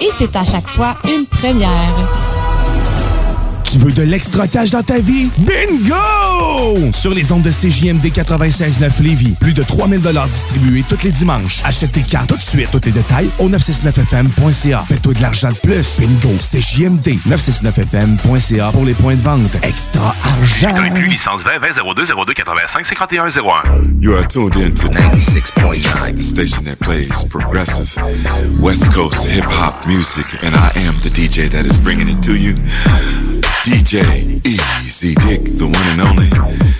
Et c'est à chaque fois une première. Tu veux de l'extra cash dans ta vie? Bingo! Sur les ondes de CJMD 96.9 Lévis, plus de 3000 distribués tous les dimanches. Achète tes cartes tout de suite. Tous les détails au 969FM.ca. Fais-toi de l'argent de plus. Bingo! CJMD 969FM.ca pour les points de vente. Extra argent! Inclus licence 20 20 02 02 85 51 01. You are tuned in to 96.9, the station that plays progressive West Coast hip hop music, and I am the DJ that is bringing it to you. DJ Easy Dick, the one and only.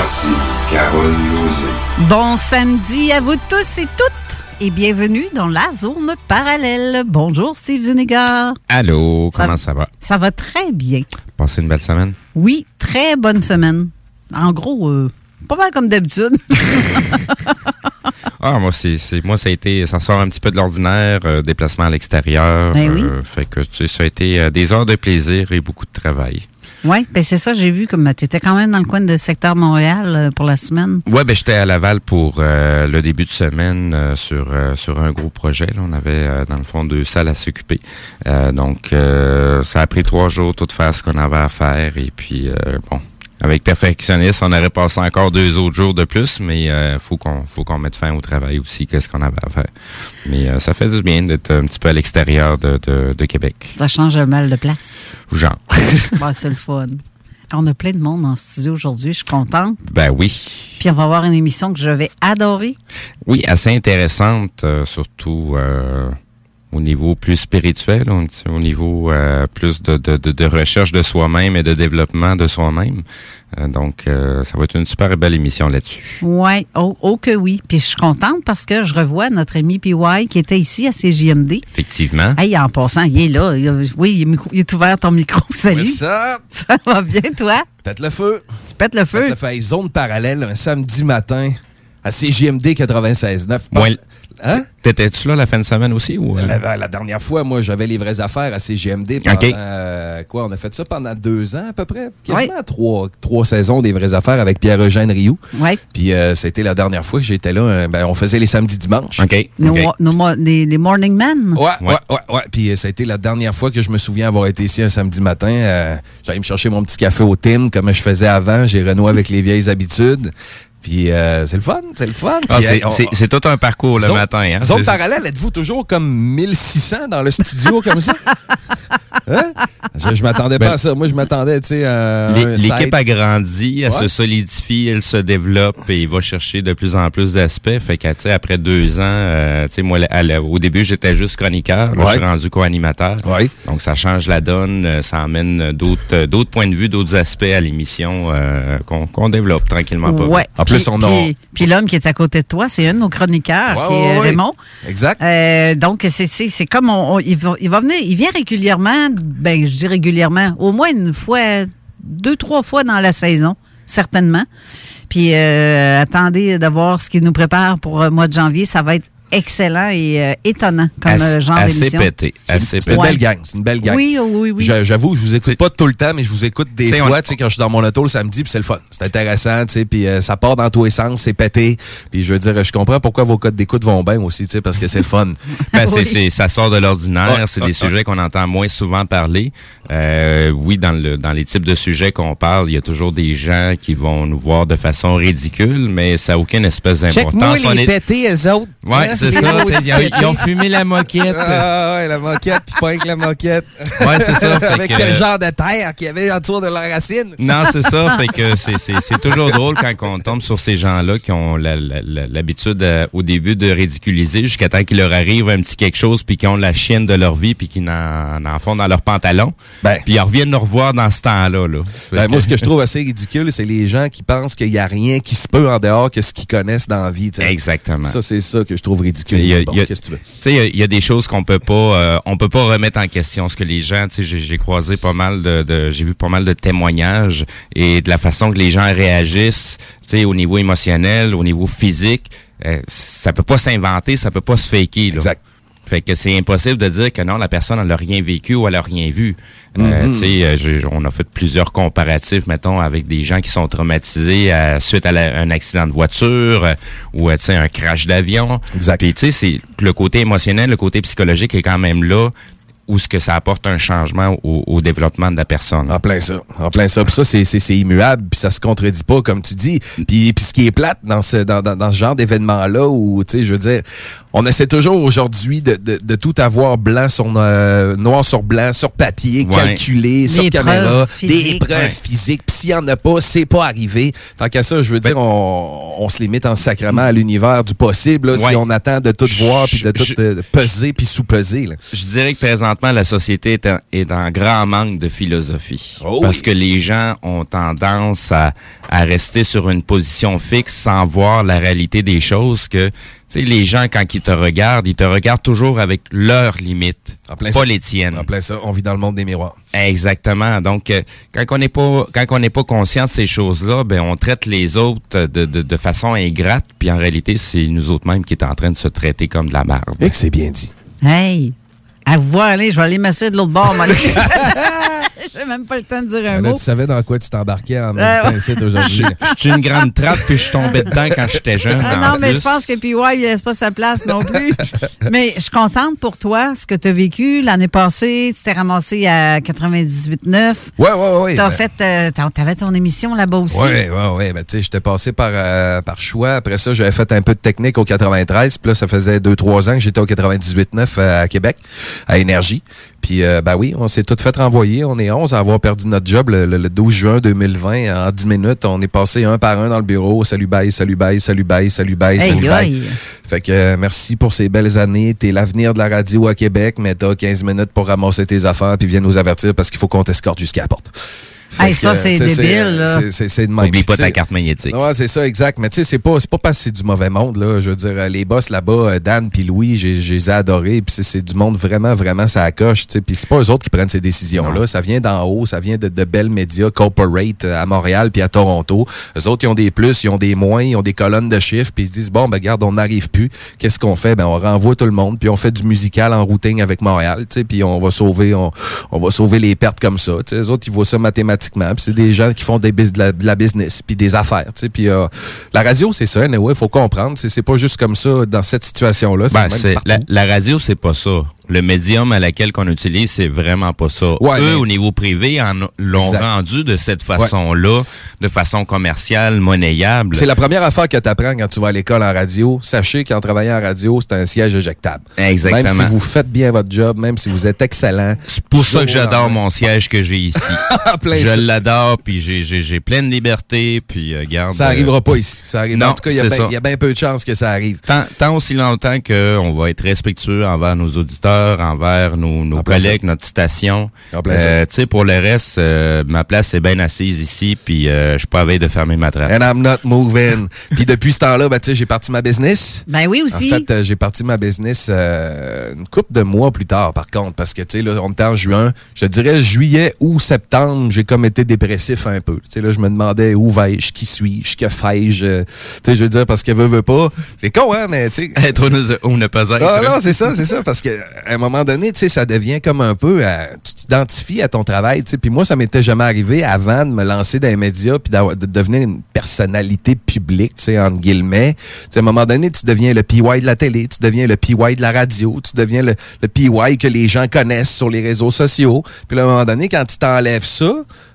Voici Carole Lozé. Bon samedi à vous tous et toutes et bienvenue dans la zone parallèle. Bonjour Steve Zuniga. Allô, comment ça va? Ça va très bien. Passez une belle semaine? Oui, très bonne semaine. En gros, euh, pas mal comme d'habitude. Ah, moi, c'est, c'est- moi, ça a été, ça sort un petit peu de l'ordinaire, euh, déplacement à l'extérieur. Ben oui. euh, fait que, tu sais, ça a été euh, des heures de plaisir et beaucoup de travail. Oui, ben c'est ça, j'ai vu comme tu étais quand même dans le coin de secteur Montréal euh, pour la semaine. Ouais, ben j'étais à Laval pour euh, le début de semaine euh, sur euh, sur un gros projet. On avait euh, dans le fond deux salles à s'occuper. Euh, donc euh, ça a pris trois jours tout de faire ce qu'on avait à faire et puis euh, bon. Avec perfectionniste, on aurait passé encore deux autres jours de plus, mais euh, faut qu'on faut qu'on mette fin au travail aussi, qu'est-ce qu'on avait à faire. Mais euh, ça fait du bien d'être un petit peu à l'extérieur de, de, de Québec. Ça change mal de place. Genre. Bon, c'est le fun. On a plein de monde en studio aujourd'hui, je suis contente. ben oui. Puis on va avoir une émission que je vais adorer. Oui, assez intéressante, euh, surtout euh, au niveau plus spirituel, au, au niveau euh, plus de, de, de, de recherche de soi-même et de développement de soi-même. Euh, donc, euh, ça va être une super belle émission là-dessus. Oui, oh, oh que oui. Puis je suis contente parce que je revois notre ami PY qui était ici à CJMD. Effectivement. Hey, en passant, il est là. Il a- oui, il est, micro- il est ouvert ton micro. Salut. Up? Ça va bien, toi? Pète le feu. Tu pètes le feu? Pète le feu. Zone parallèle, un samedi matin à CJMD 96.9. Ouais. Hein? T'étais-tu là la fin de semaine aussi? Ou, euh? La, la dernière fois, moi, j'avais les vraies affaires à CGMD pendant, euh, quoi, on a fait ça pendant deux ans à peu près, quasiment trois, trois saisons des vraies affaires avec Pierre-Eugène Rioux. Oui. Puis euh, c'était la dernière fois que j'étais là, ben, on faisait les samedis dimanches. OK. Nos, nos mo- les, les Morning Men. Ouais, ouais, ouais, ouais. Puis ça a été la dernière fois que je me souviens avoir été ici un samedi matin. Euh, J'allais me chercher mon petit café au Tim, comme je faisais avant. J'ai renoué avec les vieilles habitudes. Puis euh, c'est le fun, c'est le fun. Ah, c'est- tout un parcours le Zone- matin. Hein? Zone parallèle, êtes-vous toujours comme 1600 dans le studio comme ça? Hein? Je, je m'attendais pas Ben, à ça. Moi, je m'attendais, tu sais, L'équipe a grandi, elle Ouais. se solidifie, elle se développe et il va chercher de plus en plus d'aspects. Fait que, tu sais, après deux ans, euh, tu sais, moi, à au début, j'étais juste chroniqueur. Là, Ouais. je suis rendu co-animateur. Donc, ça change la donne, euh, ça amène d'autres d'autres points de vue, d'autres aspects à l'émission euh, qu'on qu'on développe tranquillement pas. Puis- Puis, puis l'homme qui est à côté de toi, c'est un de nos chroniqueurs, Ouais, qui ouais, est ouais. Raymond. Exact. Euh, donc, c'est- comme on, on- il, va, il va venir, il vient régulièrement, ben, je dis régulièrement, au moins une fois, deux, trois fois dans la saison, certainement. Puis, euh, attendez de voir ce qu'il nous prépare pour le mois de janvier. Ça va être excellent et euh, étonnant comme Assez- euh, genre assez d'émission. pété, C'est assez une pété. belle gang, c'est une belle gang. Oui, oui, oui. oui. Je- J'avoue, je vous écoute pas tout le temps, mais je vous écoute des T'sais, fois, tu sais, quand je suis dans mon auto le samedi, puis c'est le fun. C'est intéressant, tu sais, puis euh, ça part dans tous les sens, c'est pété. Puis je veux dire, je comprends pourquoi vos codes d'écoute vont bien aussi, tu sais, parce que c'est le fun. Ben, c'est- c'est- ça sort de l'ordinaire. Ouais, c'est ouais, des sujets qu'on entend moins souvent parler. Euh, oui, dans, le, dans les types de sujets qu'on parle, il y a toujours des gens qui vont nous voir de façon ridicule, mais ça n'a aucune espèce Check-moi d'importance. On les est- pétés, eux autres. Ouais, Hein? C'est ça. Ils ont, ils ont pétés. fumé la moquette. Ah ouais, la moquette, puis pas avec la moquette. Ouais, c'est ça, fait avec que- quel genre de terre qu'il y avait autour de la racine? Non, c'est ça. Fait que c'est- toujours drôle quand on tombe sur ces gens-là qui ont l'habitude euh, au début de ridiculiser jusqu'à temps qu'il leur arrive un petit quelque chose puis qu'ils ont la chienne de leur vie puis qu'ils n'en en font dans leurs pantalons. puis ils reviennent nous revoir dans ce temps-là. Là. Ben, que- moi, ce que je trouve assez ridicule, c'est les gens qui pensent qu'il n'y a rien qui se peut en dehors que ce qu'ils connaissent dans la vie. Exactement. Ça, c'est ça que je trouve ridicule. Il y a- Bon, y y des choses qu'on peut pas, euh, on peut pas remettre en question. Ce que les gens, tu sais, j'ai- j'ai croisé pas mal de, de- j'ai vu pas mal de témoignages et de la façon que les gens réagissent, tu sais, au niveau émotionnel, au niveau physique, euh, ça peut pas s'inventer, ça peut pas se faker. Là. Exact. Fait que c'est impossible de dire que non, la personne elle a rien vécu ou elle a rien vu. Euh, Mhm. tu sais, euh, on a fait plusieurs comparatifs, mettons, avec des gens qui sont traumatisés euh, suite à la- un accident de voiture euh, ou euh, tu sais un crash d'avion. Puis tu sais, c'est le côté émotionnel, le côté psychologique est quand même là où ce que ça apporte un changement au, au développement de la personne. En plein ça. En plein ça. Puis ça, c'est, c'est, c'est immuable, puis ça se contredit pas, comme tu dis. Puis, puis ce qui est plate dans ce, dans, dans, dans ce genre d'événement-là, où, tu sais, je veux dire, on essaie toujours aujourd'hui de, de, de tout avoir blanc sur euh, noir sur blanc, sur papier, Ouais. calculé, Des sur caméra, des physiques. preuves Ouais. physiques. Puis s'il y en a pas, c'est pas arrivé. Tant qu'à ça, je veux dire, on, on se limite en sacrement à l'univers du possible, là, si on attend de tout voir, puis de tout euh, peser, puis sous-peser. là. Je dirais que présentement, la société est en, est en grand manque de philosophie. Oh parce oui. que les gens ont tendance à, à rester sur une position fixe sans voir la réalité des choses que, tu sais, les gens, quand ils te regardent, ils te regardent toujours avec leurs limites, plein pas ça. les tiennes. En plein ça, on vit dans le monde des miroirs. Exactement. Donc, euh, quand on n'est pas quand on n'est pas conscient de ces choses-là, ben on traite les autres de, de, de façon ingrate, puis en réalité, c'est nous autres mêmes qui est en train de se traiter comme de la merde. Et que c'est bien dit. Hey! À vous aller, je vais aller masser de l'autre bord, moi. J'ai même pas le temps de dire un Là, mot. tu savais dans quoi tu t'embarquais en Euh, même temps ouais. ici aujourd'hui. là. Je suis une grande trappe, puis je suis tombé dedans quand j'étais jeune. Ah non, mais je pense que PY, il laisse pas sa place non plus. mais je suis contente pour toi, ce que tu as vécu l'année passée. Tu t'es ramassé à 98.9. Ouais, ouais, ouais. T'as ben- fait, euh, t'avais ton émission là-bas aussi. Ouais, ouais, ouais. Ben, tu sais, j'étais passé par, euh, par choix. Après ça, j'avais fait un peu de technique au 93. Puis là, ça faisait 2-3 ans que j'étais au 98.9 euh, à Québec, à Énergie. Puis, euh, ben oui, on s'est tout fait renvoyer. On est 11 à avoir perdu notre job le, le- le 12 juin 2020. En 10 minutes, on est passé un par un dans le bureau. Salut, bye, salut, bye, salut, bye, salut, bye, Hey, salut, bye. aïe. Fait que euh, merci pour ces belles années. T'es l'avenir de la radio à Québec, mais t'as 15 minutes pour ramasser tes affaires puis viens nous avertir parce qu'il faut qu'on t'escorte jusqu'à la porte. Hey, ça, c'est débile, là. c'est- C'est c'est de même. Oublie pas ta carte magnétique. Ouais, c'est ça, exact. Mais tu sais, c'est pas, c'est pas parce que c'est du mauvais monde, là. Je veux dire, euh, les boss là-bas, euh, Dan puis Louis, j'ai- je les ai adorés. Puis c'est- c'est du monde vraiment, vraiment, ça accroche, tu sais. Puis c'est pas eux autres qui prennent ces décisions-là. Ça vient d'en haut, ça vient de, de belles médias corporate euh, à Montréal puis à Toronto. Eux autres, ils ont des plus, ils ont des moins, ils ont des colonnes de chiffres. Puis ils se disent, bon, ben, regarde, on n'arrive plus. Qu'est-ce qu'on fait? Ben, on renvoie tout le monde. Puis on fait du musical en routing avec Montréal, tu sais. Puis on va sauver, on, on va sauver les pertes comme ça. Sais, eux autres, ils voient ça pratiquement. Puis c'est des gens qui font des de, la, de la business, puis des affaires. tu sais. Puis euh, la radio, c'est ça. Il faut comprendre. C'est c'est pas juste comme ça dans cette situation-là. Ben, c'est- la, la radio, c'est pas ça. Le médium à laquelle qu'on utilise, c'est vraiment pas ça. Ouais, Eux, mais- au niveau privé, en l'ont Exact. rendu de cette façon-là, de façon commerciale, monnayable. C'est la première affaire que tu apprends quand tu vas à l'école en radio. Sachez qu'en travaillant en radio, c'est un siège éjectable. Exactement. Même si vous faites bien votre job, même si vous êtes excellent. C'est pour ça que j'adore mon siège que j'ai ici. Plein Je ça. l'adore, puis j'ai- j'ai j'ai pleine liberté, puis euh, garde. Ça arrivera pas ici. Ça arrive. Non, en tout cas, il y a bien- bien peu de chances que ça arrive. Tant, tant aussi longtemps qu'on va être respectueux envers nos auditeurs, envers nos, nos En collègues, notre station. En plein Euh, tu sais, pour le reste, euh, ma place est bien assise ici, puis euh, je suis pas de fermer ma trappe. And I'm not moving. Puis depuis ce temps-là, ben, tu sais, j'ai parti ma business. Ben oui aussi. En fait, euh, j'ai parti ma business euh, une couple de mois plus tard, par contre, parce que, tu sais, là, on était en juin. Je te dirais juillet ou septembre, j'ai comme été dépressif un peu. Tu sais, là, je me demandais où vais-je, qui suis-je, que fais-je. euh, Tu sais, je veux dire, parce que veut, veut pas. C'est con, hein, mais tu sais. Être ou ne, ou ne pas être. Ah non, c'est ça, c'est ça, parce que à un moment donné, tu sais, ça devient comme un peu, euh, tu t'identifies à ton travail, tu sais. Puis moi, ça m'était jamais arrivé avant de me lancer dans les médias puis de devenir une personnalité publique, tu sais, entre guillemets. Tu sais, à un moment donné, tu deviens le PY de la télé, tu deviens le PY de la radio, tu deviens le, le PY que les gens connaissent sur les réseaux sociaux. Puis là, à un moment donné, quand tu t'enlèves ça,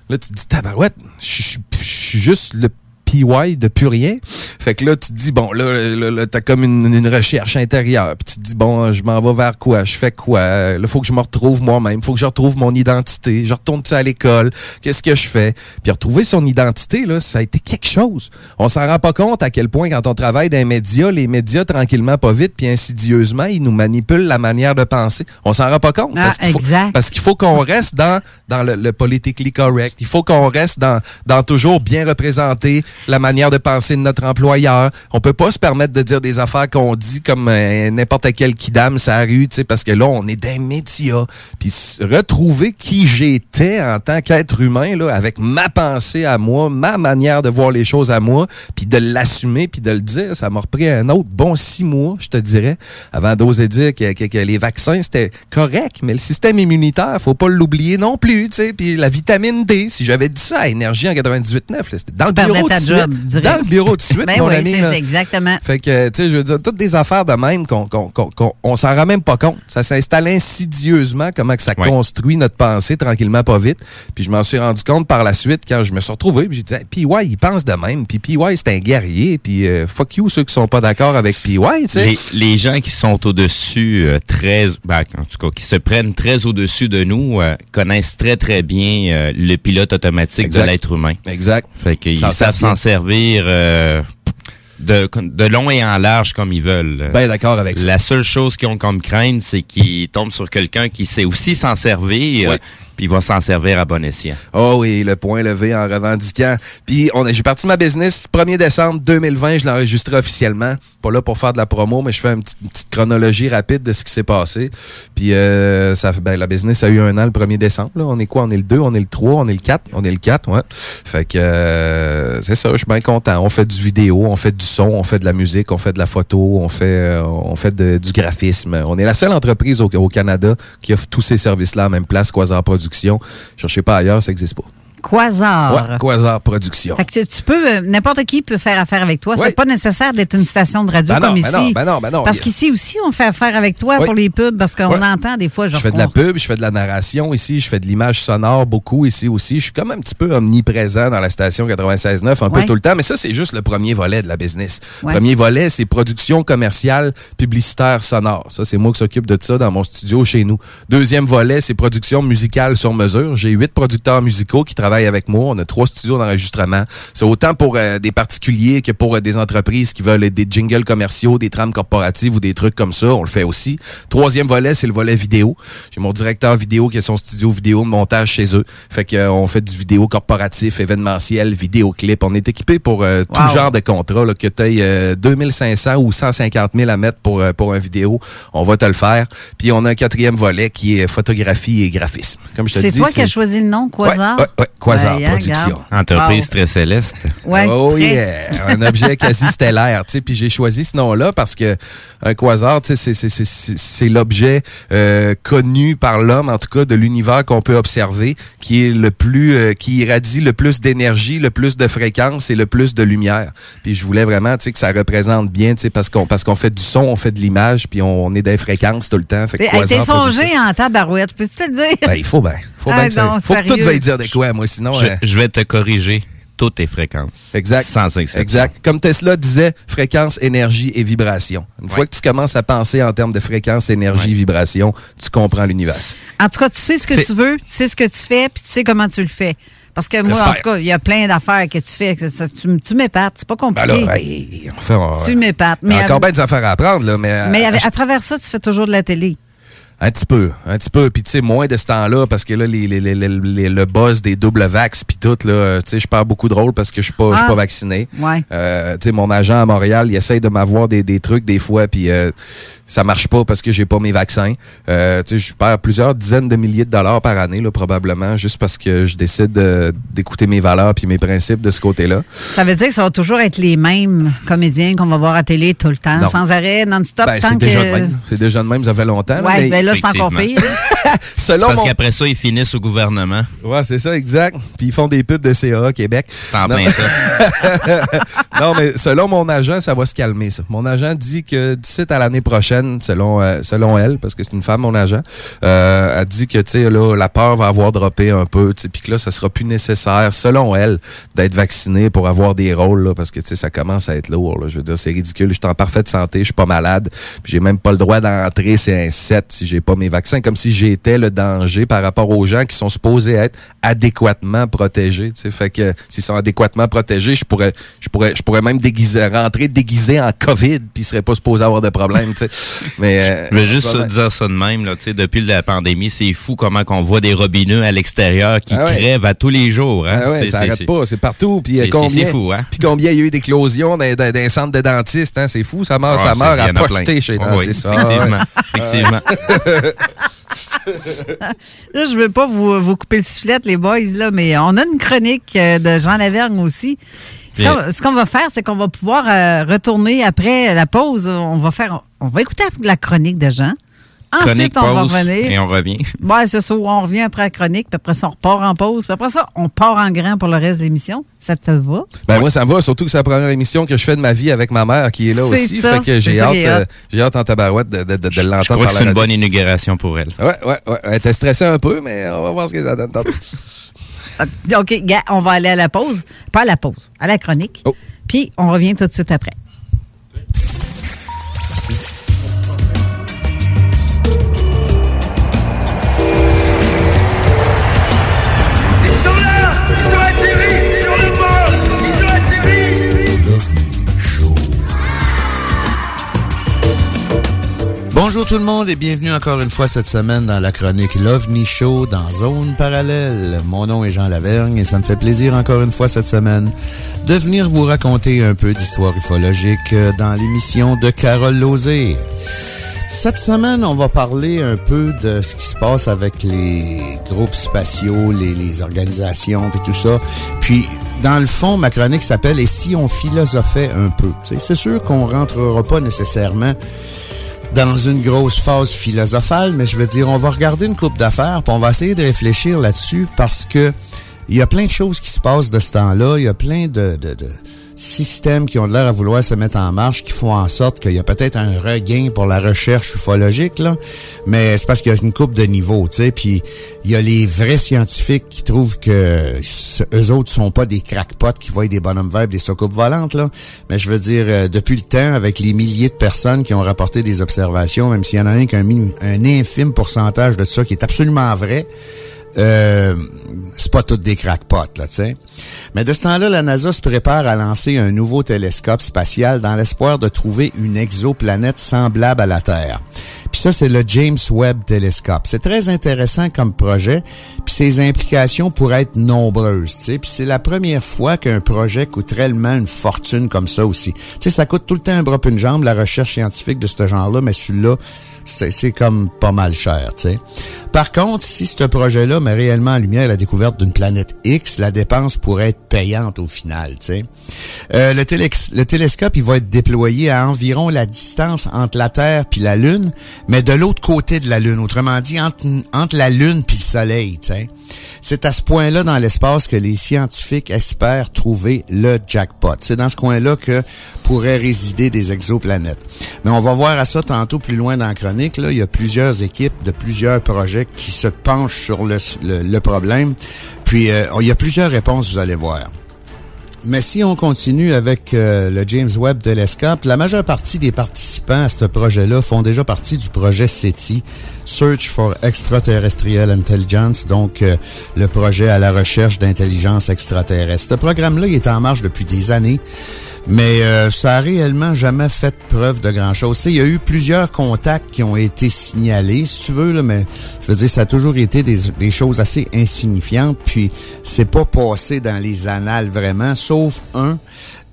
là, tu te dis, tabarouette, je suis juste le PY de plus rien. Fait que là, tu te dis, bon, là, là, là, t'as comme une, une recherche intérieure. Puis tu te dis, bon, je m'en vais vers quoi? Je fais quoi? Là, faut que je me retrouve moi-même. Faut que je retrouve mon identité. Je retourne-tu à l'école? Qu'est-ce que je fais? Puis retrouver son identité, là, ça a été quelque chose. On s'en rend pas compte à quel point, quand on travaille dans les médias, les médias, tranquillement, pas vite, puis insidieusement, ils nous manipulent la manière de penser. On s'en rend pas compte. Ah, parce qu'il faut- exact. parce qu'il faut qu'on reste dans, dans le, le politically correct. Il faut qu'on reste dans, dans toujours bien représenter la manière de penser de notre employeur. On peut pas se permettre de dire des affaires qu'on dit comme euh, n'importe quel kidam sa rue, tu sais, parce que là, on est des médias. Puis retrouver qui j'étais en tant qu'être humain, là, avec ma pensée à moi, ma manière de voir les choses à moi, puis de l'assumer, puis de le dire, ça m'a repris un autre bon six mois, je te dirais, avant d'oser dire que, que- que les vaccins, c'était correct, mais le système immunitaire, faut pas l'oublier non plus, tu sais, puis la vitamine D, si j'avais dit ça à Énergie en 98.9, là, c'était dans le bureau de suite. direct. Dans le bureau de suite, Ben mon oui, ami. là. exactement. Fait que, tu sais, je veux dire, toutes des affaires de même qu'on qu'on qu'on qu'on- on s'en rend même pas compte. Ça s'installe insidieusement, comment que ça Ouais. construit notre pensée tranquillement, pas vite. Puis je m'en suis rendu compte par la suite quand je me suis retrouvé. Puis j'ai dit, Hey, PY, il pense de même. Puis PY, c'est un guerrier. Puis euh, fuck you, ceux qui sont pas d'accord avec PY, tu sais. Les, les gens qui sont au-dessus, euh, très, ben, en tout cas, qui se prennent très au-dessus de nous, euh, connaissent très, très bien euh, le pilote automatique Exact. de l'être humain. Exact. Fait qu'ils S'en savent servent s'en servir euh, de, de long et en large comme ils veulent. Ben d'accord avec ça. La seule chose qu'ils ont comme crainte, c'est qu'ils tombent sur quelqu'un qui sait aussi s'en servir, Oui. Puis il va s'en servir à bon escient. Oh oui, le point levé en revendiquant. Puis j'ai parti ma business 1er décembre 2020, je l'ai enregistré officiellement. Pas là pour faire de la promo, mais je fais une petite, chronologie rapide de ce qui s'est passé. Puis euh, ça ben, la business a eu un an le 1er décembre. là. On est quoi? On est le 2, on est le 3, on est le 4. On est le 4, ouais. Fait que euh, c'est ça, je suis bien content. On fait du vidéo, on fait du son, on fait de la musique, on fait de la photo, on fait euh, on fait du graphisme. On est la seule entreprise au, Canada qui offre tous ces services-là à même place, Quasar. Cherchez pas ailleurs, ça n'existe pas. Quasar. Ouais, Quasar Production. Fait que tu, tu peux, euh, n'importe qui peut faire affaire avec toi. Ouais. C'est pas nécessaire d'être une station de radio Ben non, comme ben ici. non, ben non, ben non. Parce qu'ici aussi, on fait affaire avec toi Ouais. pour les pubs, parce qu'on Ouais. entend des fois. Je genre, fais de la on- pub, je fais de la narration ici, je fais de l'image sonore beaucoup ici aussi. Je suis comme un petit peu omniprésent dans la station 96.9 un peu tout le temps, mais ça, c'est juste le premier volet de la business. Premier volet, c'est production commerciale, publicitaire, sonore. Ça, c'est moi qui s'occupe de ça dans mon studio chez nous. Deuxième volet, c'est production musicale sur mesure. J'ai huit producteurs musicaux qui travaillent avec moi. On a trois studios d'enregistrement. C'est autant pour euh, des particuliers que pour euh, des entreprises qui veulent des jingles commerciaux, des trames corporatives ou des trucs comme ça. On le fait aussi. Troisième volet, c'est le volet vidéo. J'ai mon directeur vidéo qui a son studio vidéo de montage chez eux. Fait que euh, on fait du vidéo corporatif, événementiel, vidéoclip. On est équipé pour euh, tout Wow. genre de contrat, là, que tu aies 2500 ou 150 000 à mettre pour, pour un vidéo. On va te le faire. Puis on a un quatrième volet qui est photographie et graphisme. Comme je te C'est dis, toi qui as choisi le nom, Quasar? Ouais, ouais, ouais. Quasar Ouais, hein, Productions. regarde. Entreprise Wow. très céleste. Ouais, oh très. yeah! Un objet quasi stellaire, tu sais. Puis j'ai choisi ce nom-là parce que un quasar, tu sais, c'est- c'est- c'est- c'est c'est l'objet euh, connu par l'homme, en tout cas, de l'univers qu'on peut observer, qui est le plus, euh, qui irradie le plus d'énergie, le plus de fréquence et le plus de lumière. Puis je voulais vraiment, tu sais, que ça représente bien, tu sais, parce qu'on parce qu'on fait du son, on fait de l'image, puis on, est des fréquences tout le temps. Fait que T'es songé en tabarouette, peux-tu te le dire? Ben, il faut bien. Faut Ah bien que ça- non, faut que tout veuille dire de quoi, moi, sinon. Je, euh, je vais te corriger toutes tes fréquences. Exact. Sans exception. Exact. Comme Tesla disait, fréquence, énergie et vibration. Une fois que tu commences à penser en termes de fréquence, énergie, vibration, tu comprends l'univers. En tout cas, tu sais ce que tu veux, tu sais ce que tu fais, puis tu sais comment tu le fais. Parce que moi, en tout cas, il y a plein d'affaires que tu fais. que ça- tu tu m'épates, c'est pas Ben compliqué. hey, on fait, on- Tu m'épates. Il y a Mais, encore à, bien des affaires à apprendre, là, mais, euh, mais à- avec- à travers ça, tu fais toujours de la télé. Un petit peu, un petit peu. Puis tu sais, moins de ce temps-là, parce que là, les, les, les- les- le buzz des double vax, puis tout, là, tu sais, je perds beaucoup de rôle parce que je suis pas, je suis Ah. pas vacciné. Ouais. Euh, tu sais, mon agent à Montréal, il essaye de m'avoir des, des trucs des fois, puis euh, ça marche pas parce que j'ai pas mes vaccins. Euh, tu sais, je perds plusieurs dizaines de milliers de dollars par année, là, probablement, juste parce que je décide de- d'écouter mes valeurs puis mes principes de ce côté-là. Ça veut dire que ça va toujours être les mêmes comédiens qu'on va voir à télé tout le temps, Non. sans arrêt, non-stop. Ben, c'est que... déjà de même. C'est déjà de même, ça fait longtemps. là, Ouais, mais- ben là, c'est encore pire. Selon Parce mon- qu'après ça, ils finissent au gouvernement. Ouais, c'est ça, exact. Puis ils font des pubs de CA Québec. C'est en Non. plein ça. non, mais selon mon agent, ça va se calmer, ça. Mon agent dit que d'ici à l'année prochaine, selon euh, selon elle, parce que c'est une femme, mon agent, euh, elle dit que, tu sais, là, la peur va avoir droppé un peu, puis que là, ça sera plus nécessaire, selon elle, d'être vacciné pour avoir des rôles, là, parce que, tu sais, ça commence à être lourd. Je veux dire, c'est ridicule. Je suis en parfaite santé, je suis pas malade, puis j'ai même pas le droit d'entrer, c'est un 7 si j'ai pas mes vaccins, comme si j'étais le danger par rapport aux gens qui sont supposés être adéquatement protégés, tu sais. Fait que, s'ils sont adéquatement protégés, je pourrais, je pourrais, je pourrais même déguiser, rentrer déguisé en COVID, puis ils seraient pas supposés avoir de problème. Mais, euh, Je vais juste ouais, dire ça de même, là, tu sais, depuis la pandémie, c'est fou comment qu'on voit des robineux à l'extérieur qui Ah ouais. crèvent à tous les jours. Hein? Ah ouais, C'est- ça c'est- arrête c'est- pas, c'est partout. Puis euh, c'est- combien, fou, hein? Puis combien il y a eu d'éclosions dans, dans, dans les centres de dentistes, hein? C'est fou, ça meurt, Ah, ça meurt à plein. chez les Ah oui, dentistes. effectivement, Ah, ouais. Là, je veux pas vous, vous couper le sifflet, les boys, là, mais on a une chronique euh, de Jean Lavergne aussi. Ce qu'on va faire, c'est qu'on va pouvoir euh, retourner après la pause. On va faire, on va écouter la chronique de Jean. Ensuite, Chronique, on va revenir. et on revient. Ouais, c'est ça. On revient après la chronique, puis après ça, on repart en pause. Puis après ça, on part en grand pour le reste de l'émission. Ça te va? Ben moi, ça me va, surtout que c'est la première émission que je fais de ma vie avec ma mère qui est là aussi. ça. Fait que j'ai hâte, euh, j'ai hâte en tabarouette de, de, de, de Je l'entendre c'est une bonne inauguration pour elle. Ouais, ouais, ouais. Elle était stressée un peu, mais on va voir ce que ça donne tantôt. OK, gars, on va aller à la pause. Pas à la pause, à la chronique. Oh. Puis, on revient tout de suite après. Bonjour tout le monde et bienvenue encore une fois cette semaine dans la chronique l'OVNI Show dans Zone Parallèle. Mon nom est Jean Lavergne et ça me fait plaisir encore une fois cette semaine de venir vous raconter un peu d'histoire ufologique euh, dans l'émission de Carole Lozé. Cette semaine, on va parler un peu de ce qui se passe avec les groupes spatiaux, les, organisations et tout ça. Puis, dans le fond, ma chronique s'appelle « Et si on philosophait un peu? » C'est sûr qu'on rentrera pas nécessairement dans une grosse phase philosophale, mais je veux dire, on va regarder une coupe d'affaires, puis on va essayer de réfléchir là-dessus parce que il y a plein de choses qui se passent de ce temps-là, il y a plein de, de, de systèmes qui ont l'air à vouloir se mettre en marche, qui font en sorte qu'il y a peut-être un regain pour la recherche ufologique, là, mais c'est parce qu'il y a une coupe de niveaux, tu sais, puis il y a les vrais scientifiques qui trouvent que eux autres sont pas des crackpots qui voient des bonhommes verts, des soucoupes volantes, là, mais je veux dire, euh, depuis le temps, avec les milliers de personnes qui ont rapporté des observations, même s'il y en a un qu'un un infime pourcentage de ça qui est absolument vrai, euh, c'est pas toutes des crackpots, là, tu. Mais de ce temps-là, la NASA se prépare à lancer un nouveau télescope spatial dans l'espoir de trouver une exoplanète semblable à la Terre. Ça, c'est le James Webb Telescope. C'est très intéressant comme projet, puis ses implications pourraient être nombreuses. Puis c'est la première fois qu'un projet coûte réellement une fortune comme ça aussi. Sais, ça coûte tout le temps un bras une jambe, la recherche scientifique de ce genre-là, mais celui-là, c'est comme pas mal cher, tu sais. Par contre, si ce projet-là met réellement en lumière la découverte d'une planète X, la dépense pourrait être payante au final, tu sais. Euh, le télescope, il va être déployé à environ la distance entre la Terre puis la Lune, mais de l'autre côté de la Lune, autrement dit, entre, entre la Lune puis le Soleil, tu sais. C'est à ce point-là dans l'espace que les scientifiques espèrent trouver le jackpot. C'est dans ce coin-là que pourraient résider des exoplanètes. Mais on va voir à ça tantôt plus loin dans la chronique. Là. Il y a plusieurs équipes de plusieurs projets qui se penchent sur le, le- le problème. Puis euh, il y a plusieurs réponses, vous allez voir. Mais si on continue avec euh, le James Webb Telescope, la majeure partie des participants à ce projet-là font déjà partie du projet SETI, Search for Extraterrestrial Intelligence, donc euh, le projet à la recherche d'intelligence extraterrestre. Ce programme-là, il est en marche depuis des années, mais euh, ça a réellement jamais fait preuve de grand-chose. Il y a eu plusieurs contacts qui ont été signalés, si tu veux, là, mais je veux dire, ça a toujours été des, des choses assez insignifiantes, puis c'est pas passé dans les annales vraiment, sauf un,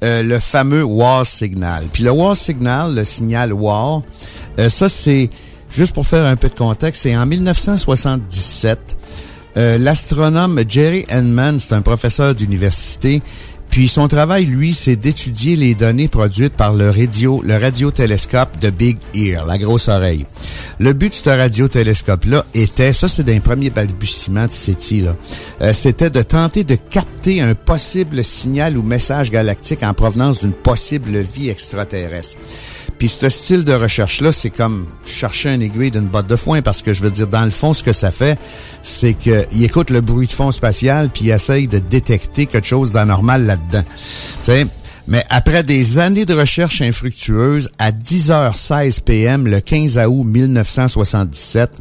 euh, le fameux WAR signal. Puis le WAR signal, le signal WAR, euh, ça c'est, juste pour faire un peu de contexte, c'est en 1977, euh, l'astronome Jerry Henman, c'est un professeur d'université, puis son travail, lui, c'est d'étudier les données produites par le radio, le radiotélescope de Big Ear, la grosse oreille. Le but de ce radiotélescope-là était, ça c'est d'un premier balbutiement de SETI, là, euh, c'était de tenter de capter un possible signal ou message galactique en provenance d'une possible vie extraterrestre. Puis ce style de recherche-là, c'est comme chercher un aiguille d'une botte de foin parce que je veux dire, dans le fond, ce que ça fait, c'est qu'il écoute le bruit de fond spatial puis il essaye de détecter quelque chose d'anormal là-dedans. Tu mais après des années de recherche infructueuse, à 10h16 p.m. le 15 août 1977,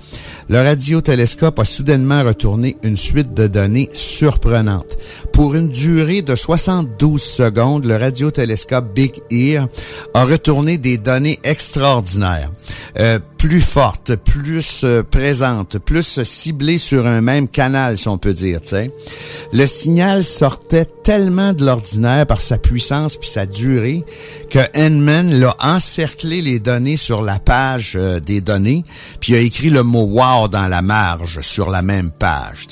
le radiotélescope a soudainement retourné une suite de données surprenantes. Pour une durée de 72 secondes, le radiotélescope Big Ear a retourné des données extraordinaires, euh, plus fortes, plus euh, présentes, plus ciblées sur un même canal, si on peut dire. tu sais. Le signal sortait tellement de l'ordinaire par sa puissance puis sa durée que Henman l'a encerclé les données sur la page euh, des données, puis a écrit le mot wow dans la marge sur la même page.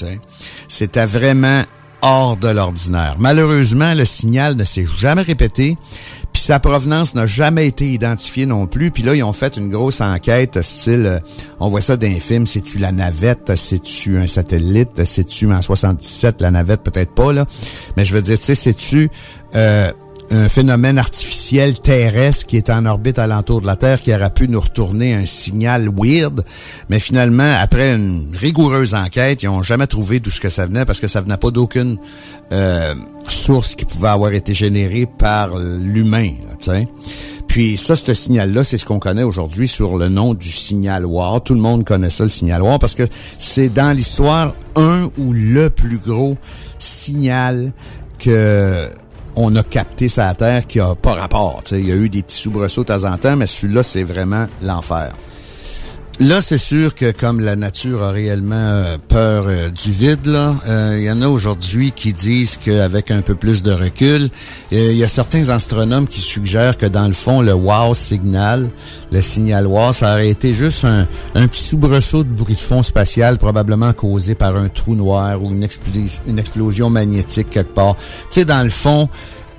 C'était vraiment hors de l'ordinaire. Malheureusement, le signal ne s'est jamais répété, puis sa provenance n'a jamais été identifiée non plus. Puis là, ils ont fait une grosse enquête, style, euh, on voit ça dans les films, c'est-tu la navette, c'est-tu un satellite, c'est-tu en 77 la navette, peut-être pas, là. Mais je veux dire, tu sais, c'est-tu... euh, un phénomène artificiel terrestre qui est en orbite alentour de la Terre qui aurait pu nous retourner un signal weird. Mais finalement, après une rigoureuse enquête, ils n'ont jamais trouvé d'où ce que ça venait parce que ça venait pas d'aucune euh, source qui pouvait avoir été générée par l'humain. Puis ça, ce signal-là, c'est ce qu'on connaît aujourd'hui sur le nom du signal WAR. Tout le monde connaît ça, le signal WAR, parce que c'est dans l'histoire un ou le plus gros signal que on a capté sa Terre qui a pas rapport. Il y a eu des petits soubresauts de temps en temps, mais celui-là, c'est vraiment l'enfer. Là, c'est sûr que comme la nature a réellement euh, peur euh, du vide, là, euh, il y en a aujourd'hui qui disent qu'avec un peu plus de recul, il y a certains astronomes qui suggèrent que dans le fond, le wow signal, le signal wow, ça aurait été juste un, petit soubresaut de bruit de fond spatial probablement causé par un trou noir ou une, une explosion magnétique quelque part. Tu sais, dans le fond,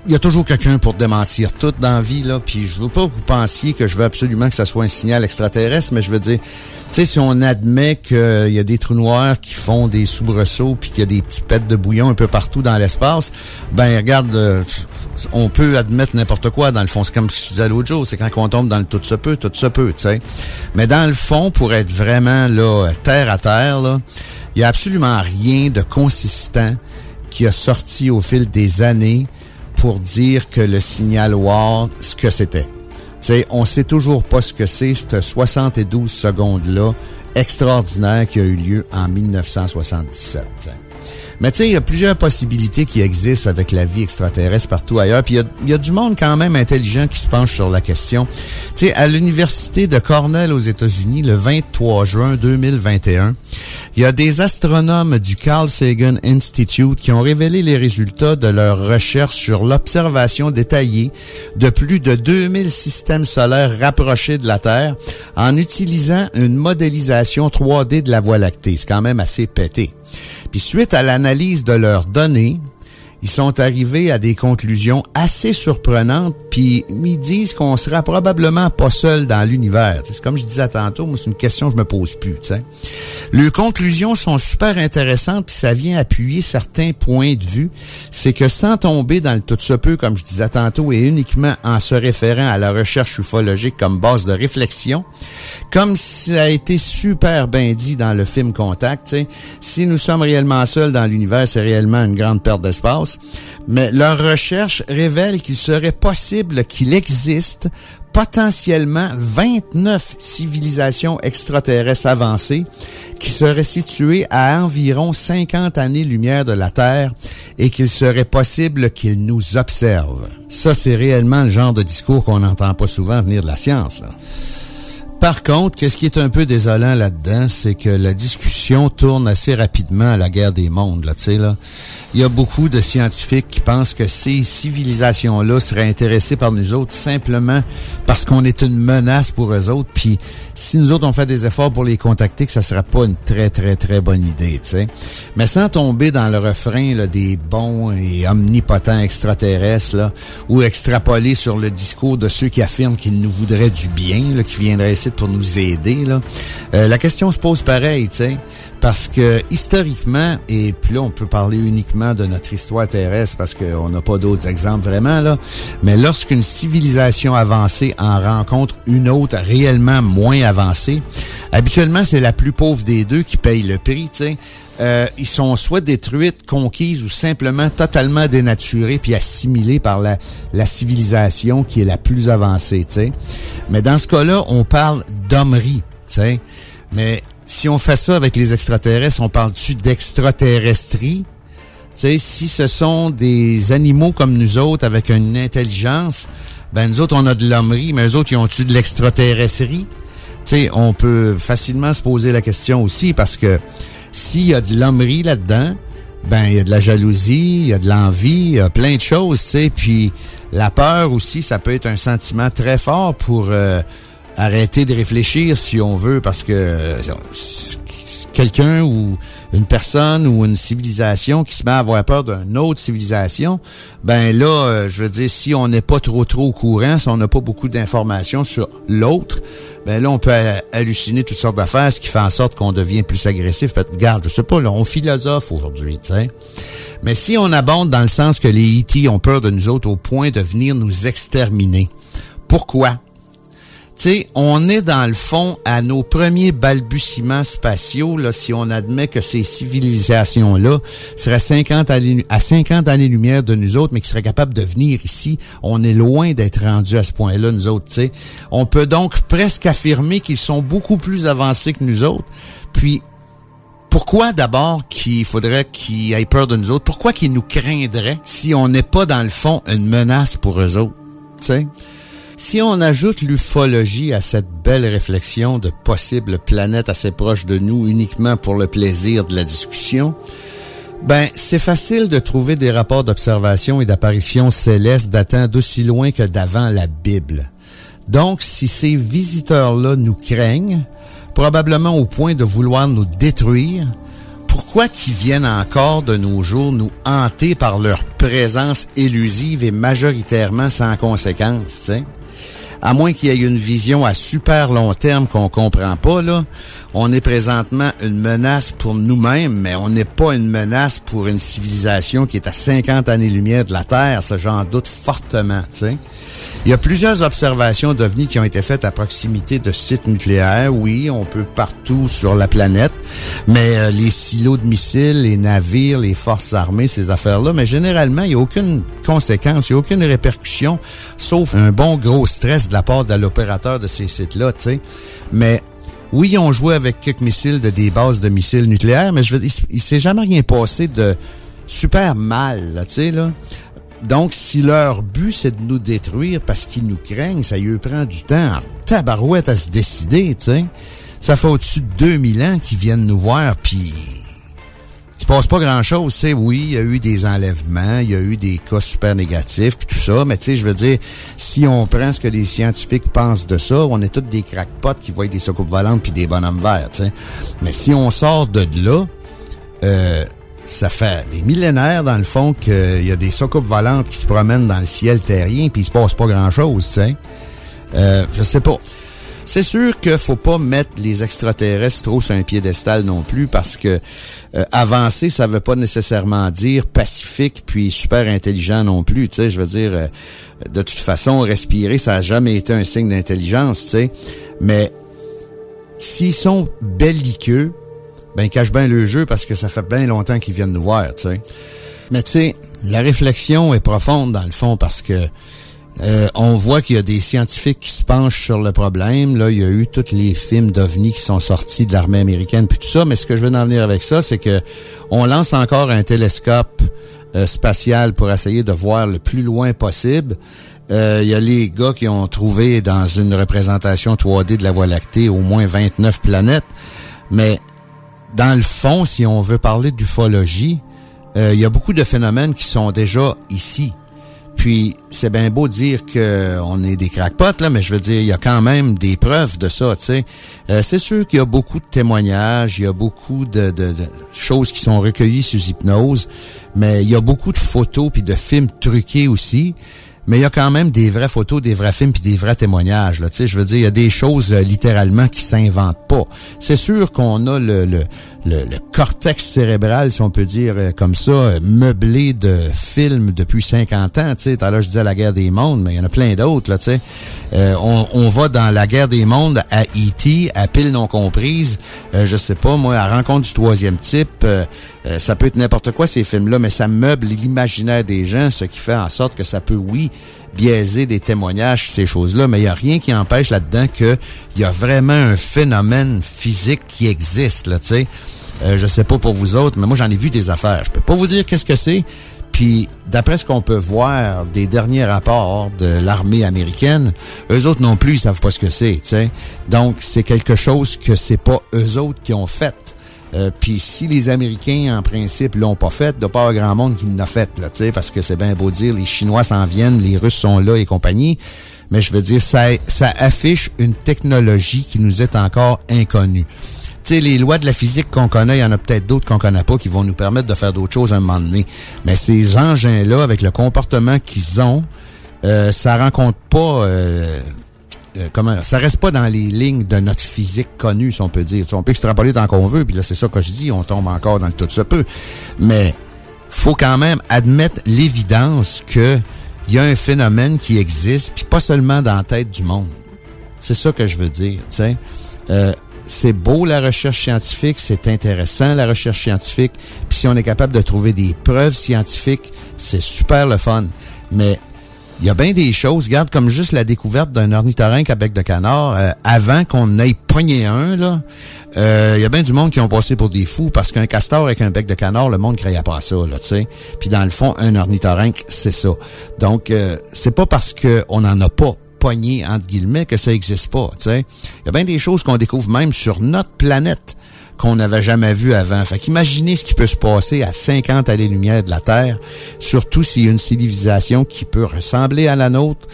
il y a toujours quelqu'un pour démentir tout dans la vie, là. Puis je veux pas que vous pensiez que je veux absolument que ça soit un signal extraterrestre, mais je veux dire, tu sais, si on admet qu'il y a des trous noirs qui font des soubresauts puis qu'il y a des petits pets de bouillon un peu partout dans l'espace, ben regarde, euh, on peut admettre n'importe quoi dans le fond. C'est comme je disais l'autre jour, c'est quand on tombe dans le tout se peut, tout se peut, tu sais. Mais dans le fond, pour être vraiment là terre à terre, là, il y a absolument rien de consistant qui a sorti au fil des années pour dire que le signal WAR, ce que c'était. Sais, on sait toujours pas ce que c'est, cette 72 secondes-là extraordinaire qui a eu lieu en 1977. tu sais. Mais tu il y a plusieurs possibilités qui existent avec la vie extraterrestre partout ailleurs. Puis il y a, du monde quand même intelligent qui se penche sur la question. Tu à l'université de Cornell aux États-Unis, le 23 juin 2021, il y a des astronomes du Carl Sagan Institute qui ont révélé les résultats de leur recherche sur l'observation détaillée de plus de 2000 systèmes solaires rapprochés de la Terre en utilisant une modélisation 3D de la Voie lactée. C'est quand même assez pété. Puis suite à l'analyse de leurs données, ils sont arrivés à des conclusions assez surprenantes, puis ils disent qu'on sera probablement pas seul dans l'univers. C'est comme je disais tantôt, moi c'est une question que je me pose plus. T'sais. Les conclusions sont super intéressantes, puis ça vient appuyer certains points de vue. C'est que sans tomber dans le tout ce peu, comme je disais tantôt, et uniquement en se référant à la recherche ufologique comme base de réflexion, comme ça a été super bien dit dans le film Contact, si nous sommes réellement seuls dans l'univers, c'est réellement une grande perte d'espace mais leur recherche révèle qu'il serait possible qu'il existe potentiellement 29 civilisations extraterrestres avancées qui seraient situées à environ 50 années-lumière de la Terre et qu'il serait possible qu'ils nous observent. Ça, c'est réellement le genre de discours qu'on n'entend pas souvent venir de la science. Là. Par contre, qu'est-ce qui est un peu désolant là-dedans, c'est que la discussion tourne assez rapidement à la guerre des mondes, là, tu sais, là. Il y a beaucoup de scientifiques qui pensent que ces civilisations-là seraient intéressées par nous autres simplement parce qu'on est une menace pour eux autres, puis si nous autres on fait des efforts pour les contacter, que ça serait pas une très, très, très bonne idée, tu sais. Mais sans tomber dans le refrain des bons et omnipotents extraterrestres, là, ou extrapoler sur le discours de ceux qui affirment qu'ils nous voudraient du bien, là, qui viendraient pour nous aider, euh, la question se pose pareil, tu. Parce que historiquement, et puis là on peut parler uniquement de notre histoire terrestre parce qu'on n'a pas d'autres exemples vraiment là, mais lorsqu'une civilisation avancée en rencontre une autre réellement moins avancée, habituellement c'est la plus pauvre des deux qui paye le prix, tu. Euh, ils sont soit détruites, conquises ou simplement totalement dénaturées puis assimilées par la, la civilisation qui est la plus avancée, tu sais. Mais dans ce cas-là, on parle d'hommerie. Mais si on fait ça avec les extraterrestres, on parle-tu d'extraterrestrie? si ce sont des animaux comme nous autres avec une intelligence, ben nous autres, on a de l'hommerie, mais eux autres, ils ont-tu de l'extraterrestrie? on peut facilement se poser la question aussi parce que s'il y a de l'hommerie là-dedans, ben il y a de la jalousie, il y a de l'envie, il y a plein de choses, tu sais. Puis la peur aussi, ça peut être un sentiment très fort pour euh, arrêter de réfléchir si on veut, parce que euh, quelqu'un ou une personne ou une civilisation qui se met à avoir peur d'une autre civilisation, ben là, euh, je veux dire, si on n'est pas trop trop au courant, si on n'a pas beaucoup d'informations sur l'autre, ben là, on peut halluciner toutes sortes d'affaires, ce qui fait en sorte qu'on devient plus agressif. Fait, regarde, je sais pas, là, on philosophe aujourd'hui, tu sais. Mais si on abonde dans le sens que les E.T. ont peur de nous autres au point de venir nous exterminer, pourquoi? On est dans le fond à nos premiers balbutiements spatiaux, là, si on admet que ces civilisations-là seraient 50 années, à 50 années-lumière de nous autres, mais qui seraient capables de venir ici. On est loin d'être rendus à ce point-là, nous autres, tu sais. On peut donc presque affirmer qu'ils sont beaucoup plus avancés que nous autres. Puis, pourquoi d'abord qu'il faudrait qu'ils aient peur de nous autres? Pourquoi qu'ils nous craindraient si on n'est pas, dans le fond, une menace pour eux autres? Tu sais? Si on ajoute l'ufologie à cette belle réflexion de possibles planètes assez proches de nous uniquement pour le plaisir de la discussion, ben, c'est facile de trouver des rapports d'observation et d'apparition célestes datant d'aussi loin que d'avant la Bible. Donc, si ces visiteurs-là nous craignent, probablement au point de vouloir nous détruire, pourquoi qu'ils viennent encore de nos jours nous hanter par leur présence élusive et majoritairement sans conséquence, sais? À moins qu'il y ait une vision à super long terme qu'on comprend pas, là, on est présentement une menace pour nous-mêmes, mais on n'est pas une menace pour une civilisation qui est à 50 années-lumière de la Terre. Ça, j'en doute fortement, tu sais. Il y a plusieurs observations d'OVNI qui ont été faites à proximité de sites nucléaires. Oui, on peut partout sur la planète, mais euh, les silos de missiles, les navires, les forces armées, ces affaires-là, mais généralement, il n'y a aucune conséquence, il n'y a aucune répercussion, sauf un bon gros stress de la part de l'opérateur de ces sites-là, tu sais. Mais oui, ils ont joué avec quelques missiles de des bases de missiles nucléaires, mais je veux dire, il, s'est jamais rien passé de super mal, tu sais, là. Donc, si leur but, c'est de nous détruire parce qu'ils nous craignent, ça lui prend du temps en tabarouette à se décider, tu sais. Ça fait au-dessus de 2000 ans qu'ils viennent nous voir, puis passe pas grand-chose, sais. Oui, il y a eu des enlèvements, il y a eu des cas super négatifs, puis tout ça, mais tu sais, je veux dire, si on prend ce que les scientifiques pensent de ça, on est tous des crackpots qui voient des soucoupes volantes puis des bonhommes verts. Mais si on sort de là, euh, ça fait des millénaires, dans le fond, qu'il y a des soucoupes volantes qui se promènent dans le ciel terrien, puis il se passe pas grand-chose, tu sais. Euh, je sais pas. C'est sûr qu'il faut pas mettre les extraterrestres trop sur un piédestal non plus, parce que euh, avancer, ça veut pas nécessairement dire pacifique puis super intelligent non plus. Tu sais, je veux dire, euh, de toute façon, respirer, ça a jamais été un signe d'intelligence, tu sais. Mais s'ils sont belliqueux, ben cache bien le jeu parce que ça fait bien longtemps qu'ils viennent nous voir, tu sais. Mais tu sais, la réflexion est profonde dans le fond parce que euh, on voit qu'il y a des scientifiques qui se penchent sur le problème. Là, il y a eu tous les films d'OVNI qui sont sortis de l'armée américaine puis tout ça. Mais ce que je veux en venir avec ça, c'est que on lance encore un télescope euh, spatial pour essayer de voir le plus loin possible. Euh, Il y a les gars qui ont trouvé dans une représentation 3D de la Voie lactée au moins 29 planètes. Mais dans le fond, si on veut parler d'ufologie, il y a beaucoup de phénomènes qui sont déjà ici. Puis c'est bien beau dire que on est des crackpots là, mais je veux dire il y a quand même des preuves de ça, tu sais. Euh, c'est sûr qu'il y a beaucoup de témoignages, il y a beaucoup de, de- de choses qui sont recueillies sous hypnose, mais il y a beaucoup de photos puis de films truqués aussi. Mais il y a quand même des vraies photos, des vrais films puis des vrais témoignages. Là, je veux dire, il y a des choses euh, littéralement qui s'inventent pas. C'est sûr qu'on a le, le, le, le cortex cérébral, si on peut dire euh, comme ça, euh, meublé de films depuis 50 ans. Tu sais, je disais la guerre des mondes, mais il y en a plein d'autres. Là, Euh, on, on va dans la guerre des mondes à E.T., à pile non comprise. Je sais pas, moi, à rencontre du troisième type. Euh, ça peut être n'importe quoi ces films-là, mais ça meuble l'imaginaire des gens, ce qui fait en sorte que ça peut, oui, biaiser des témoignages, ces choses-là, mais il n'y a rien qui empêche là-dedans qu'il y a vraiment un phénomène physique qui existe, là, tu sais. Euh, je sais pas pour vous autres, mais moi, j'en ai vu des affaires. Je peux pas vous dire qu'est-ce que c'est. Puis, d'après ce qu'on peut voir des derniers rapports de l'armée américaine, eux autres non plus, ils savent pas ce que c'est. Donc, c'est quelque chose que c'est pas eux autres qui ont fait. Euh, Puis si les Américains, en principe, l'ont pas fait, doit pas avoir grand monde qui l'a fait, là, tu sais, parce que c'est bien beau dire, les Chinois s'en viennent, les Russes sont là et compagnie. Mais je veux dire, ça, ça affiche une technologie qui nous est encore inconnue. Tu sais, les lois de la physique qu'on connaît, il y en a peut-être d'autres qu'on connaît pas qui vont nous permettre de faire d'autres choses à un moment donné. Mais ces engins-là, avec le comportement qu'ils ont, euh, ça rencontre pas... euh, euh, comment ça reste pas dans les lignes de notre physique connue, si on peut dire. On peut extrapoler tant qu'on veut, puis là, c'est ça que je dis, on tombe encore dans le tout se peut. Mais faut quand même admettre l'évidence que il y a un phénomène qui existe, puis pas seulement dans la tête du monde. C'est ça que je veux dire. Euh, c'est beau la recherche scientifique, c'est intéressant la recherche scientifique, puis si on est capable de trouver des preuves scientifiques, c'est super le fun. Mais il y a bien des choses, regarde comme juste la découverte d'un ornithorynque à bec de canard, euh, avant qu'on ait pogné un, là, euh, il y a bien du monde qui ont passé pour des fous parce qu'un castor avec un bec de canard, le monde ne croyait pas ça, là, tu sais. Puis dans le fond, un ornithorynque, c'est ça. Donc, euh, c'est pas parce qu'on n'en a pas pogné, entre guillemets, que ça existe pas, tu sais. Il y a bien des choses qu'on découvre même sur notre planète qu'on n'avait jamais vu avant. Fait qu'imaginez ce qui peut se passer à 50 années-lumière de la Terre, surtout a une civilisation qui peut ressembler à la nôtre,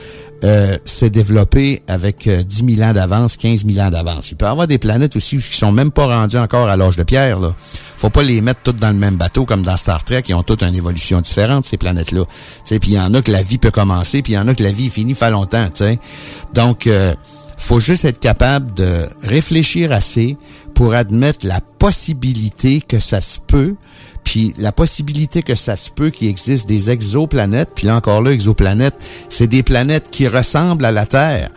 euh, s'est développée avec euh, 10 000 ans d'avance, 15 000 ans d'avance. Il peut y avoir des planètes aussi qui sont même pas rendues encore à l'âge de pierre. Là. Faut pas les mettre toutes dans le même bateau comme dans Star Trek, qui ont toutes une évolution différente, ces planètes-là. Puis il y en a que la vie peut commencer, puis il y en a que la vie finie fait longtemps. Donc, euh, faut juste être capable de réfléchir assez pour admettre la possibilité que ça se peut, puis la possibilité que ça se peut qu'il existe des exoplanètes, puis là encore là, exoplanètes, c'est des planètes qui ressemblent à la Terre.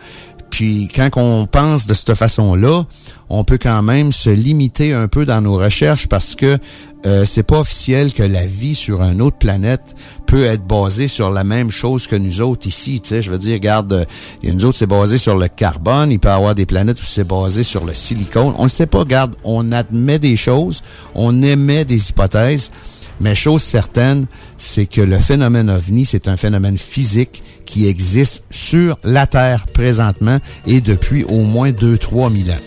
Puis quand on pense de cette façon-là, on peut quand même se limiter un peu dans nos recherches parce que euh, c'est pas officiel que la vie sur une autre planète peut être basée sur la même chose que nous autres ici. Tu sais, je veux dire, regarde, euh, nous autres c'est basé sur le carbone. Il peut y avoir des planètes où c'est basé sur le silicone. On ne sait pas. Regarde, on admet des choses, on émet des hypothèses. Mais chose certaine, c'est que le phénomène ovni, c'est un phénomène physique qui existe sur la Terre présentement et depuis au moins 2-3 000 ans.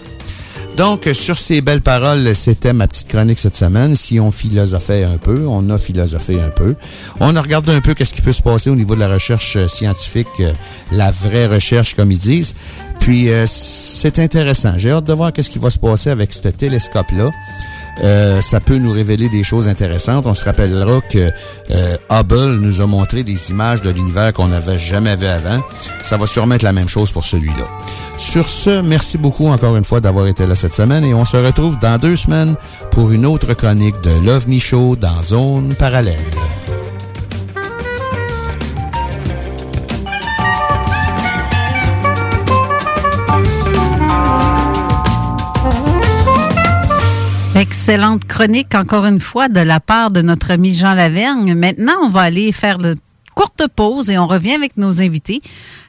Donc, sur ces belles paroles, c'était ma petite chronique cette semaine. Si on philosophait un peu, on a philosophé un peu. On a regardé un peu qu'est-ce qui peut se passer au niveau de la recherche euh, scientifique, euh, la vraie recherche, comme ils disent. Puis, euh, c'est intéressant. J'ai hâte de voir qu'est-ce qui va se passer avec ce télescope-là. Euh, ça peut nous révéler des choses intéressantes. On se rappellera que euh, Hubble nous a montré des images de l'univers qu'on n'avait jamais vu avant. Ça va sûrement être la même chose pour celui-là. Sur ce, merci beaucoup encore une fois d'avoir été là cette semaine et on se retrouve dans deux semaines pour une autre chronique de l'OVNI Show dans Zone Parallèle. Excellente chronique, encore une fois, de la part de notre ami Jean Lavergne. Maintenant, on va aller faire de courte pause et on revient avec nos invités,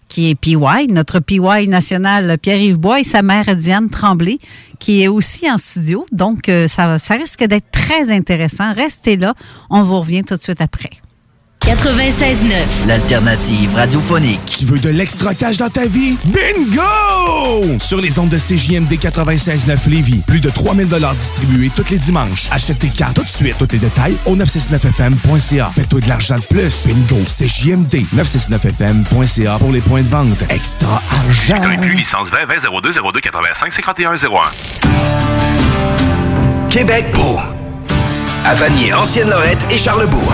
qui est PY, notre PY national Pierre-Yves Bois et sa mère Diane Tremblay, qui est aussi en studio. Donc, euh, ça, ça risque d'être très intéressant. Restez là. On vous revient tout de suite après. 96.9. L'alternative radiophonique. Tu veux de l'extra cash dans ta vie? Bingo! Sur les ondes de CJMD 96.9 Lévis, plus de 3000 distribués tous les dimanches. Achète tes cartes tout de suite. Tous les détails au 969FM.ca. Fais-toi de l'argent de plus. Bingo! CJMD 969FM.ca pour les points de vente. Extra argent! Licence 20 20 02 02 85 51 01. Québec beau. À Vanier, Ancienne-Lorette et Charlebourg.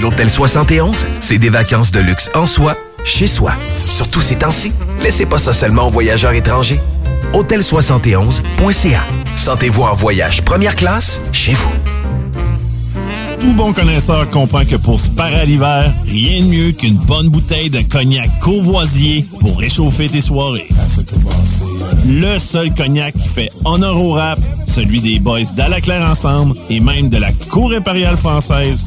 L'Hôtel 71, c'est des vacances de luxe en soi, chez soi. Surtout ces temps-ci, laissez pas ça seulement aux voyageurs étrangers. Hôtel71.ca. Sentez-vous en voyage première classe chez vous. Tout bon connaisseur comprend que pour se parer à l'hiver, rien de mieux qu'une bonne bouteille de cognac courvoisier pour réchauffer tes soirées. Le seul cognac qui fait honneur au rap, celui des boys d'Alaclaire Ensemble et même de la Cour impériale française.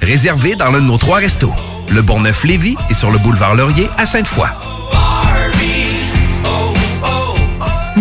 Réservé dans l'un de nos trois restos. Le Bourgneuf-Lévis et sur le boulevard Laurier à Sainte-Foy.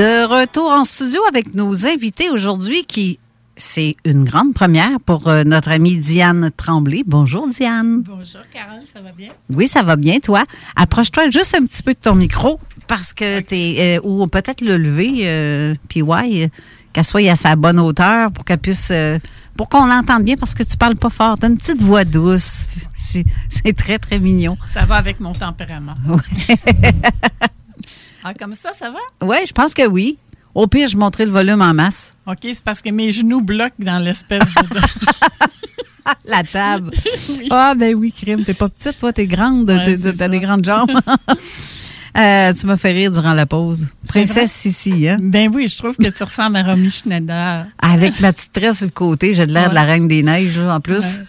De retour en studio avec nos invités aujourd'hui qui c'est une grande première pour euh, notre amie Diane Tremblay. Bonjour Diane. Bonjour Carole, ça va bien? Oui, ça va bien toi. Approche-toi juste un petit peu de ton micro parce que tu es ou peut-être le lever euh, puis ouais, euh, qu'elle soit à sa bonne hauteur pour qu'elle puisse euh, pour qu'on l'entende bien parce que tu parles pas fort. Tu une petite voix douce. C'est c'est très très mignon. Ça va avec mon tempérament. ah, comme ça, ça va? Oui, je pense que oui. Au pire, je montrerai le volume en masse. OK, c'est parce que mes genoux bloquent dans l'espèce de... La table. Ah, ben oui, crime. T'es pas petite, toi, t'es grande. Ouais, T'as des grandes jambes. Euh, tu m'as fait rire durant la pause. Princesse? Sissi, hein? Ben oui, je trouve que tu ressembles à Romy Schneider. Avec ma petite tresse sur le côté, j'ai de l'air de la Reine des Neiges, en plus.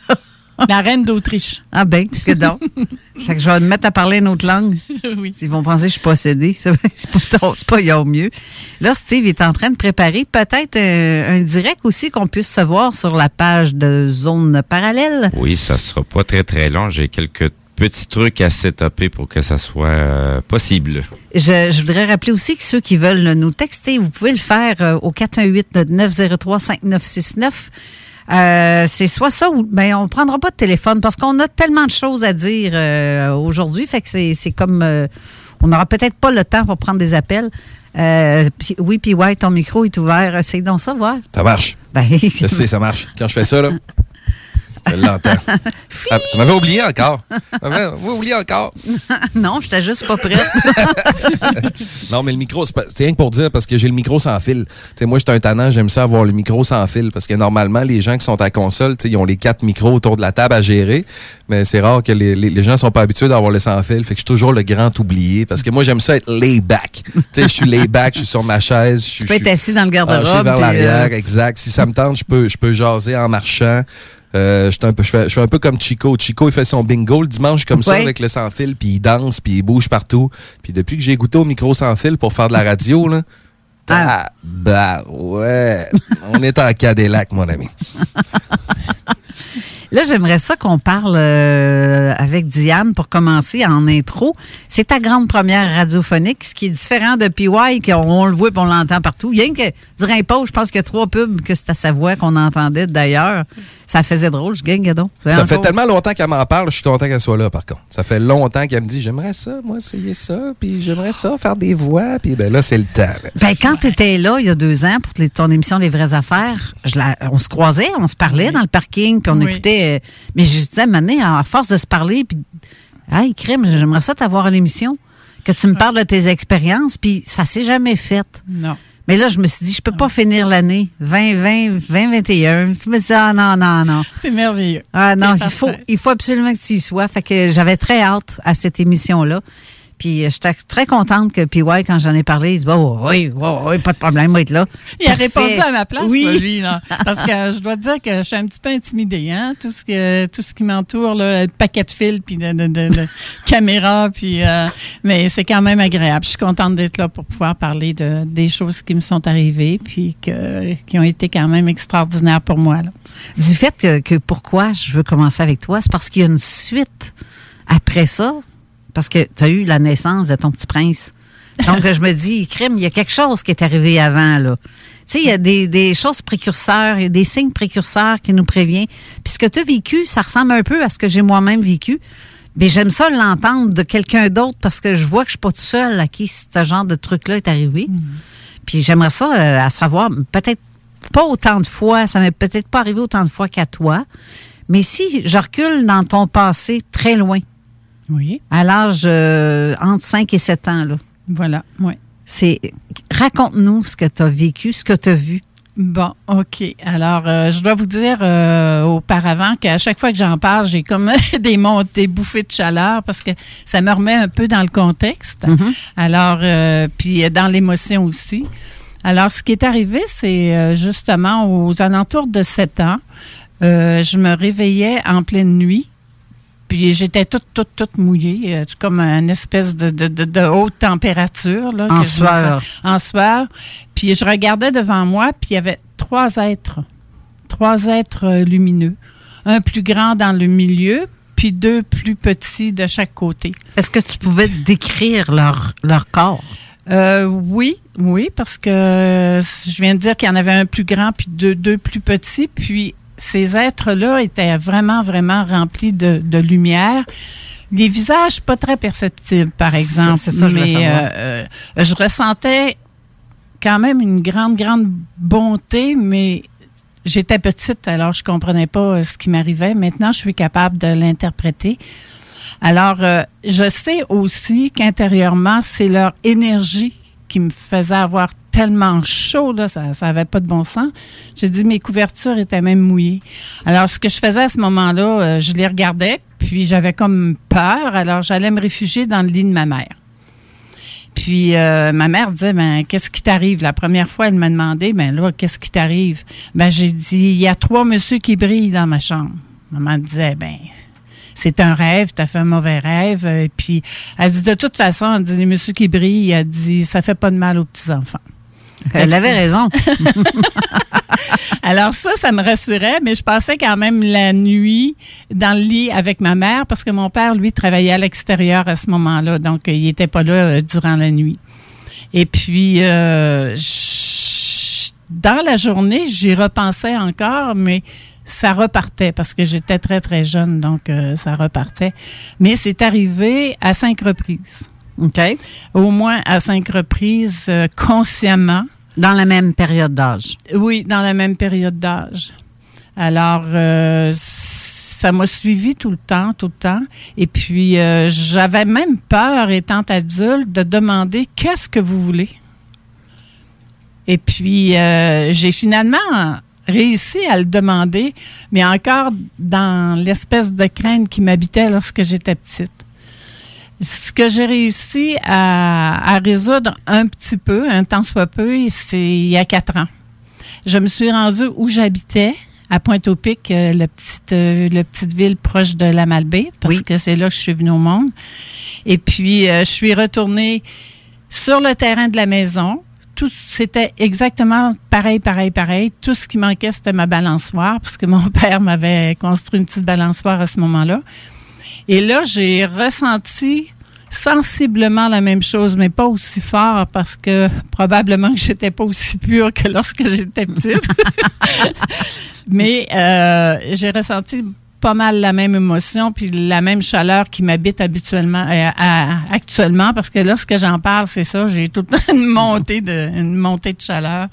La Reine d'Autriche. Ah ben, que donc. fait que je vais me mettre à parler une autre langue. oui. Ils vont penser que je suis possédée. C'est c'est pas, ton- c'est pas il y a au mieux. Là, Steve est en train de préparer peut-être un, un direct aussi qu'on puisse se voir sur la page de Zone Parallèle. Oui, ça sera pas très très long. J'ai quelques petits trucs à setuper pour que ça soit euh, possible. Je, je voudrais rappeler aussi que ceux qui veulent nous texter, vous pouvez le faire euh, au 418-903-5969. Euh, c'est soit ça ou ben on prendra pas de téléphone parce qu'on a tellement de choses à dire euh, aujourd'hui, fait que c'est comme euh, on n'aura peut-être pas le temps pour prendre des appels. Oui, puis ouais, ton micro est ouvert. Essaye donc ça, voir. Ça marche. Ben, Je sais, ça marche. Quand je fais ça, là, je l'entends. Ah, Tu m'avais oublié encore. M'avais oublié encore. non, j'étais juste pas prête. Non, mais le micro, c'est rien que pour dire parce que j'ai le micro sans fil. Tu sais, moi, j'étais un tannant, j'aime ça avoir le micro sans fil parce que normalement, les gens qui sont à console, tu sais, ils ont les quatre micros autour de la table à gérer, mais c'est rare que les, les, les gens sont pas habitués d'avoir le sans fil. Fait que je suis toujours le grand oublié parce que moi, j'aime ça être lay back. Tu sais, je suis lay back, je suis sur ma chaise. Je peux être assis dans le garde-robe, penché vers puis, l'arrière, euh, exact. Si ça me tente, je peux, je peux jaser en marchant. Euh, je, suis un peu, je, fais, je fais un peu comme Chico. Chico, il fait son bingo le dimanche comme ça avec le sans fil, puis il danse, puis il bouge partout. Puis depuis que j'ai goûté au micro sans fil pour faire de la radio, là, ah, bah ouais, on est en Cadillac, mon ami. Là, j'aimerais ça qu'on parle euh, avec Diane pour commencer en intro. C'est ta grande première radiophonique, ce qui est différent de PY, qu'on on le voit et on l'entend partout. Il y a que, durant les pauses, je pense qu'il y a trois pubs que c'est à sa voix qu'on entendait d'ailleurs. Ça faisait drôle, je gagne, donc. Ça fait tellement longtemps qu'elle m'en parle, je suis content qu'elle soit là, par contre. Ça fait longtemps qu'elle me dit, j'aimerais ça, moi, essayer ça, puis j'aimerais ça, faire des voix, puis ben là, c'est le temps. là. Ben, quand tu étais là, il y a deux ans, pour ton émission Les vraies affaires, je la- on se croisait, on se parlait dans le parking, puis on Oui. écoutait. euh, mais je disais, maintenant, à force de se parler, puis, hey, crime, j'aimerais ça t'avoir à l'émission, que tu me parles de tes expériences, puis ça s'est jamais fait. Non. Mais là, je me suis dit, je peux pas finir l'année 2020, 2021. Je me suis dit, ah non, non, non. C'est merveilleux. Ah non, il faut, il faut absolument que tu y sois. Fait que j'avais très hâte à cette émission-là. Puis euh, j'étais très contente que PY, quand j'en ai parlé, il se dit, oh, oui, oui, oui, pas de problème, va être là. Il a répondu à ma place, Oui. lui, là. Parce que je dois te dire que je suis un petit peu intimidée, hein. Tout ce que, tout ce qui m'entoure, là, le paquet de fils, puis de, de, de, de caméras, puis, euh, mais c'est quand même agréable. Je suis contente d'être là pour pouvoir parler de, des choses qui me sont arrivées, puis que, qui ont été quand même extraordinaires pour moi, là. Du fait que, que pourquoi je veux commencer avec toi, c'est parce qu'il y a une suite après ça, parce que tu as eu la naissance de ton petit prince. Donc, je me dis, crime, il y a quelque chose qui est arrivé avant, là. Tu sais, il y a des, des choses précurseurs, il y a des signes précurseurs qui nous préviennent. Puis ce que tu as vécu, ça ressemble un peu à ce que j'ai moi-même vécu. Mais j'aime ça l'entendre de quelqu'un d'autre parce que je vois que je suis pas tout seul à qui ce genre de truc-là est arrivé. Puis j'aimerais ça euh, à savoir, peut-être pas autant de fois, ça m'est peut-être pas arrivé autant de fois qu'à toi, mais si je recule dans ton passé très loin, Oui. à l'âge euh, entre 5 et 7 ans, là. Voilà, oui. C'est raconte-nous ce que tu as vécu, ce que tu as vu. Bon, OK. Alors, euh, je dois vous dire euh, auparavant qu'à chaque fois que j'en parle, j'ai comme des montées, bouffées de chaleur parce que ça me remet un peu dans le contexte. Alors, euh, puis dans l'émotion aussi. Alors, ce qui est arrivé, c'est justement aux alentours de 7 ans, euh, je me réveillais en pleine nuit. Puis j'étais toute, toute, toute mouillée, euh, comme une espèce de, de, de, de haute température. Là, En sueur. en sueur. Puis je regardais devant moi, puis il y avait trois êtres, trois êtres euh, lumineux. Un plus grand dans le milieu, puis deux plus petits de chaque côté. Est-ce que tu pouvais décrire leur, leur corps? Euh, oui, oui, parce que je viens de dire qu'il y en avait un plus grand puis deux, deux plus petits. Puis ces êtres-là étaient vraiment, vraiment remplis de, de lumière. Les visages pas très perceptibles, par exemple. c'est ça, je mais euh, euh, je ressentais quand même une grande, grande bonté, mais j'étais petite, alors je comprenais pas euh, ce qui m'arrivait. Maintenant, je suis capable de l'interpréter. Alors, euh, je sais aussi qu'intérieurement, c'est leur énergie qui me faisait avoir tellement chaud, là, ça n'avait pas de bon sens. J'ai dit, mes couvertures étaient même mouillées. Alors, ce que je faisais à ce moment-là, euh, je les regardais, puis j'avais comme peur, alors j'allais me réfugier dans le lit de ma mère. Puis euh, ma mère disait ben qu'est-ce qui t'arrive? La première fois elle m'a demandé ben là qu'est-ce qui t'arrive? Ben j'ai dit il y a trois monsieur qui brillent dans ma chambre. Maman disait ben c'est un rêve, tu as fait un mauvais rêve Euh, puis elle dit de toute façon elle dit les monsieur qui brillent, elle dit ça fait pas de mal aux petits enfants. Elle avait raison. Alors ça, ça me rassurait, mais je passais quand même la nuit dans le lit avec ma mère parce que mon père, lui, travaillait à l'extérieur à ce moment-là, donc il n'était pas là euh, durant la nuit. Et puis, euh, je- dans la journée, j'y repensais encore, mais ça repartait parce que j'étais très, très jeune, donc euh, ça repartait. Mais c'est arrivé à cinq reprises. OK. Au moins à cinq reprises, euh, consciemment. Dans la même période d'âge. Oui, dans la même période d'âge. Alors, euh, ça m'a suivi tout le temps, tout le temps. Et puis, euh, j'avais même peur, étant adulte, de demander qu'est-ce que vous voulez. Et puis, euh, j'ai finalement réussi à le demander, mais encore dans l'espèce de crainte qui m'habitait lorsque j'étais petite. Ce que j'ai réussi à, à résoudre un petit peu, un temps soit peu, c'est il y a quatre ans. Je me suis rendue où j'habitais, à Pointe-au-Pic, euh, la petite, euh, la petite ville proche de la Malbaie, parce que c'est là que je suis venue au monde. Et puis, euh, je suis retournée sur le terrain de la maison. Tout, c'était exactement pareil, pareil, pareil. Tout ce qui manquait, c'était ma balançoire, parce que mon père m'avait construit une petite balançoire à ce moment-là. Et là, j'ai ressenti sensiblement la même chose, mais pas aussi fort parce que probablement que j'étais pas aussi pure que lorsque j'étais petite. mais euh, j'ai ressenti pas mal la même émotion puis la même chaleur qui m'habite habituellement euh, actuellement parce que lorsque j'en parle c'est ça j'ai tout le temps une montée de une montée de chaleur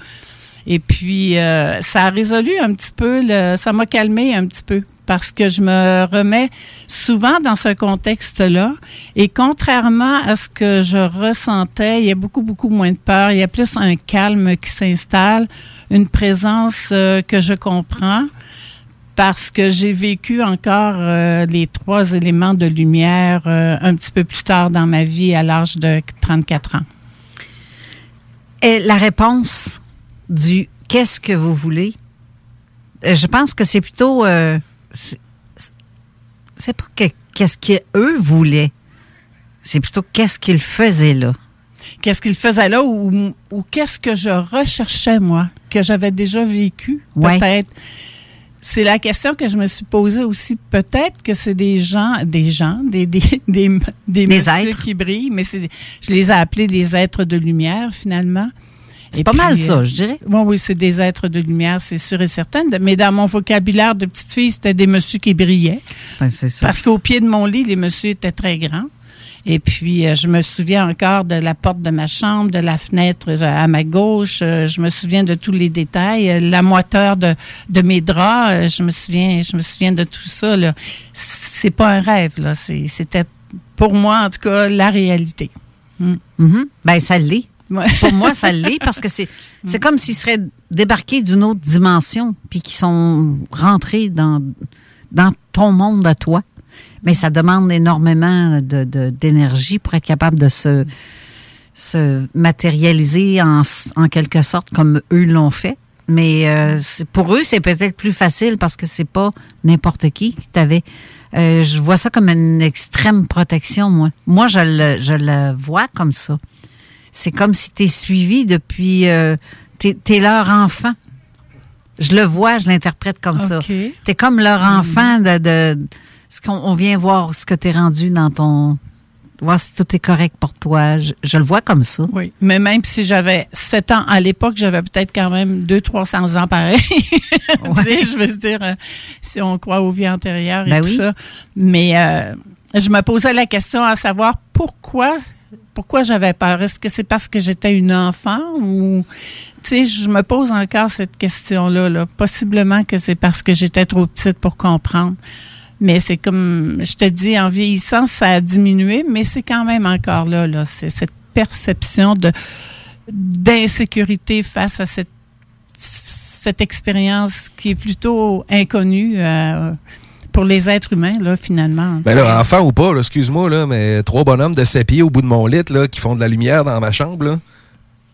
et puis euh, ça a résolu un petit peu le, ça m'a calmé un petit peu parce que je me remets souvent dans ce contexte-là. Et contrairement à ce que je ressentais, il y a beaucoup, beaucoup moins de peur. Il y a plus un calme qui s'installe, une présence euh, que je comprends parce que j'ai vécu encore euh, les trois éléments de lumière euh, un petit peu plus tard dans ma vie à l'âge de 34 ans. Et la réponse du qu'est-ce que vous voulez, je pense que c'est plutôt. C'est pas que- qu'est-ce qu'eux voulaient, c'est plutôt qu'est-ce qu'ils faisaient là. Qu'est-ce qu'il faisait là ou, ou qu'est-ce que je recherchais, moi, que j'avais déjà vécu, Ouais. peut-être? C'est la question que je me suis posée aussi. Peut-être que c'est des gens, des gens, des, des, des, des, Des messieurs êtres. qui brillent, mais c'est, je les ai appelés des êtres de lumière, finalement. C'est pas mal ça, euh, je dirais. Oui, oui, c'est des êtres de lumière, c'est sûr et certain. Mais dans mon vocabulaire de petite fille, c'était des messieurs qui brillaient. Ben, c'est ça. Parce qu'au pied de mon lit, les messieurs étaient très grands. Et puis, euh, je me souviens encore de la porte de ma chambre, de la fenêtre euh, à ma gauche. Euh, je me souviens de tous les détails. Euh, la moiteur de, de mes draps, euh, je me souviens, je me souviens de tout ça. C'est pas un rêve, là. C'était, pour moi, en tout cas, la réalité. Mm. Mhm. Ben, ça l'est. Pour moi, ça l'est parce que c'est comme s'ils seraient débarqués d'une autre dimension puis qu'ils sont rentrés dans, dans ton monde à toi. Mais ça demande énormément d'énergie pour être capable de se, se matérialiser en, en quelque sorte comme eux l'ont fait. Mais euh, pour eux, c'est peut-être plus facile parce que c'est pas n'importe qui qui t'avait. Euh, je vois ça comme une extrême protection, moi. Moi, je le, je le vois comme ça. C'est comme si tu es suivi depuis. Euh, tu es, leur enfant. Je le vois, je l'interprète comme ça. Tu es comme leur enfant de. de ce qu'on on vient voir ce que tu es rendu dans ton. Voir si tout est correct pour toi. Je, je le vois comme ça. Oui, mais même si j'avais 7 ans à l'époque, j'avais peut-être quand même 200-300 ans pareil. Tu sais, je veux dire, euh, si on croit aux vies antérieures et Ben tout oui. ça. Mais euh, je me posais la question à savoir pourquoi, pourquoi j'avais peur? Est-ce que c'est parce que j'étais une enfant ou... Tu sais, je me pose encore cette question-là. Là. Possiblement que c'est parce que j'étais trop petite pour comprendre. Mais c'est comme, je te dis, en vieillissant, ça a diminué, mais c'est quand même encore là. là. C'est cette perception d'insécurité face à cette, cette expérience qui est plutôt inconnue euh, pour les êtres humains, là, finalement. Ben là, enfant ou pas, excuse-moi, là, mais trois bonhommes de 7 pieds au bout de mon lit là, qui font de la lumière dans ma chambre, là.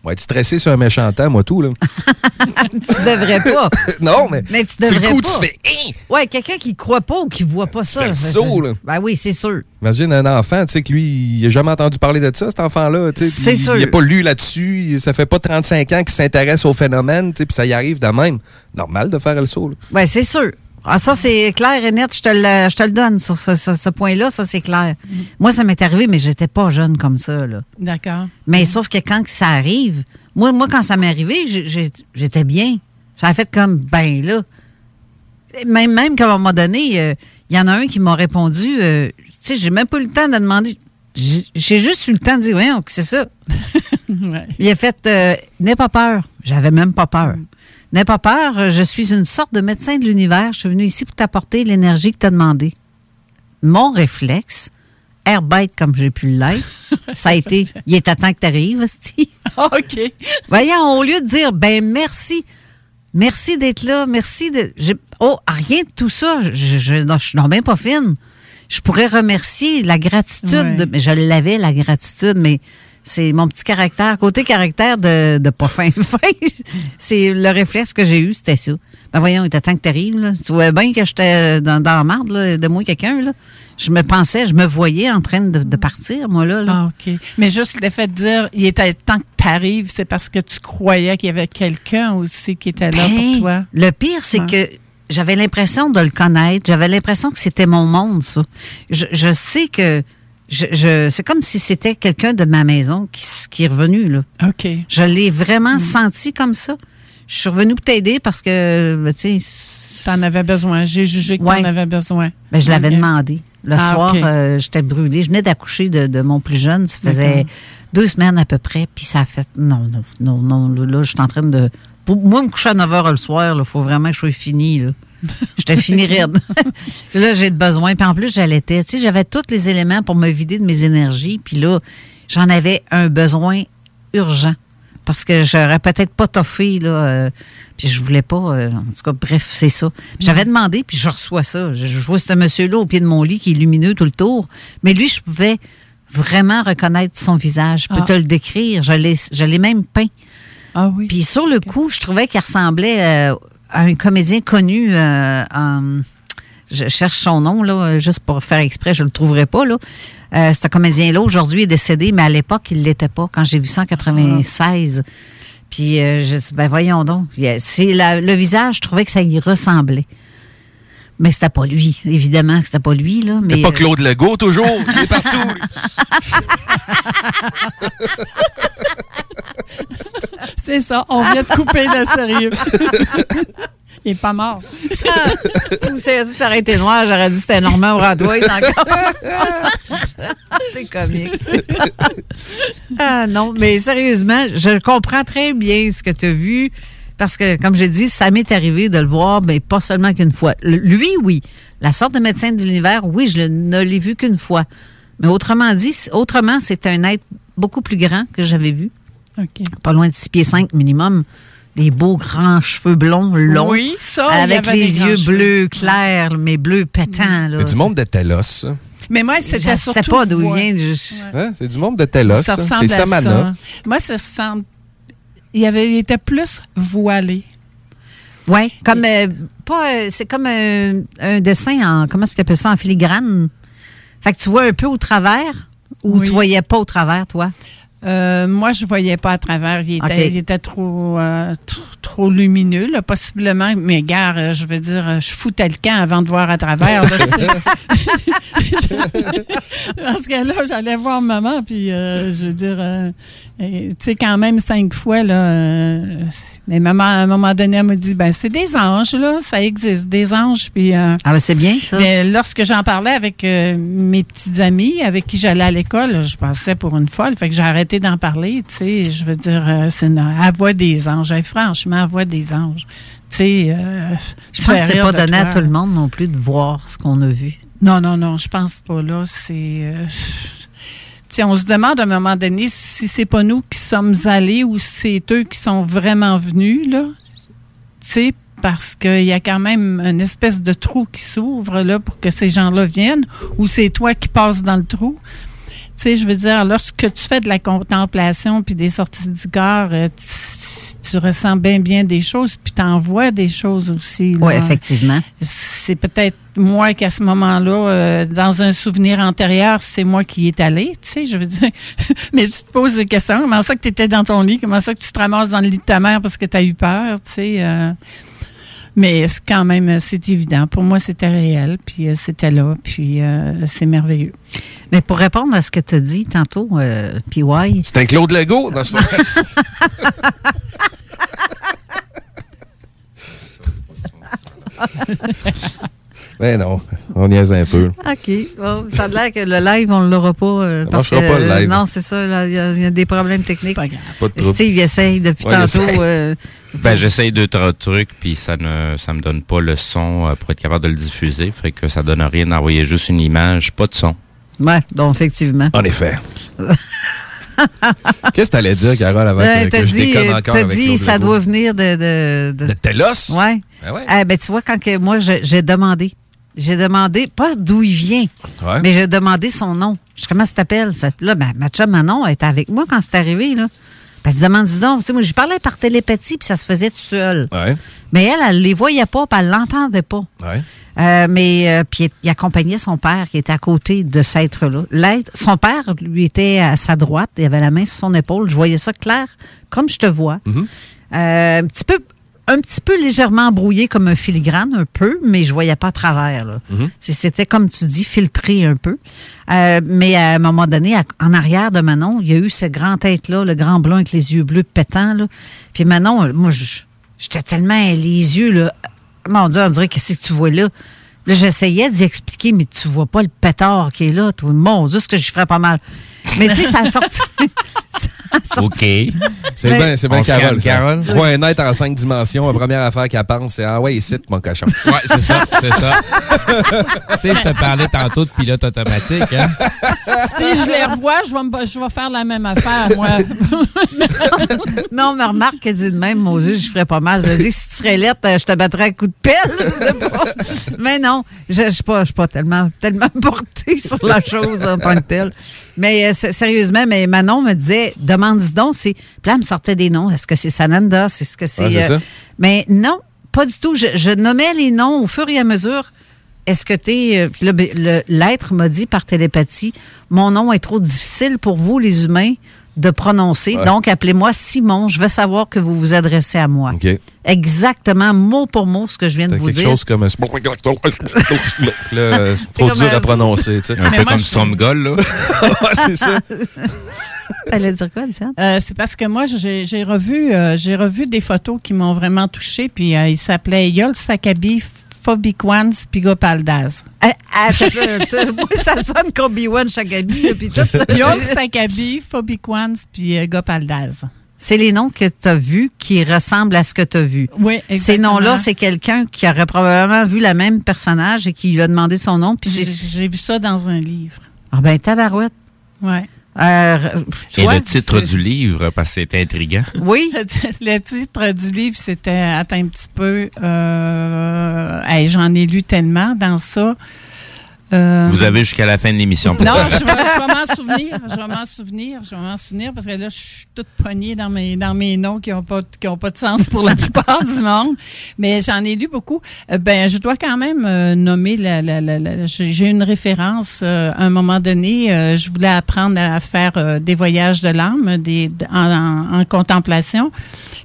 Moi, être stressé sur un méchant temps, moi, tout, là. tu devrais pas. non, mais, Mais tu devrais coup, pas. tu fais... Hein? Ouais, quelqu'un qui ne croit pas ou qui ne voit pas ça. ça- saut, là. Ben oui, c'est sûr. Imagine un enfant, tu sais, que lui, il n'a jamais entendu parler de ça, cet enfant-là. tu sais, puis C'est sûr. Il n'a pas lu là-dessus. Ça fait pas 35 ans qu'il s'intéresse au phénomène, tu sais, puis ça y arrive de même. Normal de faire le saut, là. Ben, c'est sûr. Ah, ça, c'est clair et net. Je te le, je te le donne sur ce, ce- ce point-là. Ça, c'est clair. Moi, ça m'est arrivé, mais j'étais pas jeune comme ça. Là. D'accord. Mais sauf que quand ça arrive, moi, moi quand ça m'est arrivé, j'étais bien. Ça a fait comme, ben là. Même, même qu'à un moment donné, euh, il y en a un qui m'a répondu, euh, tu sais, j'ai même pas eu le temps de demander. J'ai juste eu le temps de dire, que c'est ça. Ouais. Il a fait euh, N'aie pas peur. J'avais même pas peur. N'aie pas peur, je suis une sorte de médecin de l'univers. Je suis venu ici pour t'apporter l'énergie que tu as demandé. Mon réflexe, air bête comme j'ai pu l'être, ça a été Il est à temps que tu arrives, OK. Voyons, au lieu de dire Ben merci, merci d'être là, merci de. Oh, rien de tout ça. Je, je, non, je suis non, même pas fine. Je pourrais remercier la gratitude. De- mais je l'avais, la gratitude, mais c'est mon petit caractère. Côté caractère de, de pas fin fin, c'est le réflexe que j'ai eu, c'était ça. Ben voyons, il était temps que t'arrives, là. Tu vois bien que j'étais dans, dans la marde, là, de moi quelqu'un, là. Je me pensais, je me voyais en train de, de partir, moi, là. là. Ah, OK. Mais juste le fait de dire, il était temps que tu arrives, c'est parce que tu croyais qu'il y avait quelqu'un aussi qui était là Ben, pour toi. Le pire, c'est que j'avais l'impression de le connaître. J'avais l'impression que c'était mon monde, ça. Je, je sais que je, je- c'est comme si c'était quelqu'un de ma maison qui, est revenu, là. OK. Je l'ai vraiment senti comme ça. Je suis revenue pour t'aider parce que, ben, tu sais, T'en avais besoin. J'ai jugé que Ouais. t'en avais besoin. ben, je l'avais demandé. Le Ah, soir, euh, j'étais brûlée. Je venais d'accoucher de, de mon plus jeune. Ça faisait deux semaines à peu près. Puis ça a fait, non, non, non, non. Là, là, je suis en train de... Pour moi, me coucher à 9 h le soir, il faut vraiment que je sois finie. Là. Je te finis raide. là, j'ai de besoin. Puis en plus, j'allaitais. Tu sais, j'avais tous les éléments pour me vider de mes énergies. Puis là, j'en avais un besoin urgent. Parce que j'aurais peut-être pas toffé, là. euh, puis je voulais pas. euh, en tout cas, bref, c'est ça. J'avais demandé, puis je reçois ça. Je, je vois ce monsieur-là au pied de mon lit qui est lumineux tout le tour. Mais lui, je pouvais vraiment reconnaître son visage. Je peux Ah. te le décrire. Je l'ai, même peint. Ah oui. Puis sur le coup, je trouvais qu'il ressemblait euh, à un comédien connu. euh, je cherche son nom, là, juste pour faire exprès, je le trouverai pas. Là. Euh, ce comédien-là, aujourd'hui, est décédé, mais à l'époque, il l'était pas, quand j'ai vu ça en 96. Puis, euh, je ben voyons donc. C'est le visage, je trouvais que ça y ressemblait. Mais c'était pas lui, évidemment que c'était pas lui. Là, mais, C'est pas euh, Claude Legault, toujours? Il est partout. C'est ça, on vient de couper le sérieux. Il est pas mort. Ou ça, aurait été noir, j'aurais dit que c'était Normand Bradois encore. C'est comique. ah non, mais sérieusement, je comprends très bien ce que tu as vu. Parce que, comme j'ai dit, ça m'est arrivé de le voir, mais pas seulement qu'une fois. Le- Lui, oui. La sorte de médecin de l'univers, oui, je le- ne l'ai vu qu'une fois. Mais autrement dit, autrement, c'est un être beaucoup plus grand que j'avais vu. OK. Pas loin de 6 pieds 5 minimum. Des beaux grands cheveux blonds, longs. Oui, ça, il y Avec avait les yeux cheveux. bleus clairs, mais bleus pétants. Là. C'est du monde de Telos, ça. Mais moi, Je c'était ne surtout... sais pas d'où vient. je- Hein? C'est du monde de Telos. Ça ça. ressemble C'est à Samana. ça. Moi, ça ressemble... Il, avait, il était plus voilé. Oui, comme euh, pas euh, c'est comme un, un dessin en comment est-ce qu'on appelle ça en filigrane? Fait que tu vois un peu au travers ou Oui. tu voyais pas au travers toi? Euh, moi, je voyais pas à travers. Il était, OK. il était trop, euh, tr- trop lumineux, là, possiblement. Mais gare, euh, je veux dire, euh, je foutais le camp avant de voir à travers. là, Parce que là, j'allais voir maman, puis euh, je veux dire, euh, tu sais, quand même cinq fois, là. euh, mais maman, à un moment donné, elle m'a dit, ben, c'est des anges, là, ça existe, des anges, puis. euh, Ah ben c'est bien ça. mais lorsque j'en parlais avec euh, mes petites amies avec qui j'allais à l'école, je passais pour une folle. Fait que j'ai arrêté d'en parler. Tu sais, je veux dire, euh, c'est une à voix des anges. Franchement, à voix des anges. Tu sais, Je pense que c'est pas donné à tout le monde non plus de voir ce qu'on a vu. Non, non, non, je pense pas là. C'est. Euh, tu sais, on se demande à un moment donné si c'est pas nous qui sommes allés ou si c'est eux qui sont vraiment venus, là. Parce qu'il y a quand même une espèce de trou qui s'ouvre, pour que ces gens-là viennent, ou c'est toi qui passes dans le trou. Tu sais, je veux dire, lorsque tu fais de la contemplation puis des sorties du corps, euh, tu, tu ressens bien, bien des choses, puis tu vois des choses aussi. Oui, effectivement. C'est peut-être moi qui, à ce moment-là, euh, dans un souvenir antérieur, c'est moi qui y est allé, tu sais, je veux dire. Mais tu te poses des questions. Comment ça que tu étais dans ton lit? Comment ça que tu te ramasses dans le lit de ta mère parce que tu as eu peur, tu sais? euh? Mais c'est quand même, euh, c'est évident. Pour moi, c'était réel, puis euh, c'était là, puis euh, c'est merveilleux. Mais pour répondre à ce que tu as dit tantôt, euh, PY. C'est un Claude Legault dans ce podcast. Mais non, on niaise un peu. OK. Bon, ça a l'air que le live, on ne l'aura pas. euh, Ça parce que, pas, le euh, live. non, c'est ça. Il y, a- il y a des problèmes techniques. pas grave. Pas de. Steve essaye depuis Ouais, tantôt. euh, Ben, j'essaye deux, trois trucs, puis ça ne ça me donne pas le son euh, pour être capable de le diffuser. Fait que ça donne rien d'envoyer juste une image, pas de son. ouais, donc effectivement. En effet. Qu'est-ce que t'allais dire, Carole, avant que, t'as que je dit, déconne euh, encore avec dit ça doit venir de... De, De Telos? Ouais. Ben ouais. Ah, ben, tu vois, quand que moi, je- j'ai demandé, j'ai demandé, pas d'où il vient, Ouais. mais j'ai demandé son nom. Je comment ça t'appelle? Ça- Là, ben, ma chum Manon elle était avec moi quand c'est arrivé, là. Ben, elle se demande, dis donc, tu sais, moi, je parlais par télépathie, puis ça se faisait tout seul. Ouais. Mais elle, elle les voyait pas, puis elle l'entendait pas. Ouais. Euh, mais euh, puis il accompagnait son père qui était à côté de cet être-là. L'être, son père lui était à sa droite, il avait la main sur son épaule. Je voyais ça clair, comme je te vois. Mm-hmm. Euh, un petit peu, un petit peu légèrement embrouillé comme un filigrane, un peu, mais je voyais pas à travers. là. C'est- C'était comme tu dis, filtré un peu. Euh, mais à un moment donné, à- en arrière de Manon, il y a eu ce grand tête-là, le grand blond avec les yeux bleus pétants. Là. Puis Manon, euh, moi, j'étais tellement les yeux, là, mon Dieu, on dirait qu'est-ce que tu vois là? Là, j'essayais d'y expliquer, mais tu vois pas le pétard qui est là. Toi. Mon Dieu, ce que je ferais pas mal. Mais tu sais, ça a sorti. OK. C'est bien, c'est bien Carole. Carole. Voit un être en cinq dimensions, la première affaire qu'elle pense, c'est Ah ouais, ici, mon cochon. Ouais, c'est ça, c'est ça. tu sais, je te parlais tantôt de pilote automatique, hein? Si je les revois, je vais, me- je vais faire la même affaire, moi. non, mais remarque qu'elle dit de même, mon Dieu, je ferais pas mal. Je dis, si tu serais lettre, je te battrais à coup de pelle. Je sais pas. Mais non, je ne suis pas, pas tellement, tellement portée sur la chose en tant que telle. Mais euh, sérieusement, mais Manon me disait, demande-y donc, c'est. Puis là, elle me sortait des noms. Est-ce que c'est Sananda? Est-ce que c'est. Ouais, c'est ça. mais non, pas du tout. Je, je nommais les noms au fur et à mesure. Est-ce que tu es. Puis là, ben, l'être m'a dit par télépathie Mon nom est trop difficile pour vous, les humains, de prononcer. Ouais. Donc, appelez-moi Simon. Je veux savoir que vous vous adressez à moi. Exactement, mot pour mot, ce que je viens de C'est vous quelque dire. chose comme. Là, euh, trop comme dur un- à prononcer. tu sais. Un peu comme Stromgol, là. Ouais, c'est ça. Fallait dire quoi, Diane? Euh, c'est parce que moi, j'ai j'ai revu, euh, j'ai revu des photos qui m'ont vraiment touchée. Puis euh, il s'appelait Yol Sakabi Fobiquans Pigopaldaz. Ah, ah, ça, peut- ça- moi, ça sonne comme B1 Chagabi, là, puis. Yol Sakabi puis euh, Gopaldaz. C'est les noms que tu as vus qui ressemblent à ce que tu as vu. Oui, Ces exactement. noms-là, c'est quelqu'un qui aurait probablement vu la même personnage et qui lui a demandé son nom. Puis j'ai vu ça dans un livre. Ah ben, tabarouette. Ouais. Euh, Et vois, le titre du livre, parce que c'est intriguant. Oui. Le titre du livre, c'était Attends un petit peu. Euh, hey, J'en ai lu tellement dans ça. Euh, Vous avez jusqu'à la fin de l'émission. Non, je vais, je vais m'en souvenir. Je vais m'en souvenir. Je vais m'en souvenir parce que là, je suis toute pognée dans mes, dans mes noms qui n'ont pas, qui ont pas de sens pour la plupart du monde. Mais j'en ai lu beaucoup. Euh, ben, je dois quand même euh, nommer la, la, la- la- j'ai une référence. à un moment donné, je voulais apprendre à faire des voyages de l'âme, des, en, en- en contemplation.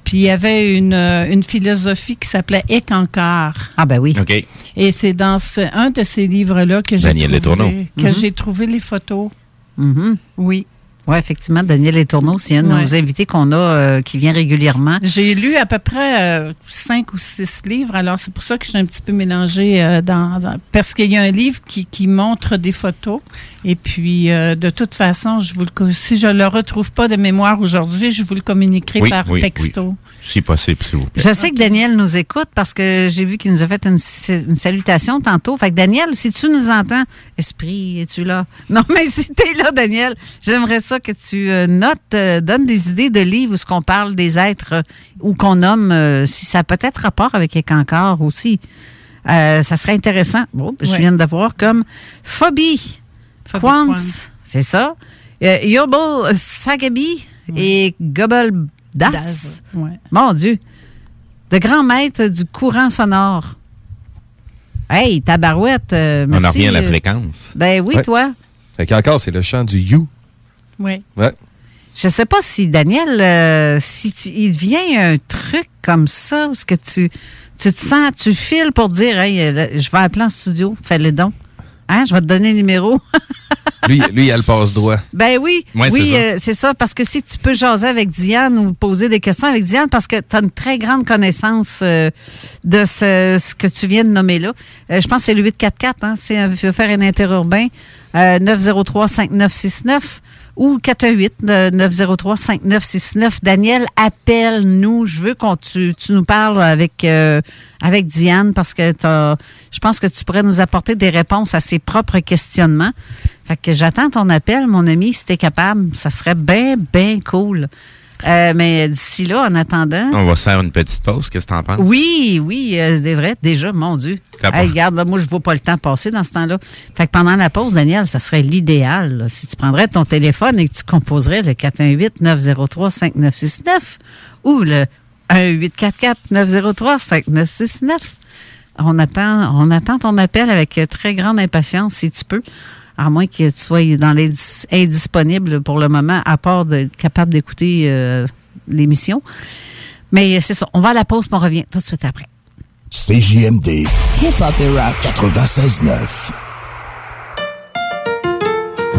Puis il y avait une, euh, une philosophie qui s'appelait Ekankar. Ah ben oui. OK. Et c'est dans ce- un de ces livres-là que j'ai trouvé, que Mhm. j'ai trouvé les photos. Mhm. Oui. Oui, effectivement, Daniel Letourneau, c'est un de Ouais. nos invités qu'on a euh, qui vient régulièrement. J'ai lu à peu près euh, cinq ou six livres, alors c'est pour ça que je suis un petit peu mélangée euh, dans, dans- parce qu'il y a un livre qui, qui montre des photos et puis euh, de toute façon, je vous le si je le retrouve pas de mémoire aujourd'hui, je vous le communiquerai Oui, par oui, texto. oui. Si possible, s'il vous plaît. Je sais que Daniel nous écoute parce que j'ai vu qu'il nous a fait une, une salutation tantôt. Fait que Daniel, si tu nous entends, esprit, es-tu là? Non, mais si t'es là, Daniel, j'aimerais ça que tu euh, notes, euh, donnes des idées de livres où ce qu'on parle des êtres euh, ou qu'on nomme, euh, si ça a peut-être rapport avec Ekankar aussi. Euh, ça serait intéressant. Bon, Je Ouais. viens de voir comme Phobie Quants, c'est ça. Euh, Yobel Sagabi et Gobel Das. Ouais. Mon Dieu. De grands maîtres du courant sonore. Hey, tabarouette. euh, On en merci, revient à la euh, fréquence. Ben oui, Ouais. toi. Fait qu'encore, c'est le chant du You. Oui. Ouais. Je sais pas si, Daniel, euh, si tu, il devient un truc comme ça, parce que tu, tu te sens, tu files pour dire, hey, euh, je vais appeler en studio, fais-le donc. Hein, je vais te donner le numéro. Lui, lui, il a le passe-droit. Ben oui, Ouais, oui, c'est ça. euh, c'est ça. Parce que si tu peux jaser avec Diane ou poser des questions avec Diane, parce que tu as une très grande connaissance euh, de ce, ce que tu viens de nommer là. Euh, je pense que c'est le 844, hein, si on veut faire un interurbain, euh, 903-5969 ou 418-903-5969. Daniel, appelle-nous. Je veux qu'on tu, tu nous parles avec, euh, avec Diane parce que t'as- je pense que tu pourrais nous apporter des réponses à ses propres questionnements. Fait que j'attends ton appel, mon ami, si t'es capable. Ça serait bien, bien cool. Euh, mais d'ici là, en attendant. On va se faire une petite pause. Qu'est-ce que t'en penses? Oui, oui, euh, c'est vrai, déjà, mon Dieu. Hey, regarde, là, moi, je ne vois pas le temps passer dans ce temps-là. Fait que pendant la pause, Daniel, ça serait l'idéal. Si tu prendrais ton téléphone et que tu composerais le 418-903-5969 ou le 1-844-903-5969. On attend, on attend ton appel avec euh, très grande impatience, si tu peux. À moins que tu sois dans les indisponible pour le moment, à part d'être capable d'écouter euh, l'émission. Mais c'est ça. On va à la pause, puis on revient tout de suite après. CJMD. Hip-hop et rap. 96.9.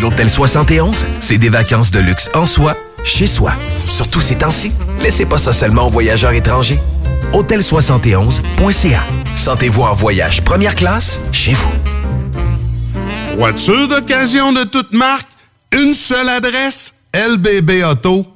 L'Hôtel 71, c'est des vacances de luxe en soi, chez soi. Surtout ces temps-ci, laissez pas ça seulement aux voyageurs étrangers. Hôtel71.ca. Sentez-vous en voyage première classe chez vous. Voiture d'occasion de toute marque, une seule adresse, lbbauto.com.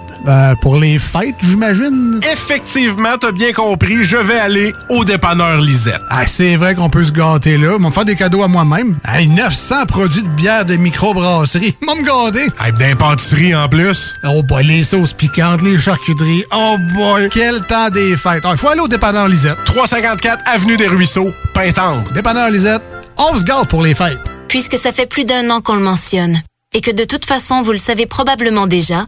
Ben, pour les fêtes, j'imagine. Effectivement, t'as bien compris, je vais aller au dépanneur Lisette. Ah, c'est vrai qu'on peut se gâter là. Ils me faire des cadeaux à moi-même. Hey, 900 produits de bière de microbrasserie. Ils me gâter. Hey, d'impantisserie en plus. Oh boy, les sauces piquantes, les charcuteries. Oh boy, quel temps des fêtes. Il faut aller au dépanneur Lisette. 354 Avenue des Ruisseaux, Pintendre. Dépanneur Lisette, on se gâte pour les fêtes. Puisque ça fait plus d'un an qu'on le mentionne, et que de toute façon vous le savez probablement déjà,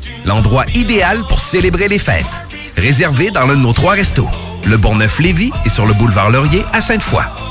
L'endroit idéal pour célébrer les fêtes. Réservé dans l'un de nos trois restos. Le Bonneuf-Lévis et sur le boulevard Laurier à Sainte-Foy.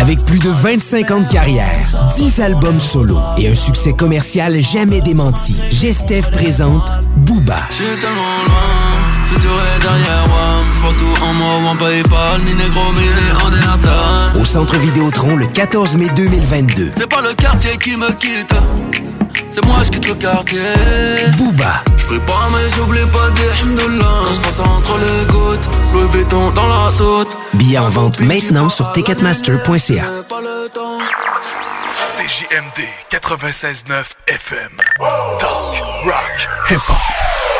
Avec plus de 25 ans de carrière, 10 albums solo et un succès commercial jamais démenti, Gestev présente Booba. J'suis tellement loin, futur est derrière moi. J'vois tout en moi, en Paypal, ni négro, ni en Néandertal. Au Centre Vidéotron le 14 mai 2022. C'est pas le quartier qui me quitte, c'est moi je quitte le quartier. Booba. J'prie pas mais j'oublie pas des hamdoulah. Quand j'passe entre les gouttes, Louis Vuitton dans la saute. Billets en vente maintenant sur ticketmaster.ca. C'est JMD 96.9 FM. Talk, rock, hip-hop.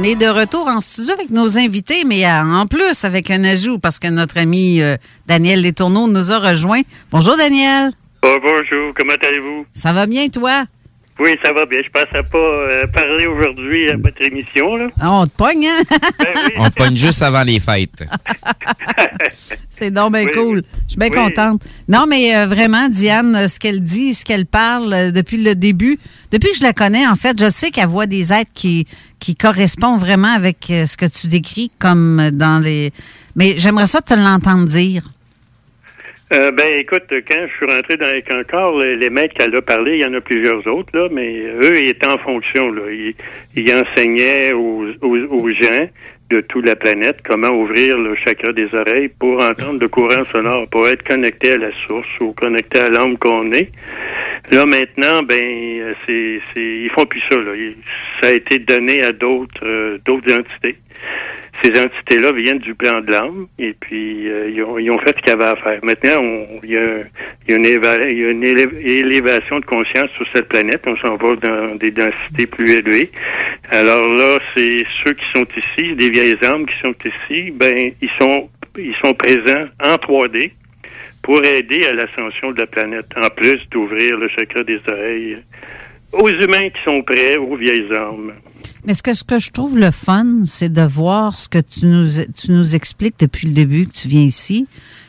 On est de retour en studio avec nos invités, mais euh, en plus avec un ajout parce que notre ami euh, Daniel Letourneau nous a rejoint. Bonjour Daniel. Oh, bonjour, comment allez-vous? Ça va bien toi? Oui, ça va bien. Je pensais pas euh, parler aujourd'hui à votre émission. Là. Ah, on te pogne, hein? On te pogne juste avant les fêtes. C'est donc bien Oui, cool. Je suis bien Oui. contente. Non, mais euh, vraiment, Diane, euh, ce qu'elle dit, ce qu'elle parle euh, depuis le début, depuis que je la connais, en fait, je sais qu'elle voit des êtres qui, qui correspondent vraiment avec euh, ce que tu décris comme dans les... Mais j'aimerais ça te l'entendre dire. Euh, ben, écoute, quand je suis rentré dans les encore, les, maîtres qu'elle a parlé, il y en a plusieurs autres, là, mais eux, ils étaient en fonction, là. Ils, ils enseignaient aux, aux, gens de toute la planète comment ouvrir le chakra des oreilles pour entendre le courant sonore, pour être connecté à la source ou connecté à l'âme qu'on est. Là, maintenant, ben, c'est, c'est, ils font plus ça, là. Ça a été donné à d'autres, euh, d'autres entités. Ces entités-là viennent du plan de l'âme et puis euh, ils, ont, ils ont fait ce qu'il y avait à faire. Maintenant, on- il y a, il y a une, il y a une élé- élévation de conscience sur cette planète. On s'en va dans des densités plus élevées. Alors là, c'est ceux qui sont ici, des vieilles âmes qui sont ici, ben ils sont ils sont présents en 3D pour aider à l'ascension de la planète, en plus d'ouvrir le chakra des oreilles aux humains qui sont prêts, aux vieilles âmes. Mais ce que, ce que je trouve le fun, c'est de voir ce que tu nous, tu nous expliques depuis le début que tu viens ici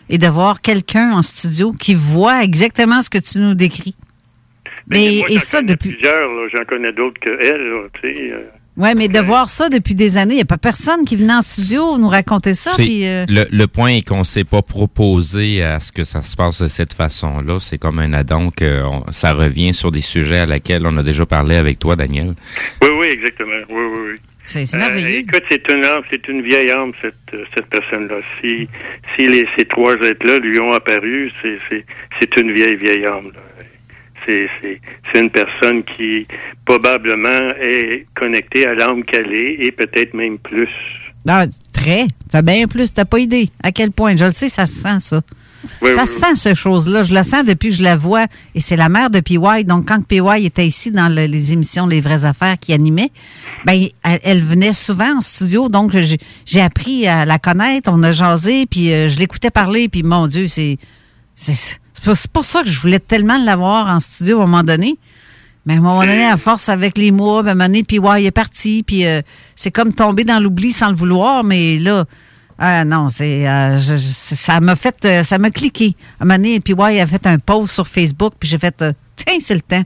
et de voir quelqu'un en studio qui voit exactement ce que tu nous décris. Mais, Moi, et ça depuis. plusieurs, j'en connais d'autres que elle, tu sais. Euh. Ouais, mais de voir ça depuis des années, il n'y a pas personne qui venait en studio nous raconter ça. Puis, euh, le, le point est qu'on s'est pas proposé à ce que ça se passe de cette façon-là. C'est comme un addon que on- ça revient sur des sujets à laquelle on a déjà parlé avec toi, Daniel. Oui, oui, exactement. Oui, oui, oui. C'est merveilleux. écoute, c'est une âme, c'est une vieille âme, cette, euh, cette personne-là. Si, si les, ces trois êtres-là lui ont apparu, c'est, c'est, c'est une vieille, vieille âme. là. C'est, c'est, c'est une personne qui probablement est connectée à l'âme qu'elle est et peut-être même plus. ah, très. Ça bien plus. T'as pas idée à quel point. Je le sais, ça se sent, ça. Oui, ça oui, se sent, ces choses-là. Je la sens depuis que je la vois. Et c'est la mère de PY. Donc, quand PY était ici dans le- les émissions Les Vraies Affaires qui animait, ben, elle, elle venait souvent en studio. Donc, j'ai j'ai appris à la connaître. On a jasé, puis euh, je l'écoutais parler. Puis, mon Dieu, c'est c'est pour, ça que je voulais tellement l'avoir en studio à un moment donné. Mais à un moment donné, à force avec les mois, à un moment donné, PY est parti. Puis, euh, c'est comme tomber dans l'oubli sans le vouloir. Mais là... Ah non, c'est euh, ça m'a fait euh, ça m'a cliqué. À un moment donné, puis ouais, il a fait un post sur Facebook, puis j'ai fait euh, tiens, c'est le temps.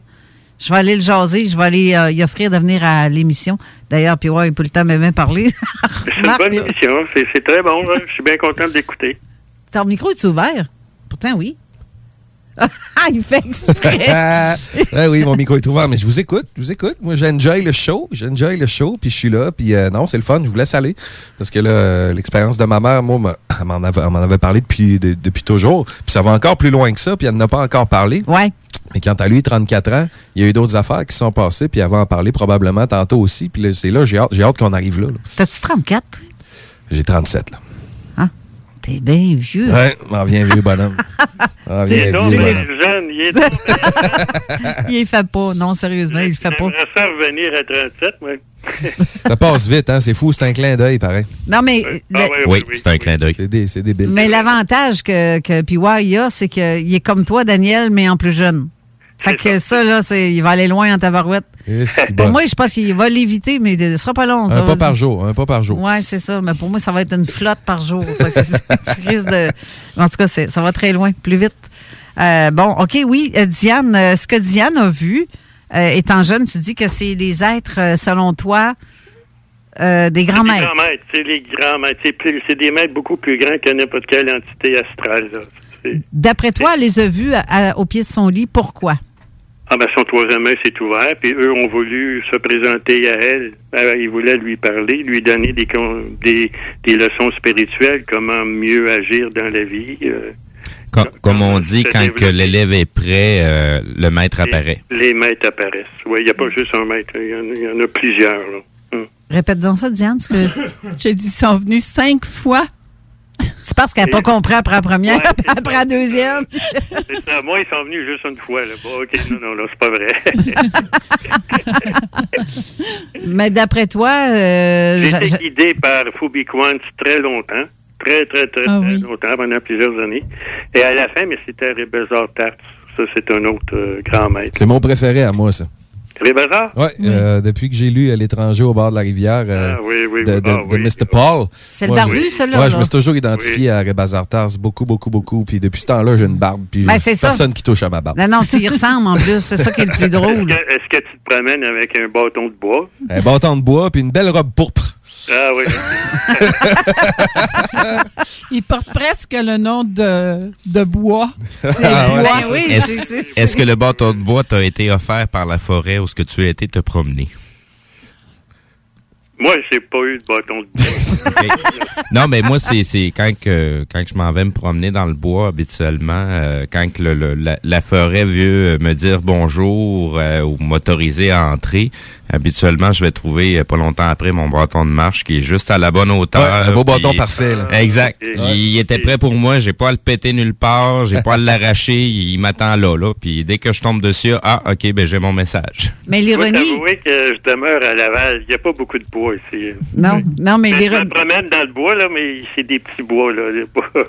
Je vais aller le jaser, je vais aller euh, y offrir de venir à l'émission. D'ailleurs, puis ouais, il peut le temps même parler. C'est une bonne émission. C'est, très bon. Je suis bien content de l'écouter. Ton micro est ouvert? Pourtant oui. Ah, il fait exprès. ah oui, mon micro est ouvert, mais je vous écoute, je vous écoute. Moi, j'enjoy le show, j'enjoy le show, puis je suis là, puis euh, non, c'est le fun, je vous laisse aller. Parce que là, l'expérience de ma mère, moi, elle m'en avait, elle m'en avait parlé depuis, de- depuis toujours, puis ça va encore plus loin que ça, puis elle n'en a pas encore parlé. Ouais. Mais quand à lui, 34 ans, il y a eu d'autres affaires qui sont passées, puis elle va en parler probablement tantôt aussi, puis là, c'est là, j'ai hâte, qu'on arrive là. là. T'as-tu 34? toi? J'ai 37, là. T'es bien vieux. Ouais, m'en viens vieux bonhomme. Donc, vieux il est jeune, il est il le fait pas. Non, sérieusement, il le fait pas. Revenir à 37, moi. Ça passe vite, hein, c'est fou, c'est un clin d'œil, pareil. Non, mais le- oui, c'est un clin d'œil. C'est dé- c'est débile. Mais l'avantage que, que PY a, c'est qu'il est comme toi, Daniel, mais en plus jeune. Fait que ça, là, c'est, il va aller loin en tabarouette. Pour bon. moi, je pense qu'il va l'éviter, mais ce sera pas long. ça Un pas par jour, un pas par jour. Ouais, c'est ça. Mais pour moi, ça va être une flotte par jour. Tu risques de... En tout cas, c'est- ça va très loin, plus vite. Euh, bon, OK, oui, euh, Diane, euh, ce que Diane a vu, euh, étant jeune, tu dis que c'est les êtres, selon toi, euh, des grands Les maîtres. grands maîtres, c'est les grands maîtres. C'est, des maîtres beaucoup plus grands que n'importe quelle entité astrale. Là. D'après toi, elle les a vus à- à- au pied de son lit. Pourquoi? Ah ben son troisième œil s'est ouvert, puis eux ont voulu se présenter à elle. Euh, ils voulaient lui parler, lui donner des, con- des, des leçons spirituelles, comment mieux agir dans la vie. euh. Com- comme on dit, quand que l'élève est prêt, euh, le maître apparaît. Les maîtres apparaissent. Oui, il n'y a pas juste un maître, il y en a, il y en a plusieurs. là. Hum. Répète donc ça, Diane. parce que J'ai dit, ils sont venus cinq fois. Tu penses qu'elle n'a pas compris après la première, après la deuxième? C'est ça. Moi, ils sont venus juste une fois. Là. Bon, OK, non, non, non, c'est pas vrai. Mais d'après toi, euh, J'ai j'a- été guidé par Phoebe Quantz très longtemps. Très, très, très, Ah très oui. longtemps, pendant plusieurs années. Et à la fin, mais c'était Rébézard Tarts. Ça, c'est un autre euh, grand maître. C'est mon préféré à moi, ça. Rébézard? Ouais, euh, depuis que j'ai lu à l'étranger au bord de la rivière euh, Ah, oui, oui, de, oui. de- Ah, de oui. Mr. Paul. C'est le barbu, je- celui-là, Ouais, je me suis toujours identifié à Rébazar Tars beaucoup, beaucoup, beaucoup. Puis depuis ce temps-là, j'ai une barbe. Puis Ben, c'est ça. personne qui touche à ma barbe. Non, non, tu y ressembles en plus. C'est ça qui est le plus drôle. Est-ce que, est-ce que tu te promènes avec un bâton de bois? Un bâton de bois puis une belle robe pourpre. Ah oui. Il porte presque le nom de, de bois. C'est Ah ouais. bois. Ben oui, Est-ce que le bâton de bois t'a été offert par la forêt où ce que tu as été te promener? Moi, j'ai pas eu de bâton de bois. Non, mais moi, c'est c'est quand que quand je m'en vais me promener dans le bois habituellement, euh, quand que le, le- la, la forêt veut me dire bonjour euh, ou m'autoriser à entrer, habituellement, je vais trouver euh, pas longtemps après mon bâton de marche qui est juste à la bonne hauteur. Ouais, un beau bâton parfait, là. Exact. Il était prêt pour moi. J'ai pas à le péter nulle part. J'ai pas à l'arracher. Il m'attend là, là. Puis dès que je tombe dessus, ah, ok, ben j'ai mon message. Mais l'ironie. t'avouer que je demeure à Laval. Il n'y a pas beaucoup de bois ici. Non, non, mais je me l'ironie. promène dans le bois, là, mais c'est des petits bois, là.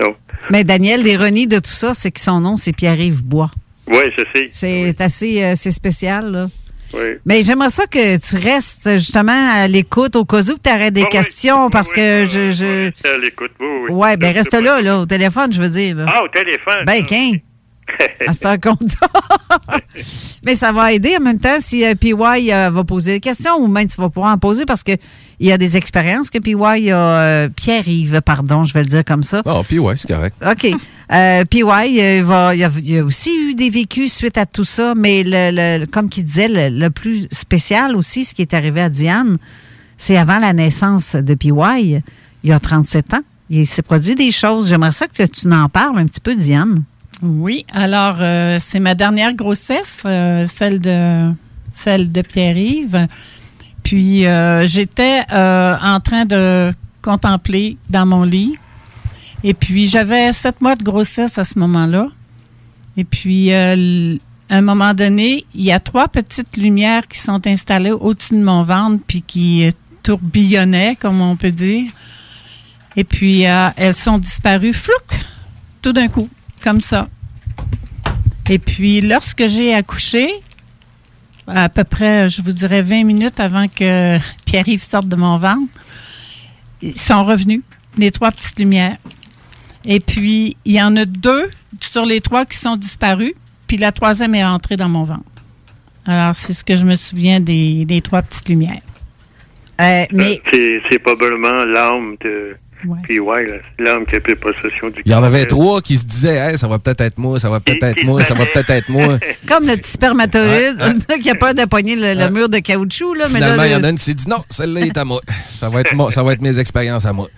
Non. Mais Daniel, l'ironie de tout ça, c'est que son nom, c'est Pierre-Yves Bois. Oui, je sais. C'est assez euh, c'est spécial, là. Oui. Mais j'aimerais ça que tu restes justement à l'écoute au cas où tu aurais des questions parce que je. je... Je à l'écoute. Oui, oui. Ouais, ben reste là, là, au téléphone, je veux dire. là. Ah, au téléphone. Ben, qu'un. À ce temps compte. Mais ça va aider en même temps si euh, PY euh, va poser des questions ou même tu vas pouvoir en poser parce que il y a des expériences que PY a. euh, Pierre-Yves, pardon, je vais le dire comme ça. Oh, puis ouais, c'est correct. OK. PY, va, il, y a, il a aussi eu des vécus suite à tout ça, mais le, le- comme qu'il disait, le, le plus spécial aussi, ce qui est arrivé à Diane, c'est avant la naissance de PY, il y a 37 ans. Il s'est produit des choses. J'aimerais ça que tu en parles un petit peu, Diane. Oui, alors euh, c'est ma dernière grossesse, euh, celle de celle de Pierre-Yves. Puis euh, j'étais en train de contempler dans mon lit. Et puis j'avais sept mois de grossesse à ce moment-là. Et puis à un moment donné, il y a trois petites lumières qui sont installées au-dessus de mon ventre puis qui tourbillonnaient, comme on peut dire. Et puis elles sont disparues, flouc, tout d'un coup, comme ça. Et puis, lorsque j'ai accouché, à peu près, je vous dirais 20 minutes avant que Pierre-Yves sorte de mon ventre, ils sont revenus, les trois petites lumières. Et puis, il y en a deux sur les trois qui sont disparus, puis la troisième est rentrée dans mon ventre. Alors, c'est ce que je me souviens des, des trois petites lumières. Euh, mais C'est c'est probablement l'âme de Là. C'est l'âme qui a pris possession du Il y en avait trois qui se disaient, Hey, ça va peut-être être moi, ça va peut-être être moi, ça va peut-être être moi. comme le petit spermatozoïde qui a peur de pogner le, le mur de caoutchouc. Là, mais, là, Finalement, il y en a une qui s'est dit non, celle-là est à moi. Ça va être, moi, ça va être mes expériences à moi.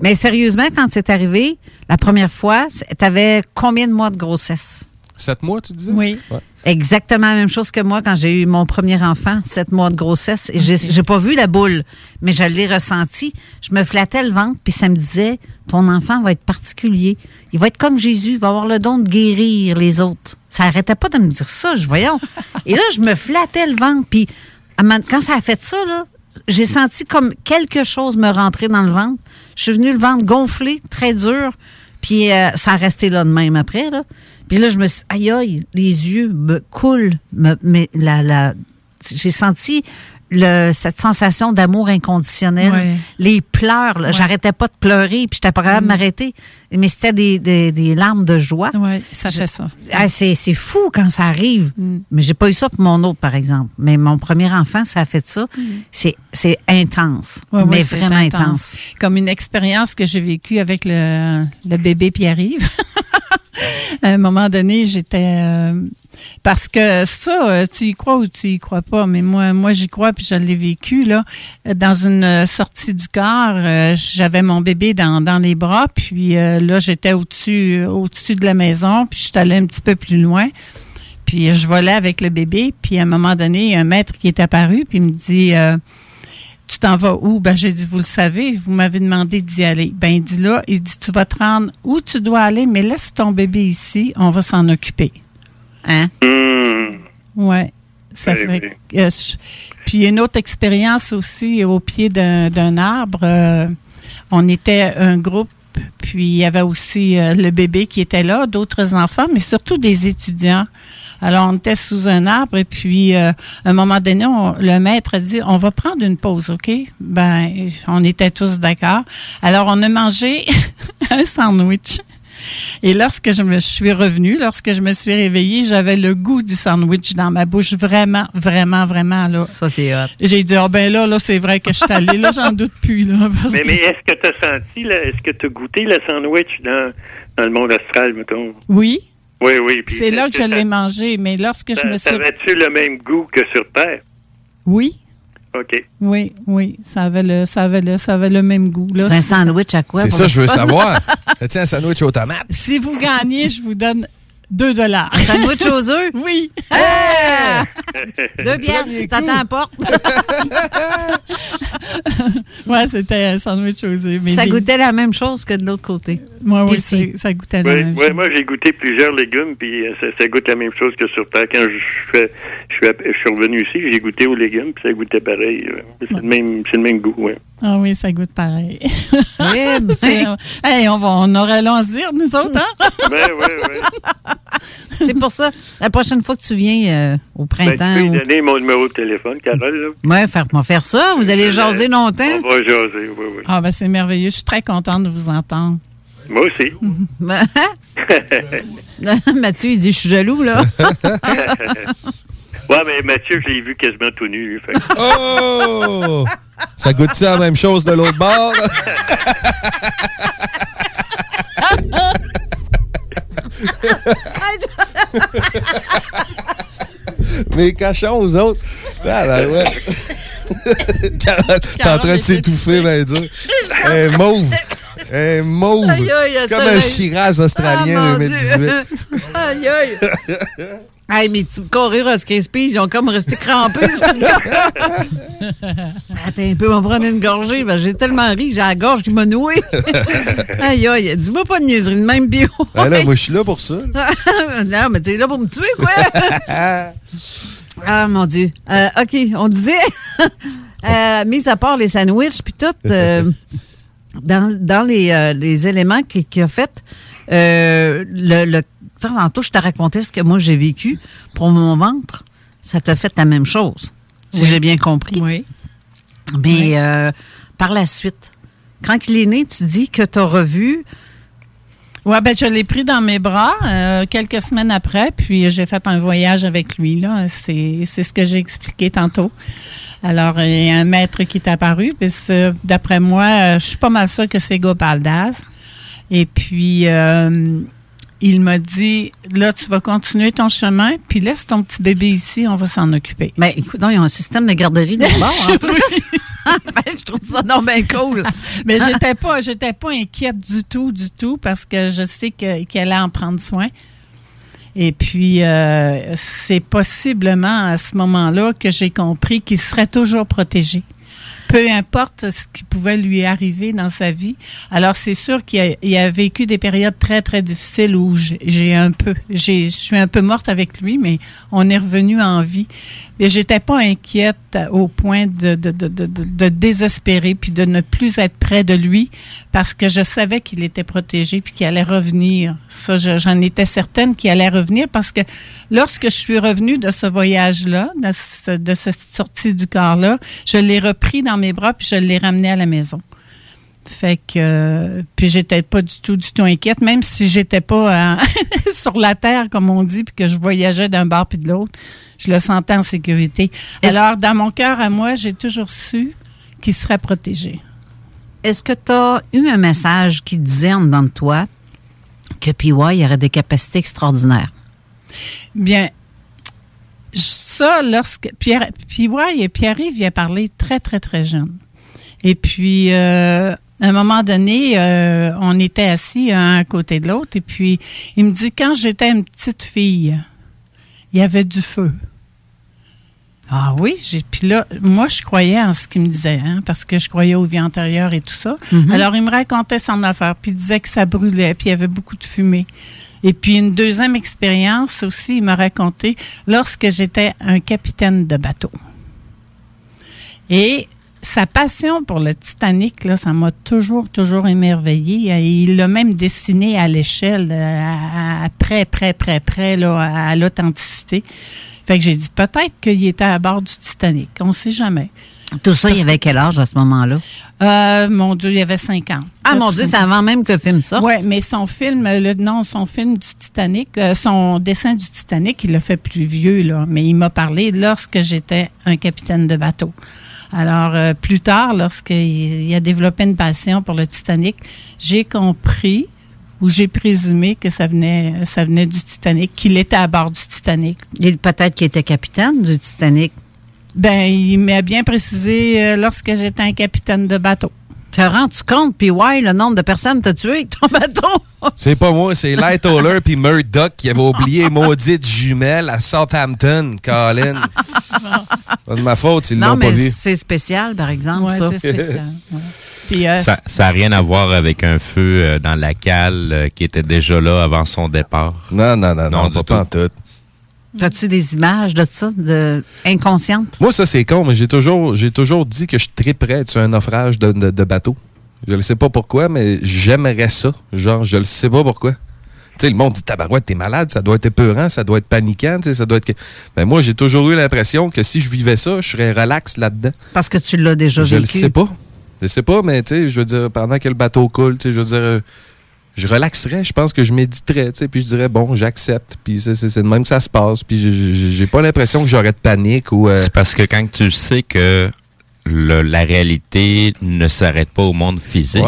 mais sérieusement, quand c'est arrivé, la première fois, tu avais combien de mois de grossesse? Sept mois, tu disais? Oui. Ouais. Exactement la même chose que moi quand j'ai eu mon premier enfant, sept mois de grossesse. Et j'ai j'ai pas vu la boule, mais je l'ai ressenti. Je me flattais le ventre, puis ça me disait, ton enfant va être particulier. Il va être comme Jésus, il va avoir le don de guérir les autres. Ça arrêtait pas de me dire ça, je voyons. Et là, je me flattais le ventre, puis quand ça a fait ça, là, j'ai senti comme quelque chose me rentrer dans le ventre. Je suis venue le ventre gonflé, très dur, puis euh, ça a resté là de même après, là. Puis là, je me suis aïe aïe, les yeux me coulent. me- mais la, la, j'ai senti le, cette sensation d'amour inconditionnel. Ouais. Les pleurs, j'arrêtais pas de pleurer, puis j'étais pas capable de Mm. m'arrêter. Mais c'était des, des, des larmes de joie. Oui, ça fait ça. Ah, c'est, c'est fou quand ça arrive. Mm. Mais j'ai pas eu ça pour mon autre, par exemple. Mais mon premier enfant, ça a fait ça. C'est, c'est intense. Ouais, mais vraiment intense. Comme une expérience que j'ai vécue avec le, le bébé Pierre-Yves. à un moment donné, j'étais. euh, parce que ça, euh, tu y crois ou tu y crois pas, mais moi, moi j'y crois puis je l'ai vécu là. Dans une euh, sortie du corps, euh, j'avais mon bébé dans, les bras, puis euh, là j'étais au-dessus au-dessus de la maison, puis je suis allée un petit peu plus loin. Puis je volais avec le bébé, puis à un moment donné, un maître qui est apparu, puis il me dit euh, Tu t'en vas où? Ben j'ai dit, vous le savez, vous m'avez demandé d'y aller. Ben il dit là, il dit Tu vas te rendre où tu dois aller, mais laisse ton bébé ici, on va s'en occuper. Hein? Hmm. Ouais. Ça Oui, fait euh, je- puis une autre expérience aussi au pied d'un d'un arbre. euh, on était un groupe, puis il y avait aussi euh, le bébé qui était là, d'autres enfants, mais surtout des étudiants. Alors, on était sous un arbre et puis, euh, à un moment donné, on- le maître a dit, on va prendre une pause, OK? Ben, on était tous d'accord. Alors, on a mangé un sandwich. Et lorsque je me suis revenue, lorsque je me suis réveillée, j'avais le goût du sandwich dans ma bouche. Vraiment, vraiment, vraiment, là. Ça, c'est hot. J'ai dit, oh ben là, là, c'est vrai que je suis allée. Là, j'en doute plus, là. Mais, que- mais est-ce que tu as senti, là, est-ce que tu as goûté le sandwich dans, dans le monde astral, mettons? Oui. Oui, oui. C'est là que je l'ai mangé, mais lorsque je ça- me ça suis... avait-tu le même goût que sur Terre? Oui, OK. oui, oui, ça avait le, ça avait le, ça avait le même goût. là. C'est un sandwich à quoi? C'est ça, je veux savoir. As-tu un sandwich aux tomates? Si vous gagnez, je vous donne 2 dollars. Un sandwich aux œufs? Oui. Deux pièces, si t'attends à la porte. ouais, c'était un sandwich œufs. mais ça des- goûtait la même chose que de l'autre côté. Ouais, oui, ça, goûtait la Oui, même oui, chose. moi, j'ai goûté plusieurs légumes, puis euh, ça, ça goûte la même chose que sur Terre. Quand je, fais, je, suis, je suis revenu ici, j'ai goûté aux légumes, puis ça goûtait pareil. euh, C'est le même, c'est le même goût, oui. Ah oui, ça goûte pareil. Eh ben. Hey, on, va, on aurait long à se dire, nous autres, hein? Ben, oui, oui. C'est pour ça, la prochaine fois que tu viens euh, au Ben, printemps, tu peux ou- donner mon numéro de téléphone, Carole, là. ouais, faire, moi faire ça, vous allez jaser longtemps? On va jaser, oui, oui. Ah, ben c'est merveilleux. Je suis très contente de vous entendre. Moi aussi. Mathieu, il dit, je suis jaloux, là. ouais, mais Mathieu, je l'ai vu quasiment tout nu. fait Oh! Ça goûte-tu la même chose de l'autre bord? Mes cochons, aux autres. Ah, ben ouais. T'es en train de s'étouffer, ben dur. Un mauve. Mauve. Aïe, aïe, Comme un. Shiraz australien Ah, mon 2018. Dieu. aïe, aïe. Hey, mes petits corridors à Crispy, ils ont comme resté crampés. ça. Attends un peu, on va prendre une gorgée. Ben, j'ai tellement ri que j'ai la gorge qui m'a noué. aïe, aïe. Dis-moi pas de niaiserie de même bio. Ben là, moi, je suis là pour ça. non, mais t'es là pour me tuer, quoi. Ah, mon Dieu. Euh, OK, on disait, euh, mis à part les sandwichs, puis tout, euh, dans, dans les, euh, les éléments qu'il qu'il a fait, euh, le, le, tantôt, je te racontais ce que moi j'ai vécu pour mon ventre. Ça t'a fait la même chose, si Oui. j'ai bien compris. Oui. Mais euh, par la suite, quand il est né, tu dis que tu as revu Ouais, ben je l'ai pris dans mes bras euh, quelques semaines après, puis j'ai fait un voyage avec lui. Là, c'est c'est ce que j'ai expliqué tantôt. Alors, il y a un maître qui est apparu, puis d'après moi, euh, je suis pas mal sûre que c'est Gopaldas. Et puis, euh, il m'a dit, là, tu vas continuer ton chemin, puis laisse ton petit bébé ici, on va s'en occuper. Ben, écoute, non, ils ont un système de garderie de bord, en plus. Ben, je trouve ça non bien cool. Mais j'étais pas, pas inquiète du tout, du tout, parce que je sais que- qu'elle allait en prendre soin. Et puis, euh, c'est possiblement à ce moment-là que j'ai compris qu'il serait toujours protégé. Peu importe ce qui pouvait lui arriver dans sa vie. Alors, c'est sûr qu'il a, a vécu des périodes très, très difficiles où j'ai- un peu, je suis un peu morte avec lui, mais on est revenu en vie. Mais j'étais pas inquiète au point de, de, de, de, désespérer puis de ne plus être près de lui parce que je savais qu'il était protégé puis qu'il allait revenir. Ça, je- j'en étais certaine qu'il allait revenir parce que lorsque je suis revenue de ce voyage-là, de, ce- de cette sortie du corps-là, je l'ai repris dans mes bras puis je l'ai ramené à la maison. Fait que puis j'étais pas du tout du tout inquiète même si j'étais pas euh, sur la terre comme on dit puis que je voyageais d'un bord puis de l'autre, je le sentais en sécurité. Alors dans mon cœur à moi, j'ai toujours su qu'il serait protégé. Est-ce que tu as eu un message qui disait en dedans de toi que PY aurait des capacités extraordinaires? Bien, ça, lorsque Pierre, ouais, et Pierre-Yves y a parlé très, très, très jeune. Et puis, euh, à un moment donné, euh, on était assis un à côté de l'autre, et puis il me dit, quand j'étais une petite fille, il y avait du feu. Ah oui, j'ai, puis là, moi, je croyais en ce qu'il me disait, hein, parce que je croyais aux vies antérieures et tout ça. Mhm. Alors, il me racontait son affaire, puis il disait que ça brûlait, puis il y avait beaucoup de fumée. Et puis, une deuxième expérience aussi, il m'a raconté lorsque j'étais un capitaine de bateau. Et sa passion pour le Titanic, là, ça m'a toujours, toujours émerveillé. Et il l'a même dessiné à l'échelle, euh, à, à- près, près, près, près, là, à, à l'authenticité. Fait que j'ai dit, peut-être qu'il était à bord du Titanic. On ne sait jamais. Tout ça, il avait quel âge à ce moment-là? Euh, mon Dieu, il y avait 5 ans. Ah, mon Dieu, c'est avant même que le film sorte. Oui, mais son film, le, non, son film du Titanic, euh, son dessin du Titanic, il l'a fait plus vieux, là. Mais il m'a parlé lorsque j'étais un capitaine de bateau. Alors, euh, plus tard, lorsqu'il il a développé une passion pour le Titanic, j'ai compris ou j'ai présumé que ça venait, ça venait du Titanic, qu'il était à bord du Titanic. Peut-être qu'il était capitaine du Titanic. Ben, il m'a bien précisé euh, lorsque j'étais un capitaine de bateau. Te rends-tu compte, puis ouais, le nombre de personnes t'as tué avec ton bateau? C'est pas moi, c'est Lightoller puis Murdoch qui avait oublié maudite jumelle à Southampton, Colin. pas de ma faute, ils l'ont pas mais vu. c'est spécial, par exemple, Ouais, ça. c'est spécial. ouais. Euh, Ça n'a rien à voir avec un feu euh, dans la cale euh, qui était déjà là avant son départ. Non, non, non, non, du pas en tout. As-tu des images de ça, de inconscientes? Moi, ça, c'est con, mais j'ai toujours, j'ai toujours dit que je triperais sur un naufrage de, de, de bateau. Je ne sais pas pourquoi, mais j'aimerais ça. Genre, je le sais pas pourquoi. Tu sais, le monde dit Tabarouette, t'es malade, ça doit être épeurant, ça doit être paniquant, tu sais, ça doit être. que- Ben, moi, j'ai toujours eu l'impression que si je vivais ça, je serais relax là-dedans. Parce que tu l'as déjà Je le vécu. sais pas. Je sais pas, mais tu sais, je veux dire, pendant que le bateau coule, tu sais, je veux dire, je relaxerais, je pense que je méditerais, tu sais, puis je dirais, bon, j'accepte, puis c'est c'est- c'est de même que ça se passe, puis j'ai pas l'impression que j'aurais de panique ou. euh, C'est parce que quand tu sais que la réalité ne s'arrête pas au monde physique.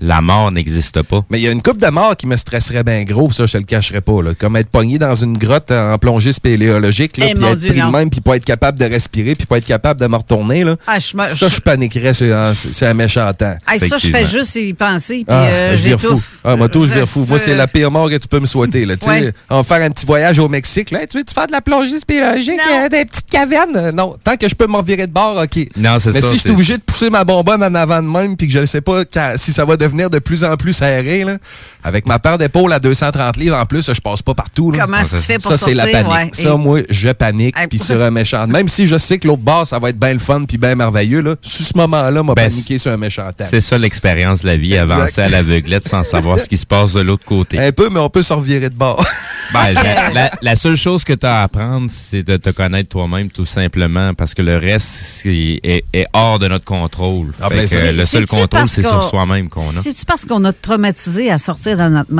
La mort n'existe pas. Mais il y a une coupe de mort qui me stresserait bien gros, ça, je te le cacherais pas. Là. Comme être pogné dans une grotte en plongée spéléologique, là, Eh, puis être Dieu, pris de même, puis pas être capable de respirer, puis pas être capable de me retourner. Là. Ah, je me- ça, je paniquerais sur un, sur un méchant temps. Hey, ça, je fais juste y penser, puis Ah, euh, je vire fou. j'étouffe. Ah, moi, tout, je vire fou. Moi, c'est la pire mort que tu peux me souhaiter. Là. Tu sais, Ouais. On va faire un petit voyage au Mexique. Là. Hey, tu veux-tu faire de la plongée spéléologique, euh, des petites cavernes? Euh, Non. Tant que je peux m'en virer de bord, OK. Non, c'est Mais ça, si je suis obligé de pousser ma bonbonne en avant de même, puis que je ne sais pas quand- si ça va devenir de plus en plus serré, là, avec ma paire d'épaules à 230 livres en plus, je passe pas partout. là. Comment tu fais pour Ça, c'est la panique. ouais. Ça, moi, je panique, puis sur un méchant. Même si je sais que l'autre bord, ça va être bien le fun, puis bien merveilleux, là, sur ce moment-là, m'a Ben, paniqué sur un méchant. C'est ça l'expérience de la vie, Exact. avancer à l'aveuglette sans savoir ce qui se passe de l'autre côté. Un peu, mais on peut se revirer de bord. Ben, la, la- la seule chose que tu as à apprendre, c'est de te connaître toi-même, tout simplement, parce que le reste est, est hors de notre contrôle. Ah, ben, que, le seul contrôle, c'est sur soi-même qu'on a. C'est-tu parce qu'on a traumatisé à sortir de notre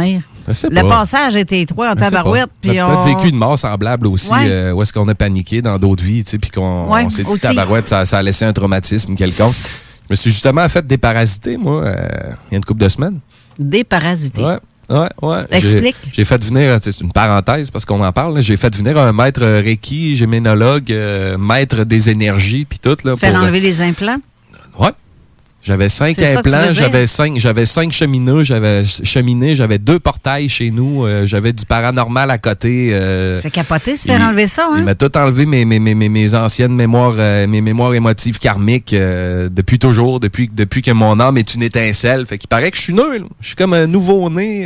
sais Le pas. passage était étroit en tabarouette. On peut-être vécu une mort semblable aussi, Ouais. euh, où est-ce qu'on a paniqué dans d'autres vies, tu sais, puis qu'on Ouais, s'est dit tabarouette, ça, ça a laissé un traumatisme quelconque. Je me suis justement fait déparasiter, moi, euh, il y a une couple de semaines. Déparasité. Ouais. Ouais, ouais. Explique. J'ai fait venir, c'est une parenthèse parce qu'on en parle, j'ai fait venir un maître euh, Reiki, géménologue, euh, maître des énergies, puis tout. Là, Faire pour, enlever les implants? J'avais cinq implants, j'avais cinq, j'avais cinq cheminots, j'avais cheminé, j'avais deux portails chez nous, euh, j'avais du paranormal à côté. euh, C'est capoté se faire il- enlever ça, Il hein? m'a tout enlevé mes, mes, mes, mes, mes anciennes mémoires, euh, mes mémoires émotives karmiques depuis toujours, depuis, depuis que mon âme est une étincelle. Fait qu'il paraît que je suis nul. Je suis comme un nouveau-né,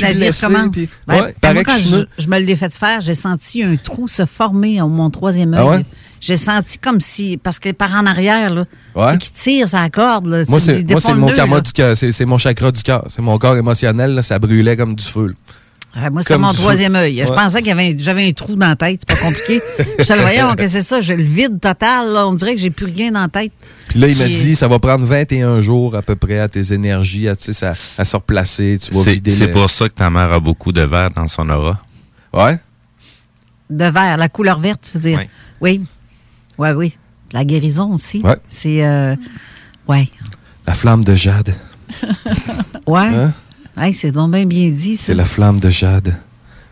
La vie puis- Ben, ouais, ben, il paraît moi, que quand je je, me l'ai fait faire, j'ai senti un trou se former à mon troisième œil. Ah ouais? J'ai senti comme si, parce que par en arrière, là, Ouais. c'est qui tire sa corde. Là, Moi, c'est moi, c'est mon karma là. du cœur. C'est c'est mon chakra du cœur. C'est mon corps émotionnel. là, ça brûlait comme du feu. là. Moi, c'est Comme mon troisième œil. Je pensais qu'il y avait j'avais un trou dans la tête. C'est pas compliqué. je te le voyais, que c'est ça. J'ai le vide total. Là. On dirait que j'ai plus rien dans la tête. Puis là, il m'a dit, ça va prendre 21 jours à peu près à tes énergies, à, tu sais, à, à se replacer. Tu vas C'est vider c'est le- pour ça que ta mère a beaucoup de verre dans son aura. Ouais. De vert, la couleur verte, tu veux dire? Ouais. Oui. Oui, oui. La guérison aussi. Ouais. C'est. Euh, ouais. La flamme de jade. Ouais. Hein? Hey, c'est donc bien bien dit. C'est la flamme de jade.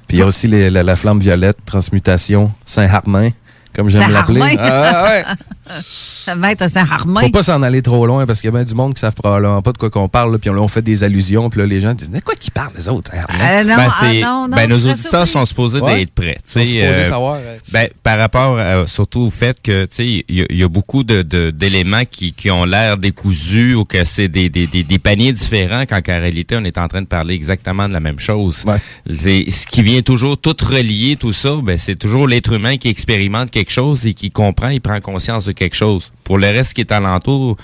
Puis il y a aussi les- la, la flamme violette, transmutation, Saint-Harmain, comme j'aime l'appeler. Ah, ouais. Ça va être un Saint-Harmain. Faut pas s'en aller trop loin parce qu'il y a bien du monde qui savent probablement pas de quoi qu'on parle. Puis on, on fait des allusions. Puis là, les gens disent, mais quoi qu'ils parlent, les autres? Euh, non, Ben, ah, c'est- non, non, ben, nos auditeurs sont supposés Ouais. d'être prêts. tu Ils sont sais, supposés euh, savoir, ben, par rapport euh, surtout au fait que tu sais, il y, a- il y a beaucoup de de- d'éléments qui, qui ont l'air décousus ou que c'est des, des, des, des paniers différents quand en réalité on est en train de parler exactement de la même chose. Ce qui vient toujours tout relier tout ça, ben c'est toujours l'être humain qui expérimente quelque chose et qui comprend, il prend conscience de quelque chose. Pour le reste qui est alentour,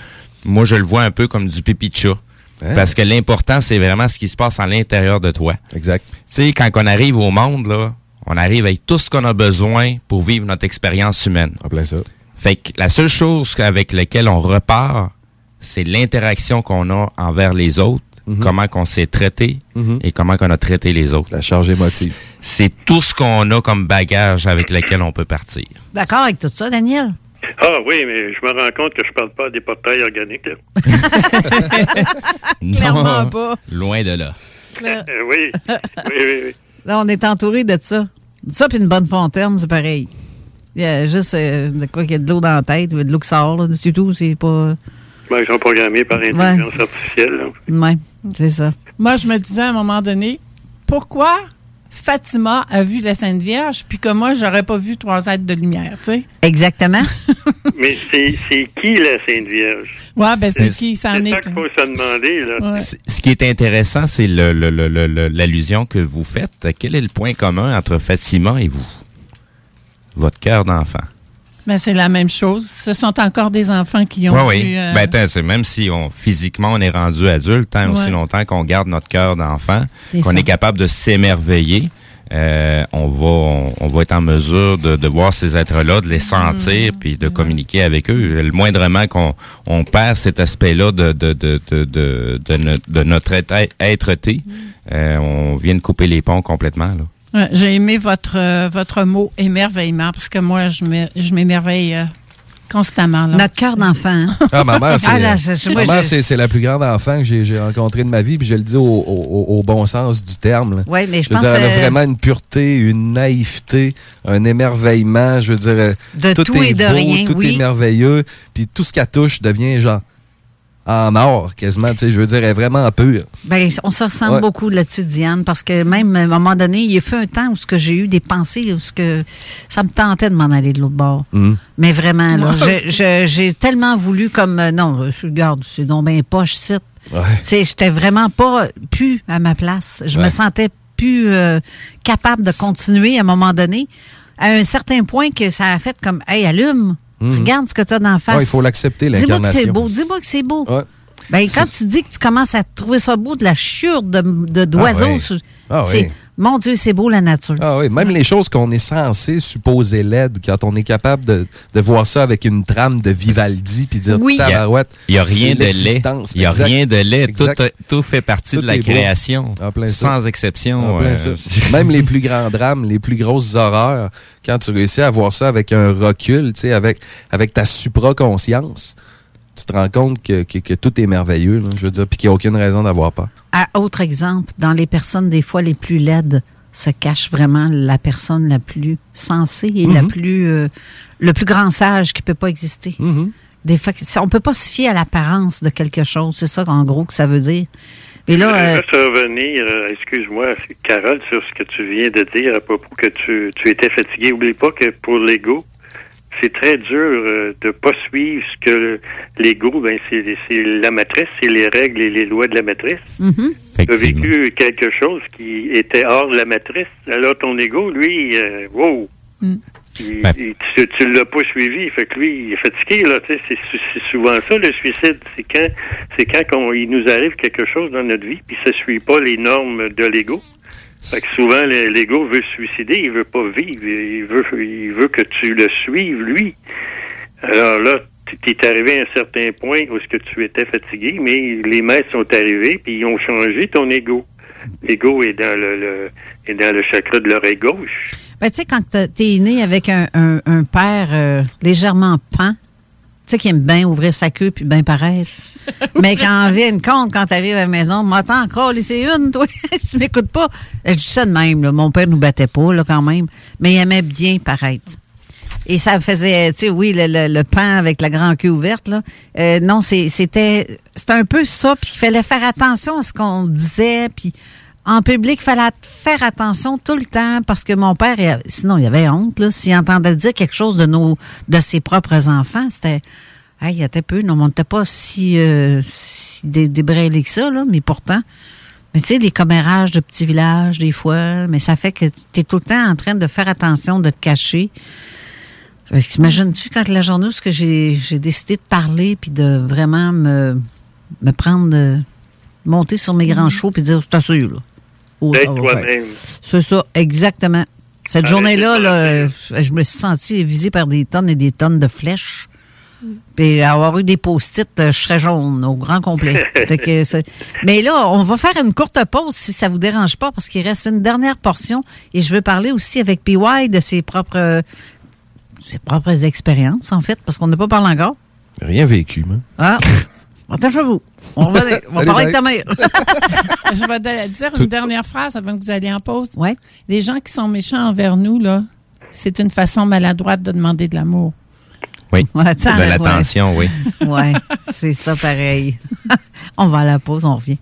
moi je le vois un peu comme du pipi de chat. Hein? Parce que l'important, c'est vraiment ce qui se passe à l'intérieur de toi. Exact. Tu sais, quand on arrive au monde, là, on arrive avec tout ce qu'on a besoin pour vivre notre expérience humaine. En plein ça. Fait que la seule chose avec laquelle on repart, c'est l'interaction qu'on a envers les autres, comment qu'on s'est traité et comment qu'on a traité les autres. La charge émotive. C'est tout ce qu'on a comme bagage avec lequel on peut partir. D'accord avec tout ça, Daniel? Ah oui, mais je me rends compte que je parle pas des portails organiques. Clairement pas. Loin de là. Euh, oui. oui, oui, oui. Là, on est entouré de ça. Ça, puis une bonne fontaine, c'est pareil. Il y a juste euh, de quoi qu'il y a de l'eau dans la tête, ou de l'eau qui sort. C'est tout, c'est pas... Ben, ils sont programmés par l'intelligence artificielle. là. C'est ça. Moi, je me disais à un moment donné, pourquoi Fatima a vu la Sainte Vierge, puis que moi, j'aurais pas vu trois êtres de lumière, tu sais? Exactement. Mais c'est c'est qui la Sainte Vierge? Ouais, ben c'est qui, ça en C'est ça qu'il faut se demander. Là. Ouais. Ce qui est intéressant, c'est le- le- le- le- le- l'allusion que vous faites. Quel est le point commun entre Fatima et vous? Votre cœur d'enfant. Ben, c'est la même chose. Ce sont encore des enfants qui ont Oui, vu, oui. euh, Ben, attends, c'est même si on physiquement on est rendu adulte, tant aussi Ouais. longtemps qu'on garde notre cœur d'enfant, qu'on est capable de s'émerveiller, euh, on va on, on va être en mesure de, de voir ces êtres-là, de les sentir, Mm. puis de communiquer avec eux. Le moindrement qu'on on perd cet aspect-là de de de de de, de no- de notre être- être-té, Mm. euh, on vient de couper les ponts complètement là. Ouais, J'ai aimé votre, euh, votre mot émerveillement parce que moi, je m'é- je m'émerveille euh, constamment. Là. Notre cœur d'enfant. hein? Ah, ma mère, c'est, Ah, la plus grande enfant que j'ai, rencontrée de ma vie, puis je le dis au, au- au- au bon sens du terme. là. Ouais, mais je pense, dire, elle a euh, vraiment une pureté, une naïveté, un émerveillement. Je veux dire, De tout, tout est et de beau, rien, tout oui. est merveilleux, puis tout ce qu'elle touche devient genre en or, quasiment. Tu sais, je veux dire, elle est vraiment pure. Ben, on se ressemble Ouais. beaucoup là-dessus, Diane, parce que même à un moment donné, il y a fait un temps où ce que j'ai eu des pensées, où ce que ça me tentait de m'en aller de l'autre bord. Mhm. Mais vraiment, là, j'ai tellement voulu comme euh, non, je regarde, c'est donc bien poche site. C'est j'étais vraiment pas plus à ma place. Je me Ouais. sentais plus euh, capable de continuer à un moment donné à un certain point que ça a fait comme hey, allume. Mhm. Regarde ce que tu as d'en face. Ouais, il faut l'accepter, Dis-moi que l'incarnation. c'est beau. Dis-moi que c'est beau. Ouais. Ben, quand tu dis que tu commences à trouver ça beau, de la chure de, d'oiseaux, Ah oui. Ah oui. Mon Dieu, c'est beau la nature. Ah oui, même les choses qu'on est censé supposer laides, quand on est capable de, de voir ça avec une trame de Vivaldi, puis dire Oui. tabarouette. Il n'y a rien de laid. Il n'y a Exact. rien de laid. Tout, tout fait partie Tout de la création. En plein ça. sans exception. En plein euh. Même les plus grands drames, les plus grosses horreurs, quand tu réussis à voir ça avec un recul, tu sais, avec, avec ta supraconscience, tu te rends compte que, que, que tout est merveilleux, là, je veux dire, puis qu'il n'y a aucune raison d'avoir peur. À autre exemple, dans les personnes des fois les plus laides, se cache vraiment la personne la plus sensée et la Mhm. plus euh, le plus grand sage qui peut pas exister. Des fois, on peut pas se fier à l'apparence de quelque chose. C'est ça, en gros, que ça veut dire. Mais Je là, voudrais euh, juste revenir, euh, excuse-moi, Carole, sur ce que tu viens de dire à propos que tu, tu étais fatigué. Oublie pas que pour l'ego, c'est très dur euh, de pas suivre ce que l'ego, ben c'est c'est la matrice, c'est les règles et les lois de la matrice. Tu as vécu quelque chose qui était hors de la matrice. Alors ton ego, lui, euh, wow, il- Ben, il- tu, tu l'as pas suivi, fait que lui, il est fatigué là. tu sais, C'est c'est souvent ça le suicide, c'est quand c'est quand qu'on- il nous arrive quelque chose dans notre vie, puis ça suit pas les normes de l'ego. Fait que souvent le- l'ego veut se suicider, il veut pas vivre, il veut il veut que tu le suives lui. Alors là, tu es arrivé à un certain point où ce que tu étais fatigué, mais les maîtres sont arrivés puis ils ont changé ton ego. L'ego est dans le, le- est dans le chakra de l'oreille gauche. ben, tu sais, quand t'as- t'es né avec un, un- un père euh, légèrement pan, tu sais, qui aime bien ouvrir sa queue puis bien paraître. Mais quand on vient compte, quand t'arrives à la maison, m'attends encore, c'est une, toi, si tu m'écoutes pas. Je dis ça de même, là. Mon père nous battait pas, là, quand même. Mais il aimait bien paraître. Et ça faisait, tu sais, oui, le, le, le pan avec la grande queue ouverte, là. Euh, non, c'était c'était un peu ça, puis il fallait faire attention à ce qu'on disait, puis en public, il fallait faire attention tout le temps, parce que mon père, il sinon, il avait honte, s'il entendait dire quelque chose de nos de ses propres enfants, c'était... Hey, il y a un peu, non, on n'était pas si, euh, si que ça, là, mais pourtant... Mais tu sais, les commérages de petits villages, des fois, mais ça fait que tu es tout le temps en train de faire attention, de te cacher. Imagines-tu quand la journée où ce que j'ai j'ai décidé de parler puis de vraiment me, me prendre, de, monter sur mes grands chevaux puis dire, c'est assez, là. Oh, D'être toi-même. C'est ça, exactement. Cette journée-là, là, euh, je me suis senti visé par des tonnes et des tonnes de flèches. Puis avoir eu des post-it, euh, je serais jaune au grand complet. Que Mais là, on va faire une courte pause si ça vous dérange pas, parce qu'il reste une dernière portion. Et je veux parler aussi avec PY de ses propres, ses propres expériences, en fait, parce qu'on n'a pas parlé encore. Rien vécu, moi. Ah! Attachez-vous. On va, on va Allez, parler avec ta mère. Je vais dire Tout- une dernière phrase avant que vous alliez en pause. Ouais. Les gens qui sont méchants envers nous, là, c'est une façon maladroite de demander de l'amour. Oui. Ouais, de ouais. l'attention, oui. Ouais, c'est ça pareil. on va à la pause, on revient.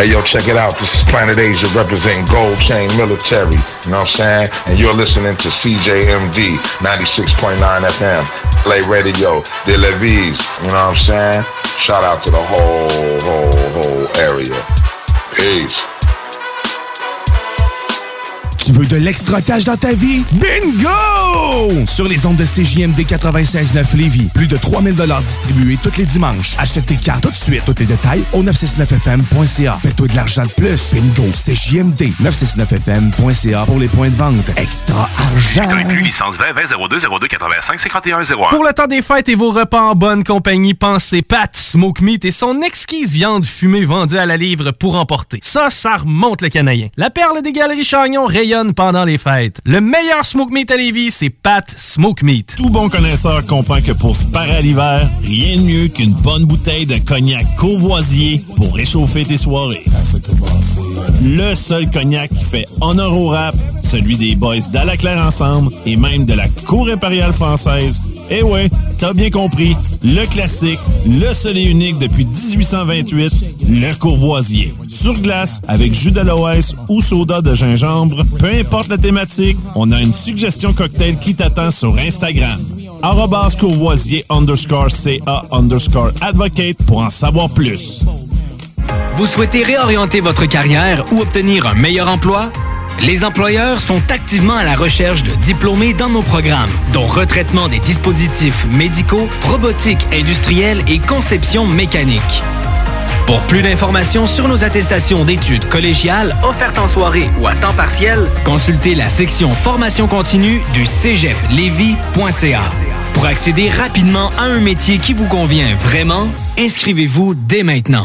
Hey, yo, check it out. This is Planet Asia representing Gold Chain Military. You know what I'm saying? And you're listening to CJMD 96.9 FM. Play Radio, De La Vise. You know what I'm saying? Shout out to the whole, whole, whole area. Peace. Tu veux de l'extra cash dans ta vie? Bingo! Sur les ondes de CJMD 96.9 Lévis, plus de 3000 distribués tous les dimanches. Achète tes cartes tout de suite. Tous les détails au 969FM.ca. Fais-toi de l'argent de plus. Bingo! CJMD 969FM.ca pour les points de vente. Extra argent! licence 20 20 02 02 85 51 01. Pour le temps des fêtes et vos repas en bonne compagnie, pensez Pat Smoke Meat et son exquise viande fumée vendue à la livre pour emporter. Ça, ça remonte le canadien. La perle des galeries Chagnon rayonne pendant les fêtes. Le meilleur Smoke Meat à Lévis, c'est Pat Smoke Meat. Tout bon connaisseur comprend que pour se parer à l'hiver, rien de mieux qu'une bonne bouteille de cognac courvoisier pour réchauffer tes soirées. Le seul cognac qui fait honneur au rap, celui des boys d'Alaclaire Ensemble et même de la Cour impériale française. Eh ouais, t'as bien compris, le classique, le seul et unique depuis 1828, le courvoisier. Sur glace, avec jus d'aloès ou soda de gingembre, importe la thématique, on a une suggestion cocktail qui t'attend sur Instagram. Courvoisier underscore CA underscore advocate pour en savoir plus. Vous souhaitez réorienter votre carrière ou obtenir un meilleur emploi? Les employeurs sont activement à la recherche de diplômés dans nos programmes, dont retraitement des dispositifs médicaux, robotique industrielle et conception mécanique. Pour plus d'informations sur nos attestations d'études collégiales offertes en soirée ou à temps partiel, consultez la section formation continue du cégeplevy.ca. Pour accéder rapidement à un métier qui vous convient vraiment, inscrivez-vous dès maintenant.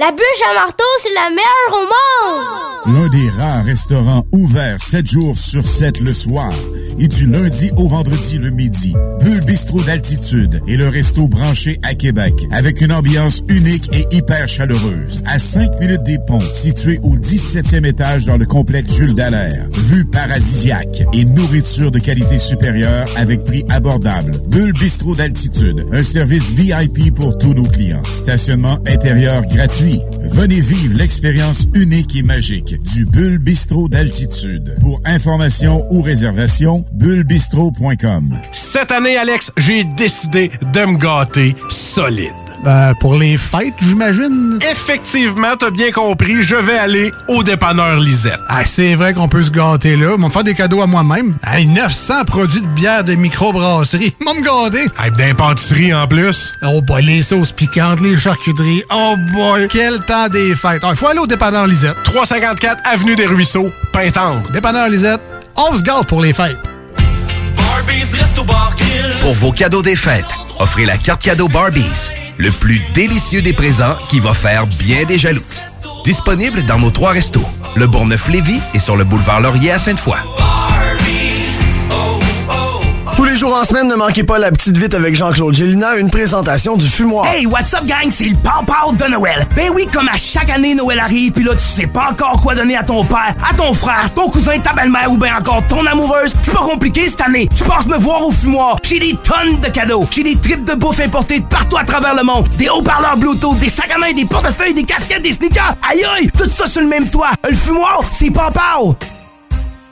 La bûche à marteau, c'est la meilleure au monde. L'un des rares restaurants ouverts 7 jours sur 7 le soir et du lundi au vendredi le midi. Bulle Bistrot d'altitude et le resto branché à Québec avec une ambiance unique et hyper chaleureuse. À 5 minutes des ponts, situé au 17e étage dans le complexe Jules Dallaire. Vue paradisiaque et nourriture de qualité supérieure avec prix abordable. Bulle Bistrot d'altitude, un service VIP pour tous nos clients. Stationnement intérieur gratuit. Venez vivre l'expérience unique et magique du Bulle Bistrot d'altitude. Pour information ou réservation, bullebistrot.com. Cette année, Alex, j'ai décidé de me gâter solide. Ben, pour les fêtes, j'imagine? Effectivement, t'as bien compris, je vais aller au dépanneur Lisette. Ah, c'est vrai qu'on peut se gâter là. M'en faire des cadeaux à moi-même. Hey, 900 produits de bière de microbrasserie. M'en me gâter. Hey, d'impantisserie en plus. Oh boy, les sauces piquantes, les charcuteries. Oh boy, quel temps des fêtes. Il faut aller au dépanneur Lisette. 354 Avenue des Ruisseaux, Pintendre. Dépanneur Lisette, on se gâte pour les fêtes. Pour vos cadeaux des fêtes, offrez la carte cadeau Barbies, le plus délicieux des présents qui va faire bien des jaloux. Disponible dans nos trois restos, le Bourgneuf-Lévis et sur le boulevard Laurier à Sainte-Foy. Jours en semaine, ne manquez pas la petite vite avec Jean-Claude Gélina, une présentation du fumoir. Hey, what's up, gang? C'est le Pow de Noël. Ben oui, comme à chaque année, Noël arrive, puis là, tu sais pas encore quoi donner à ton père, à ton frère, ton cousin, ta belle-mère ou bien encore ton amoureuse. C'est pas compliqué cette année. Tu passes me voir au fumoir. J'ai des tonnes de cadeaux. J'ai des tripes de bouffe importées de partout à travers le monde. Des haut-parleurs Bluetooth, des sacs à main, des portefeuilles, des casquettes, des sneakers. Aïe aïe, tout ça sur le même toit. Le fumoir, c'est Pow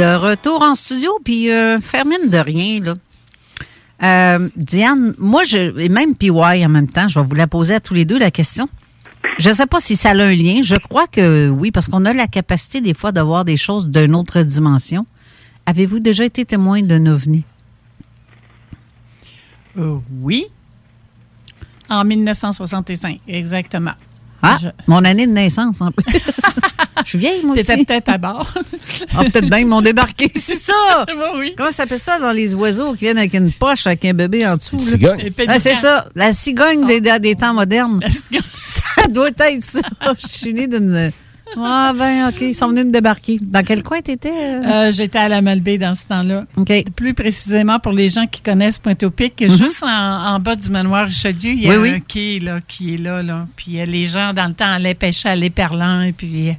De retour en studio, puis euh, faire mine de rien, là. Euh, Diane, moi, je, et même PY en même temps, je vais vous la poser à tous les deux, la question. Je ne sais pas si ça a un lien. Je crois que oui, parce qu'on a la capacité des fois de voir des choses d'une autre dimension. Avez-vous déjà été témoin d'un ovni? Euh, oui. En 1965, exactement. Ah, mon année de naissance, en plus. Je suis vieille, moi aussi. T'étais peut-être à bord. ah, peut-être bien, ils m'ont débarqué. C'est ça! oui. Comment ça s'appelle ça dans les oiseaux qui viennent avec une poche avec un bébé en dessous? Cigogne. Ah, c'est ça. La cigogne des, des temps modernes. Ça doit être ça. Je suis née d'une... Ah, ben, OK. Ils sont venus me débarquer. Dans quel coin t'étais? euh? Euh, J'étais à la Malbaie dans ce temps-là. Plus précisément, pour les gens qui connaissent Pointe-au-Pic, Mhm. juste en, en bas du manoir Richelieu, il y a Oui, oui. un quai là, qui est là. là. Puis euh, les gens, dans le temps, allaient pêcher à l'éperlan. Et puis, euh,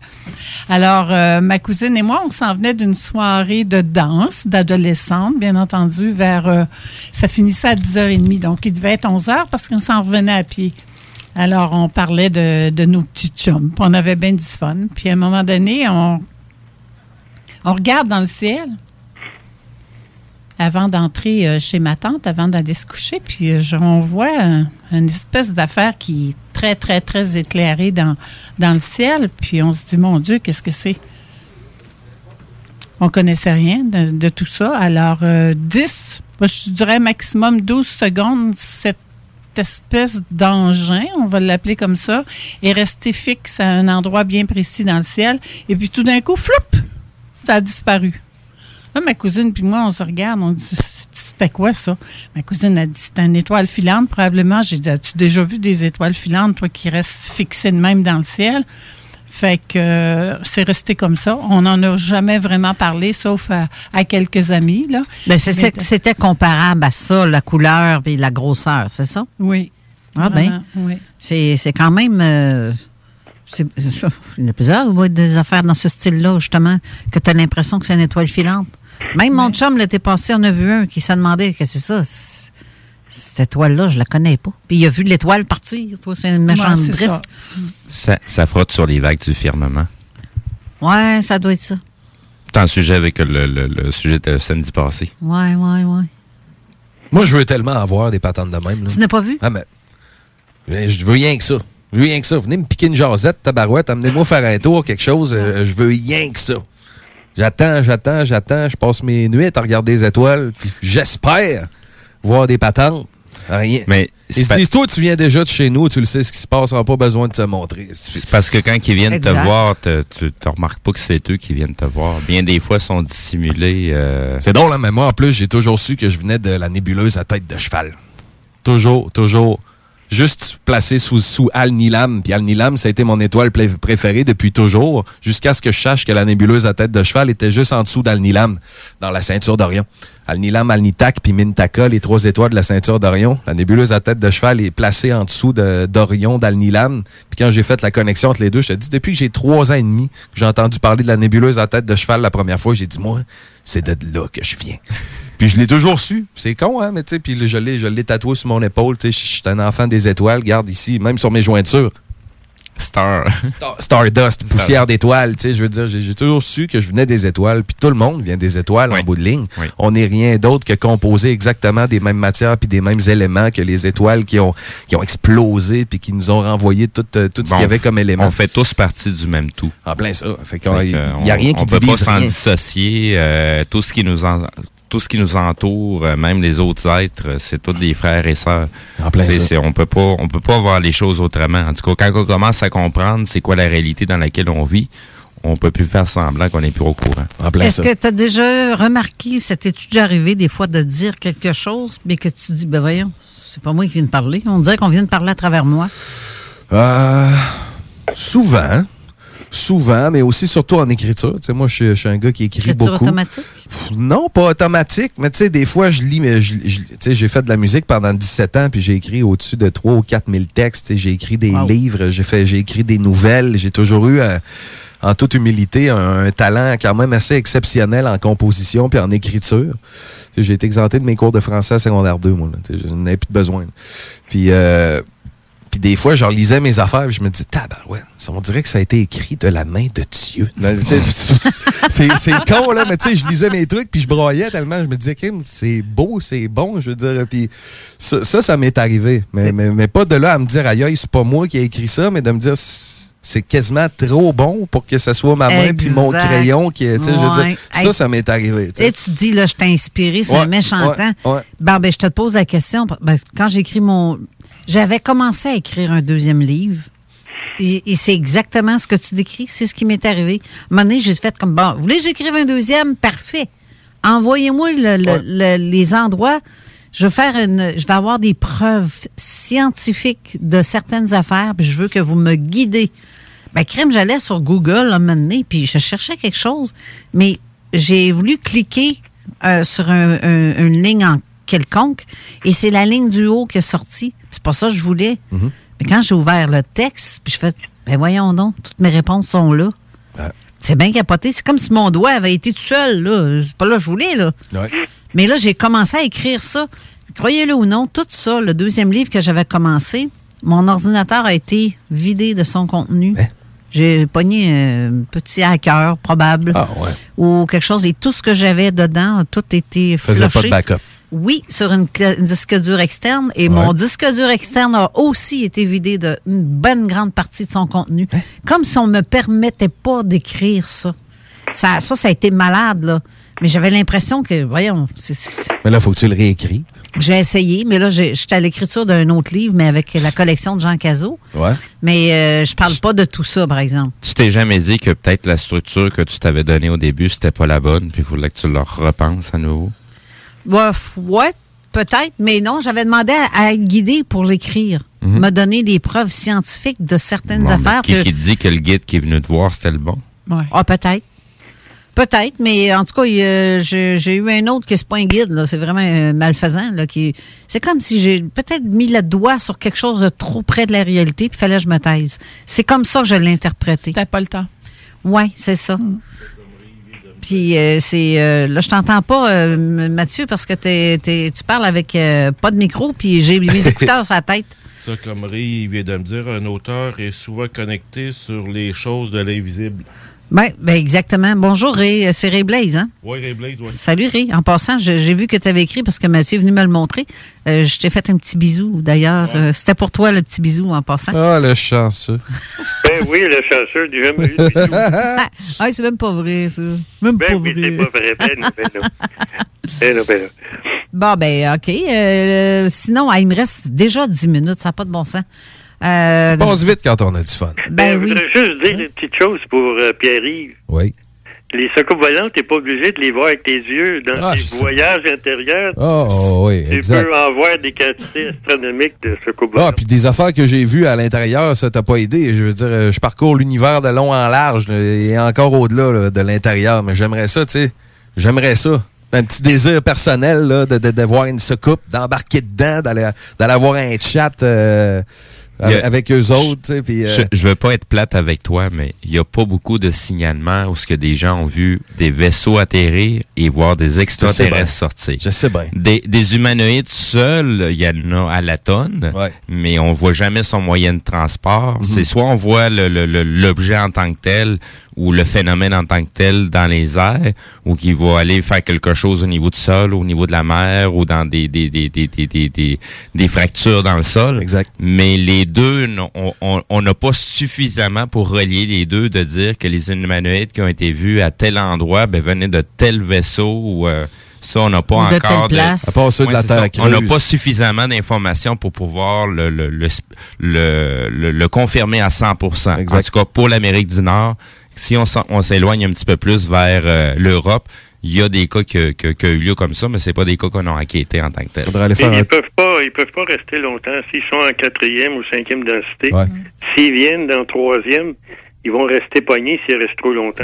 alors, euh, ma cousine et moi, on s'en venait d'une soirée de danse d'adolescente, bien entendu, vers... euh, ça finissait à 10h30, donc il devait être 11h parce qu'on s'en revenait à pied. Alors, on parlait de, nos petits chums. on avait bien du fun. Puis à un moment donné, on, on regarde dans le ciel avant d'entrer euh, chez ma tante, avant d'aller se coucher, puis euh, on voit un- une espèce d'affaire qui est très, très, très éclairée dans, le ciel. Puis on se dit, mon Dieu, qu'est-ce que c'est? On connaissait rien de, tout ça. Alors, euh, 10, moi, je dirais maximum 12 secondes, cette espèce d'engin, on va l'appeler comme ça, est resté fixe à un endroit bien précis dans le ciel. Et puis tout d'un coup, floup, ça a disparu. Là, ma cousine puis moi, on se regarde, on dit c'était quoi ça? Ma cousine a dit c'était une étoile filante, probablement. J'ai dit As-tu déjà vu des étoiles filantes, toi, qui restent fixées de même dans le ciel? Fait que euh, c'est resté comme ça. On n'en a jamais vraiment parlé, sauf à, à quelques amis. Là. Ben, c'était comparable à ça, la couleur et la grosseur, c'est ça? Oui. Ah ben, oui. c'est quand même... euh, il y a plusieurs des affaires dans ce style-là, justement, que tu as l'impression que c'est une étoile filante. Même mon chum, l'été passé, on a vu un qui se demandait que c'est ça. Cette étoile-là, je la connais pas. Puis il a vu l'étoile partir. Toi, c'est une méchante Ouais, ça. Ça, ça frotte sur les vagues du firmament. Ouais, ça doit être ça. C'est un sujet avec le, le- le sujet de samedi passé. Ouais, ouais, ouais. Moi, je veux tellement avoir des patentes de même. là. Tu n'as pas vu? Ah, mais. Je veux rien que ça. Je veux rien que ça. Venez me piquer une jasette, tabarouette, amenez-moi faire un tour, quelque chose. euh, je veux rien que ça. J'attends, j'attends, j'attends. Je passe mes nuits à regarder les étoiles. puis J'espère voir des patentes. Rien. Mais Ils se disent, toi, tu viens déjà de chez nous, tu le sais ce qui se passe, on n'a pas besoin de te montrer. C'est parce que quand ils viennent Exact. te voir, te- tu ne remarques pas que c'est eux qui viennent te voir. Bien des fois, ils sont dissimulés. euh, C'est drôle, hein, mais moi, en plus, j'ai toujours su que je venais de la nébuleuse à tête de cheval. Toujours, toujours. Juste placé sous, sous Al-Nilam. Puis Al-Nilam, ça a été mon étoile préférée depuis toujours, jusqu'à ce que je sache que la nébuleuse à tête de cheval était juste en dessous d'Al-Nilam, dans la ceinture d'Orion. Al-Nilam, Al-Nitak, puis Mintaka, les trois étoiles de la ceinture d'Orion. La nébuleuse à tête de cheval est placée en dessous de- d'Orion, d'Al-Nilam. Puis quand j'ai fait la connexion entre les deux, je te dis, depuis que j'ai trois ans et demi que j'ai entendu parler de la nébuleuse à tête de cheval la première fois, j'ai dit, moi, c'est de là que je viens. Puis je l'ai toujours su. C'est con, hein, mais tu sais, puis je l'ai, je l'ai tatoué sur mon épaule. Tu sais, je suis un enfant des étoiles. Garde ici, même sur mes jointures. Star. Stardust, poussière d'étoiles. Tu sais, je veux dire, j'ai toujours su que je venais des étoiles. Puis tout le monde vient des étoiles en bout de ligne. On n'est rien d'autre que composé exactement des mêmes matières puis des mêmes éléments que les étoiles qui ont, qui ont explosé puis qui nous ont renvoyé tout, euh, tout ce qu'il y avait comme élément. On fait tous partie du même tout. En plein ça. Fait Fait qu'il que, y a on- rien qui On peut pas divise s'en dissocier. euh, tout ce qui nous en- tout ce qui nous entoure, euh, même les autres êtres, euh, c'est tous des frères et sœurs. plein C'est- ça. c'est- on peut pas, on peut pas voir les choses autrement. En tout cas, quand on commence à comprendre c'est quoi la réalité dans laquelle on vit, on peut plus faire semblant qu'on n'est plus au courant. Est-ce que tu as déjà remarqué, c'était déjà arrivé des fois de dire quelque chose, mais que tu dis, ben voyons, c'est pas moi qui viens de parler. On dirait qu'on vient de parler à travers moi. Euh, souvent. Souvent, mais aussi surtout en écriture. Tu sais, moi, je suis, un gars qui écrit Écriture beaucoup. automatique? Pff, Non, pas automatique, mais tu sais, des fois, je lis, mais je- je- tu sais, j'ai fait de la musique pendant 17 ans, puis j'ai écrit au-dessus de 3 ou 4 000 textes. Tu sais, J'ai écrit des livres, j'ai fait, j'ai écrit des nouvelles. J'ai toujours eu, euh, en toute humilité, un, un talent quand même assez exceptionnel en composition puis en écriture. J'ai été exempté de mes cours de français à secondaire 2, moi. Je n'avais plus de besoin. Puis, euh, puis des fois, je relisais mes affaires et je me disais, tabarouette, ça on dirait que ça a été écrit de la main de Dieu. C'est c'est con, là, mais tu sais, je lisais mes trucs puis je broyais tellement. Je me disais, Kim, c'est beau, c'est bon, je veux dire. Puis ça, ça, ça m'est arrivé. Mais, mais, mais pas de là à me dire, aïe, aïe, c'est pas moi qui ai écrit ça, mais de me dire, c'est quasiment trop bon pour que ce soit ma main puis mon crayon qui est, tu sais, je veux Ouais. dire, ça, Hey. ça m'est arrivé. tu Tu dis, là, je t'ai inspiré sur Ouais, un méchant ouais, temps. ouais. Ben, ben, je te pose la question. Ben, quand j'écris mon. J'avais commencé à écrire un deuxième livre. Et, et c'est exactement ce que tu décris. C'est ce qui m'est arrivé. À un moment donné, j'ai fait comme, bon, vous voulez que j'écrive un deuxième? Parfait. Envoyez-moi le- le- le- les endroits. Je vais faire une, je vais avoir des preuves scientifiques de certaines affaires, puis je veux que vous me guidez. Ben, crème, j'allais sur Google un moment donné, puis je cherchais quelque chose, mais j'ai voulu cliquer euh, sur un- un- une ligne en quelconque, et c'est la ligne du haut qui est sortie. C'est pas ça que je voulais. Mais quand j'ai ouvert le texte, puis je fais, ben voyons donc, toutes mes réponses sont là. C'est bien capoté. C'est comme si mon doigt avait été tout seul, là. C'est pas là que je voulais, là. Mais là, j'ai commencé à écrire ça. Croyez-le ou non, tout ça, le deuxième livre que j'avais commencé, mon ordinateur a été vidé de son contenu. Hein? J'ai pogné un petit hacker, probable. Ah, Ou quelque chose. Et tout ce que j'avais dedans, a tout été Faisait pas de flushé. backup. Oui, sur une, une disque dur externe. Et mon disque dur externe a aussi été vidé d'une bonne grande partie de son contenu. Hein? Comme si on me permettait pas d'écrire ça. ça. Ça, ça a été malade, là. Mais j'avais l'impression que, voyons, Mais là, faut que tu le réécris. j'ai essayé, mais là, j'ai- j'étais à l'écriture d'un autre livre, mais avec la collection de Jean Cazot. Ouais. Mais euh, je parle pas de tout ça, par exemple. Tu t'es jamais dit que peut-être la structure que tu t'avais donnée au début, c'était pas la bonne, puis il fallait que tu leur repenses à nouveau? Ouais, f- ouais, peut-être, mais non, j'avais demandé à, à être guidé pour l'écrire. Mhm. Me donner des preuves scientifiques de certaines Bon, ben, affaires. qui, que- qui te dit que le guide qui est venu te voir, c'était le bon? Ah, peut-être. Peut-être, mais en tout cas, a- j'ai j'ai eu un autre qui c'est pas un guide, là, c'est vraiment un malfaisant. Là, qui, c'est comme si j'ai peut-être mis le doigt sur quelque chose de trop près de la réalité, puis il fallait que je me taise. C'est comme ça que je l'ai interprété. C'était pas le temps. Oui, c'est ça. Puis euh, c'est euh, là, je t'entends pas, euh, Mathieu, parce que t'es- tu parles avec euh, pas de micro, puis j'ai mes écouteurs sur la tête. Ça, comme Ray vient de me dire, un auteur est souvent connecté sur les choses de l'invisible. Ben, ben exactement. Bonjour Ray, Euh, c'est Ray Blaze, hein? Oui, Ray Blade, oui. Salut Ray. En passant, je- j'ai vu que tu avais écrit parce que Mathieu est venu me le montrer. Euh, je t'ai fait un petit bisou d'ailleurs. Euh, C'était pour toi le petit bisou en passant. Ah, le chanceux. Ben oui, le chasseur n'a jamais eu de bisou. ah, c'est même pas vrai, ça. Même Ben pas oui, vrai. c'est pas vrai. Ben non, ben non. Ben non, ben non. Bon, ben, OK. Euh, sinon, ah, il me reste déjà 10 minutes. Ça n'a pas de bon sens. Euh, Passe vite quand on a du fun. Ben je oui. voudrais juste dire une petite chose pour euh, Pierre-Yves. Oui. Les secours volantes, t'es pas obligé de les voir avec tes yeux. Dans Ah, tes je sais voyages intérieurs, Oh, oh, oui, tu exact. peux en voir des quantités astronomiques de secours Ah, volantes. puis des affaires que j'ai vues à l'intérieur, ça t'a pas aidé. Je veux dire, euh, je parcours l'univers de long en large là, et encore au-delà là, de l'intérieur. Mais j'aimerais ça, tu sais. J'aimerais ça. Un petit désir personnel là, de, de, de voir une soucoupe, d'embarquer dedans, d'aller d'aller avoir un chat euh, a- avec eux autres. tu sais, puis, euh, Je, je veux pas être plate avec toi, mais il y a pas beaucoup de signalements où ce que des gens ont vu des vaisseaux atterrir et voir des extraterrestres sortir. Je sais bien. Des, des humanoïdes seuls, il y en a à la tonne, mais on voit jamais son moyen de transport. Mhm. C'est soit on voit le- le- le- l'objet en tant que tel ou le phénomène en tant que tel dans les airs, ou qu'il va aller faire quelque chose au niveau du sol, au niveau de la mer, ou dans des des, des, des, des, des, des- des fractures dans le sol. Exact. Mais les deux, on- on on n'a pas suffisamment pour relier les deux de dire que les humanoïdes qui ont été vus à tel endroit ben, venaient de tel vaisseau ou euh, ça, on n'a pas de encore telle place. À part ceux de la Terre ça. On n'a pas suffisamment d'informations pour pouvoir le, le, le, le, le- le confirmer à 100% En tout cas, pour l'Amérique du Nord, si on s'en- on s'éloigne un petit peu plus vers euh, l'Europe, il y a des cas qui ont eu lieu comme ça, mais c'est pas des cas qu'on a enquêtés en tant que tel. Ils peuvent pas, ils peuvent pas rester longtemps. S'ils sont en quatrième ou cinquième densité, s'ils viennent dans troisième, ils vont rester pognés s'ils restent trop longtemps.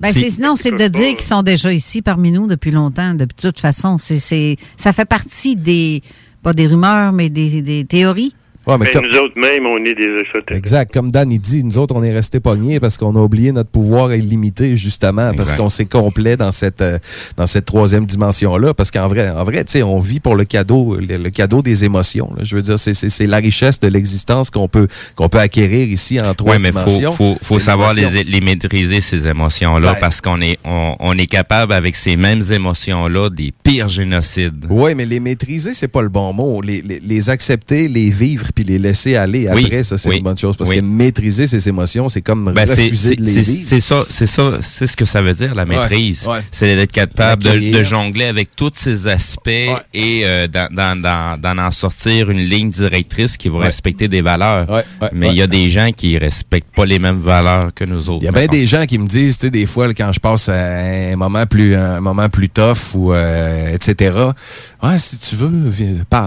Ben, c'est, sinon, c'est de dire qu'ils sont déjà ici parmi nous depuis longtemps. De toute façon, c'est, c'est, ça fait partie des, pas des rumeurs, mais des, des théories. Ouais, mais Mais comme- nous autres même, on est des extraterrestres. Exact. Comme Dan, il dit, nous autres, on est restés pognés parce qu'on a oublié notre pouvoir illimité, justement, parce qu'on s'est complet dans cette, euh, dans cette troisième dimension-là. Parce qu'en vrai, en vrai, tu sais, on vit pour le cadeau, le, le cadeau des émotions. là. Je veux dire, c'est, c'est, c'est la richesse de l'existence qu'on peut, qu'on peut acquérir ici en trois Oui, mais faut, dimensions. faut, faut savoir les, les maîtriser, ces émotions-là, Ben- parce qu'on est, on, on est capable, avec ces mêmes émotions-là, des pires génocides. Oui, mais les maîtriser, c'est pas le bon mot. Les, les, les accepter, les vivre, puis les laisser aller Oui, après, ça, c'est oui, une bonne chose. Parce oui. que maîtriser ses émotions, c'est comme Ben, c'est- refuser de les c'est- vivre. C'est ça, c'est ça, c'est ce que ça veut dire la maîtrise. ouais. C'est d'être capable de, de jongler avec tous ces aspects et euh, d'en- en sortir une ligne directrice qui va respecter des valeurs. Mais il y a des gens qui respectent pas les mêmes valeurs que nous autres. Il y a bien des gens qui me disent, tu sais, des fois, quand je passe à un moment plus, un moment plus tough ou euh, etc. Ouais, si tu veux,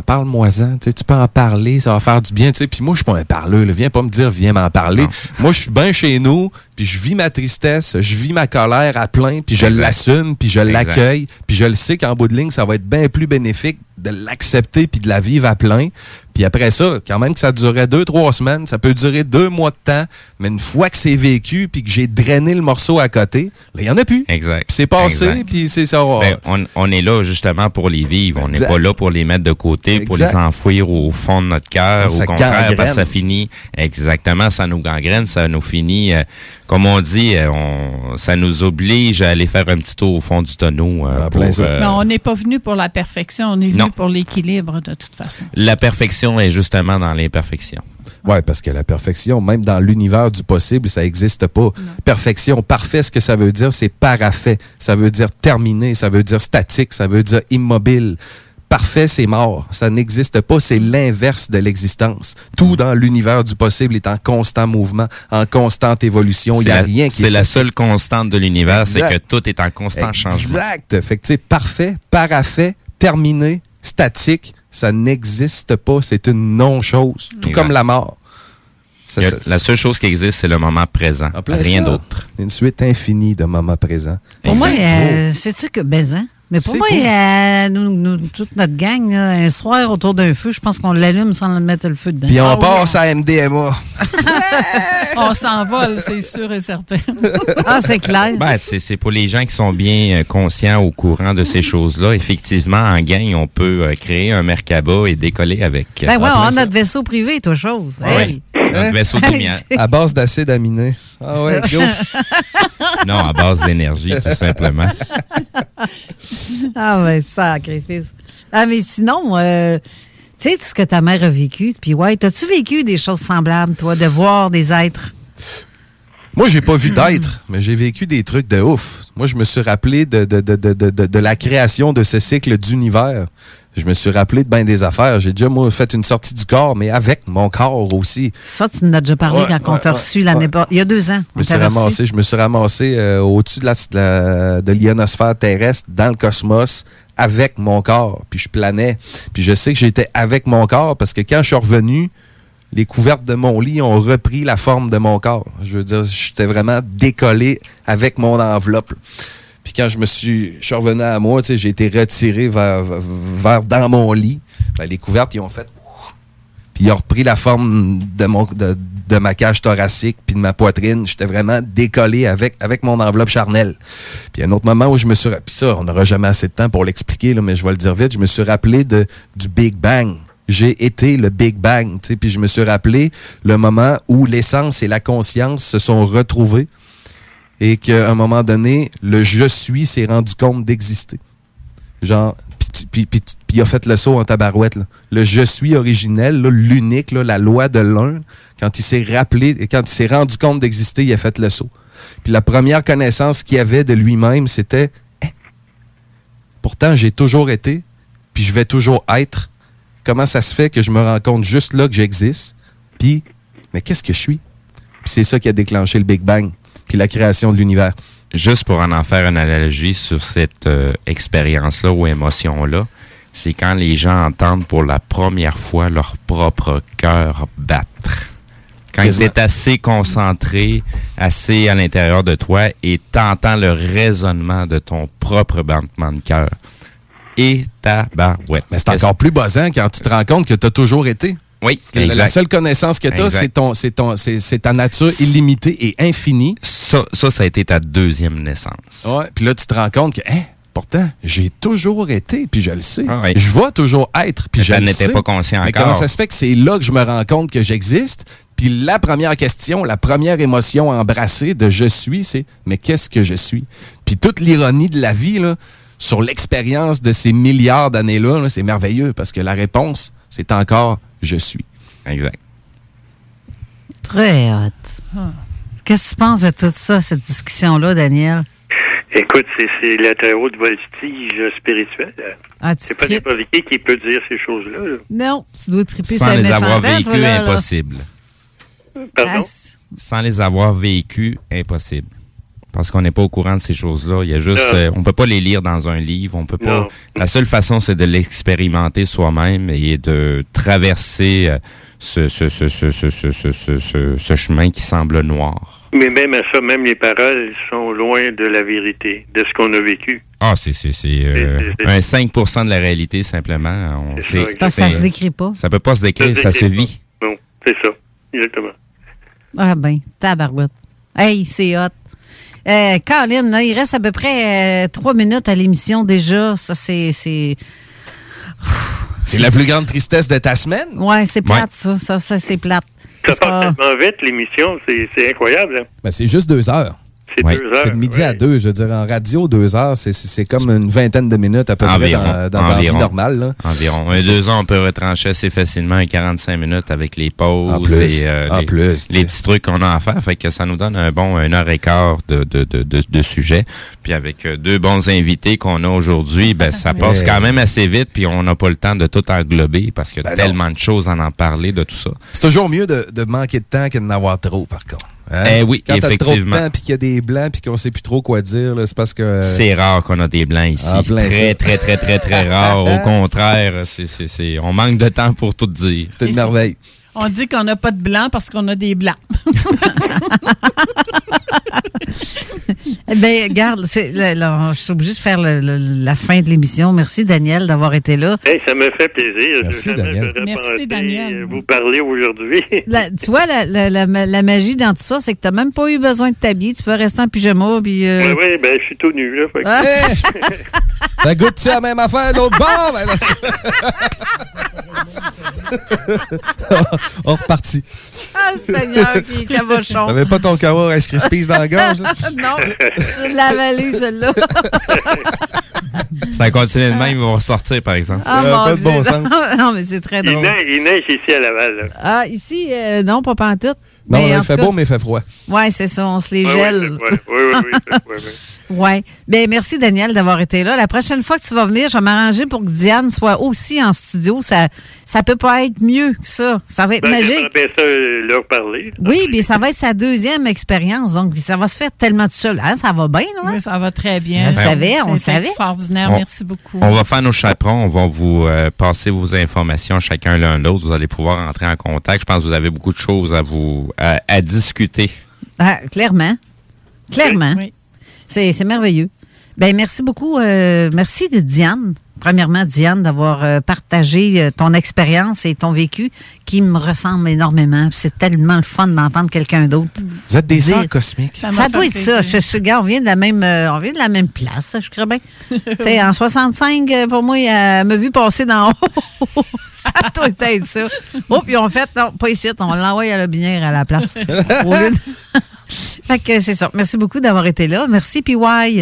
parle-moi-en. Tu peux en parler, ça va faire du bien. Tu sais, puis moi, je suis pas un parleur. là. Viens pas me dire, viens m'en parler. Moi, je suis bien chez nous, puis je vis ma tristesse, je vis ma colère à plein, puis je l'assume, puis je l'accueille, puis je le sais qu'en bout de ligne, ça va être bien plus bénéfique de l'accepter puis de la vivre à plein. Puis après ça, quand même que ça durait deux, trois semaines, ça peut durer deux mois de temps, mais une fois que c'est vécu puis que j'ai drainé le morceau à côté, là, il y en a plus. Exact. Puis c'est passé, puis c'est ça. Ben, on, on est là justement pour les vivre. On n'est pas là pour les mettre de côté, pour les enfouir au fond de notre cœur. Ça Au contraire, gangrène. parce que ça finit exactement, ça nous gangrène, ça nous finit, euh, comme on dit, euh, on, ça nous oblige à aller faire un petit tour au fond du tonneau. euh, pour, euh, Mais on n'est pas venu pour la perfection, on est venu Non. Pour l'équilibre de toute façon. La perfection est justement dans l'imperfection. Ouais, parce que la perfection, même dans l'univers du possible, ça n'existe pas. Perfection, parfait, ce que ça veut dire, c'est parafait. Ça veut dire terminé, ça veut dire statique, ça veut dire immobile. Parfait, c'est mort. Ça n'existe pas. C'est l'inverse de l'existence. Tout dans l'univers du possible est en constant mouvement, en constante évolution. Il n'y a la- rien qui est C'est la seule constante de l'univers, c'est Exact. que tout est en constant changement. Exact. Fait que, tu sais, parfait, parafait, terminé, statique, ça n'existe pas. C'est une non-chose. Tout Exact. comme la mort. Ça, Il y a- ça- la seule chose qui existe, c'est le moment présent. Rien d'autre. Une suite infinie de moments présents. Pour moi, C'est euh, sais-tu que baisant? Mais pour moi, euh, nous, nous, toute notre gang, là, un soir autour d'un feu, je pense qu'on l'allume sans mettre le feu dedans. Puis on Ah oui. passe à MDMA. On s'envole, c'est sûr et certain. Ah, c'est clair. Ben, c'est pour les gens qui sont bien euh, conscients au courant de ces choses-là. Effectivement, en gang, on peut euh, créer un Merkaba et décoller avec. Ben ouais, Ah, on a notre vaisseau privé, toi, chose. Ouais. Hey. Notre vaisseau de lumière. À base d'acide aminé. Ah ouais, go. Non, à base d'énergie, tout simplement. Ah, ben, sacrifice. Ah, mais sinon, euh, tu sais, tout ce que ta mère a vécu, puis ouais, t'as-tu vécu des choses semblables, toi, de voir des êtres? Moi, j'ai pas vu d'être, mais j'ai vécu des trucs de ouf. Moi, je me suis rappelé de, la création de ce cycle d'univers. Je me suis rappelé de bien des affaires. J'ai déjà, moi, fait une sortie du corps, mais avec mon corps aussi. Ça, tu nous as déjà parlé Ouais, quand on t'a reçu l'année ouais. pas- Il y a deux ans. Je me suis ramassé, je me suis ramassé euh, au-dessus de la, de la- de l'ionosphère terrestre, dans le cosmos, avec mon corps. Puis je planais. Puis je sais que j'étais avec mon corps parce que quand je suis revenu, les couvertes de mon lit ont repris la forme de mon corps. Je veux dire, j'étais vraiment décollé avec mon enveloppe. Puis quand je me suis, je suis revenu à moi, j'ai été retiré vers, vers dans mon lit. Ben, les couvertes, ils ont fait puis ils ont repris la forme de, mon, de, ma cage thoracique puis de ma poitrine. J'étais vraiment décollé avec, avec mon enveloppe charnelle. Puis un autre moment où je me suis... ra- Puis ça, on n'aura jamais assez de temps pour l'expliquer, mais je vais le dire vite. Je me suis rappelé de, du Big Bang. J'ai été le Big Bang. Puis je me suis rappelé le moment où l'essence et la conscience se sont retrouvés et qu'à un moment donné, le je suis s'est rendu compte d'exister. Genre, puis il a fait le saut en tabarouette. là. Le je suis originel, l'unique, la loi de l'un, quand il s'est rappelé, quand il s'est rendu compte d'exister, il a fait le saut. Puis la première connaissance qu'il avait de lui-même, c'était Eh, pourtant j'ai toujours été, puis je vais toujours être. Comment ça se fait que je me rends compte juste là que j'existe? Puis, mais qu'est-ce que je suis? Puis c'est ça qui a déclenché le Big Bang. Puis la création de l'univers. Juste pour en en faire une analogie sur cette euh, expérience-là ou émotion-là, c'est quand les gens entendent pour la première fois leur propre cœur battre. Quand tu es assez concentré, assez à l'intérieur de toi et t'entends le résonnement de ton propre battement de cœur. Et ta barouette. Mais c'est encore plus buzzant quand tu te rends compte que tu as toujours été. Oui, La- La seule connaissance que tu as, c'est ton, c'est ton, c'est, c'est ta nature illimitée et infinie. Ça, ça, ça a été ta deuxième naissance. Ouais. Puis là, tu te rends compte que, hein, pourtant, j'ai toujours été, puis je le sais. Ah ouais. Je vais toujours être, puis je le sais. pas conscient Mais encore. comment ça se fait que c'est là que je me rends compte que j'existe? Puis la première question, la première émotion embrassée de je suis, c'est mais qu'est-ce que je suis? Puis toute l'ironie de la vie, là, sur l'expérience de ces milliards d'années-là, là, c'est merveilleux parce que la réponse, c'est encore je suis. Exact. Très hot. Qu'est-ce que tu penses de tout ça, cette discussion-là, Daniel? Écoute, c'est, la très haute voltige spirituelle. Ah, tu c'est pas n'importe qui qui peut dire ces choses-là. là. Non, tu dois triper Sans sur les avoir vécues, impossible. Pardon? Ah, Sans les avoir vécues, impossible parce qu'on n'est pas au courant de ces choses-là. Il y a juste, euh, on peut pas les lire dans un livre, on peut pas. La seule façon, c'est de l'expérimenter soi-même et de traverser ce, chemin qui semble noir. Mais même à ça, même les paroles sont loin de la vérité, de ce qu'on a vécu. Ah, c'est c'est euh, un 5 de la réalité simplement. Ça, ne se décrit pas. Ça peut pas se décrire, ça, se vit. Non, c'est ça, exactement. Ah ben, tabarouette. Hey, c'est hot. Euh, Colin, là, il reste à peu près euh, trois minutes à l'émission déjà. Ça, c'est... c'est... C'est la plus grande tristesse de ta semaine? Ouais, c'est plate, ça. Ça, ça, c'est plate. Ça passe tellement vite, l'émission, c'est, c'est incroyable. hein. Ben, c'est juste deux heures. C'est deux heures. C'est de midi à deux. Je veux dire, en radio, deux heures, c'est- comme une vingtaine de minutes à peu Environ. près dans, dans, dans la vie environ. normale. là. Environ. Un deux ans, on peut retrancher assez facilement un 45 minutes avec les pauses En plus. et euh, En les, plus, petits trucs qu'on a à faire. Fait que ça nous donne un bon une heure et quart de, de, de, de, de sujet. Puis avec euh, deux bons invités qu'on a aujourd'hui, ben ça passe quand même assez vite. Puis on n'a pas le temps de tout englober parce qu'il y a Ben non. tellement de choses à en parler de tout ça. C'est toujours mieux de, de manquer de temps que d'en avoir trop, par contre. Hein? Eh oui, Quand effectivement. temps puis qu'il y a des blancs puis qu'on sait plus trop quoi dire, c'est parce que... euh, C'est rare qu'on a des blancs ici. Plein très, très, très, très, très rare. Au contraire, c'est, on manque de temps pour tout dire. C'est une merveille. On dit qu'on n'a pas de blanc parce qu'on a des blancs. Eh bien, là, je suis obligée de faire le- le- la fin de l'émission. Merci, Daniel, d'avoir été là. Hey, ça me fait plaisir. Merci, Jamais Daniel. Merci, Daniel. euh, Vous parler aujourd'hui. Tu vois, la, la- la- la magie dans tout ça, c'est que tu n'as même pas eu besoin de t'habiller. Tu peux rester en pyjama. Puis, euh, Oui, oui, ben, je suis tout nu, là. fait que- Ah. Ça goûte-tu la même affaire l'autre bord? Ben, On repartit. Ah, Seigneur, qui est cabochon. T'avais pas ton kawa Rice Krispies dans la gorge? là? non, je l'ai avalé, celle-là. Ça continue de même, ils vont ressortir, par exemple. Ah, Ça a mon pas de bon Dieu. sens. non, mais c'est très Il drôle. neige, il neige ici à Laval. là. Ah, ici, euh, non, pas pantoute. Non, Mais il fait cas- beau, mais il fait froid. Ouais, c'est ça, on se les Ouais, gèle. ouais, ouais, ouais, ouais, ouais. Ben merci Daniel d'avoir été là. La prochaine fois que tu vas venir, je vais m'arranger pour que Diane soit aussi en studio. Ça ça peut pas être mieux que ça. Ça va être Ben, magique. bien ça leur parler. Oui, mais ça va être sa deuxième expérience. Donc, ça va se faire tellement tout seul. Hein? Ça va bien, là? Oui, ça va très bien. Je savais, on le C'est savait. extraordinaire. On- Merci beaucoup. On va faire nos chaperons, on va vous euh, passer vos informations chacun l'un l'autre. Vous allez pouvoir entrer en contact. Je pense que vous avez beaucoup de choses à vous à, à discuter. Ah, clairement. Clairement. Oui. C'est c'est merveilleux. Ben merci beaucoup. euh, merci de Diane. Premièrement, Diane, d'avoir euh, partagé euh, ton expérience et ton vécu qui me ressemble énormément. C'est tellement le fun d'entendre quelqu'un d'autre. Vous êtes des sœurs cosmiques. Ça doit être ça. Je, je- gars, on vient de la même, euh, on vient de la même place, je crois bien. C'est en 65, euh, pour moi, elle m'a vu passer dans haut. ça doit être ça. Oh, puis on fait, non, pas ici, on l'envoie à la binière à la place. Au lieu de- fait que c'est ça. Merci beaucoup d'avoir été là. Merci, PY.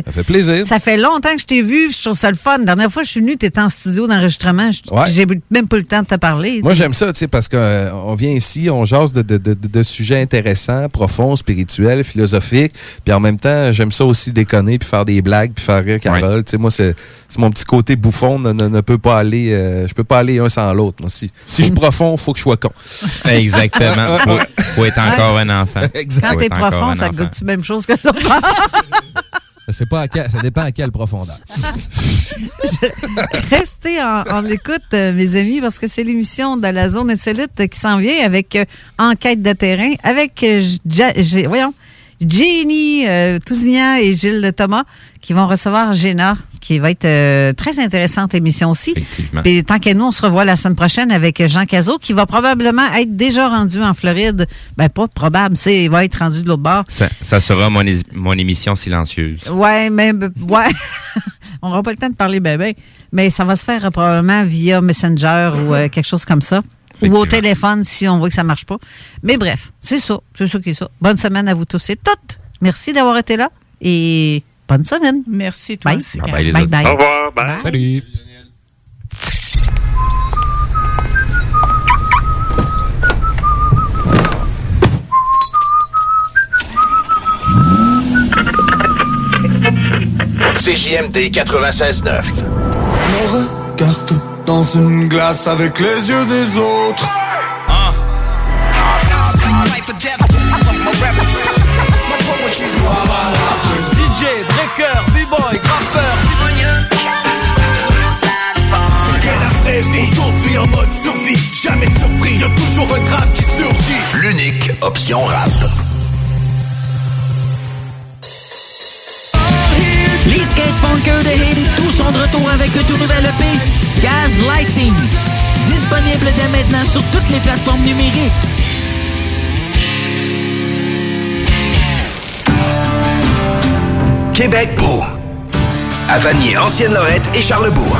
Ça fait plaisir. Ça fait longtemps que je t'ai vu, je trouve ça le fun. La dernière fois que je suis venue, tu étais en studio d'enregistrement. Je- Ouais. J'ai même pas eu le temps de te parler. Moi, j'aime ça, tu sais, parce qu'on vient ici, on jase de, de, de, de- de sujets intéressants, profonds, spirituels, philosophiques. Puis en même temps, j'aime ça aussi déconner, puis faire des blagues, puis faire rire Carole. Tu sais, moi, c'est c'est mon petit côté bouffon, ne, ne, ne peut pas aller, euh, je peux pas aller un sans l'autre. Moi, si, si je suis profond, faut que je sois con. Exactement. Faut, faut être encore un enfant. Exact. Quand Faut t'es être encore profond, un ça enfant. goûte-tu même chose que l'autre bar? C'est pas à quel- ça dépend à quelle profondeur. Restez en, en écoute, euh, mes amis, parce que c'est l'émission de la zone insolite qui s'en vient avec euh, Enquête de terrain, avec euh, Ja- voyons, Jenny euh, Tousignan et Gilles Thomas qui vont recevoir Géna, qui va être euh, très intéressante émission aussi. Puis tant qu'à nous, on se revoit la semaine prochaine avec Jean Cazot, qui va probablement être déjà rendu en Floride. Ben pas probable, c'est il va être rendu de l'autre bord. Ça, ça sera mon, mon émission silencieuse. Ouais, mais ouais. On n'aura pas le temps de parler bébé, mais ça va se faire euh, probablement via Messenger ou euh, quelque chose comme ça. Ou au téléphone si on voit que ça marche pas. Mais bref, c'est ça. C'est ça qui est ça. Bonne semaine à vous tous et toutes. Merci d'avoir été là et bonne semaine. Merci, toi bye. aussi, Bye bye. Bye, bye. bye. Au revoir. Bye. Salut. CJMD 96.9. Je me regarde dans une glace avec les yeux des autres. Qui surgit. L'unique option rap. Les skatepunkers de Haiti, tous sont de retour avec un tout nouvel EP, Gaz Lighting. Disponible dès maintenant sur toutes les plateformes numériques. Québec beau. À Vanier, Ancienne-Lorette et Charlebourg.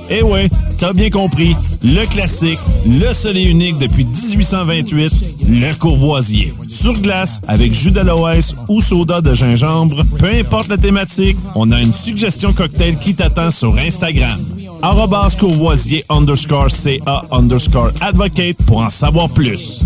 Eh ouais, t'as bien compris, le classique, le seul et unique depuis 1828, le Courvoisier. Sur glace, avec jus d'aloès ou soda de gingembre, peu importe la thématique, on a une suggestion cocktail qui t'attend sur Instagram. Arrobas Courvoisier underscore CA underscore advocate pour en savoir plus.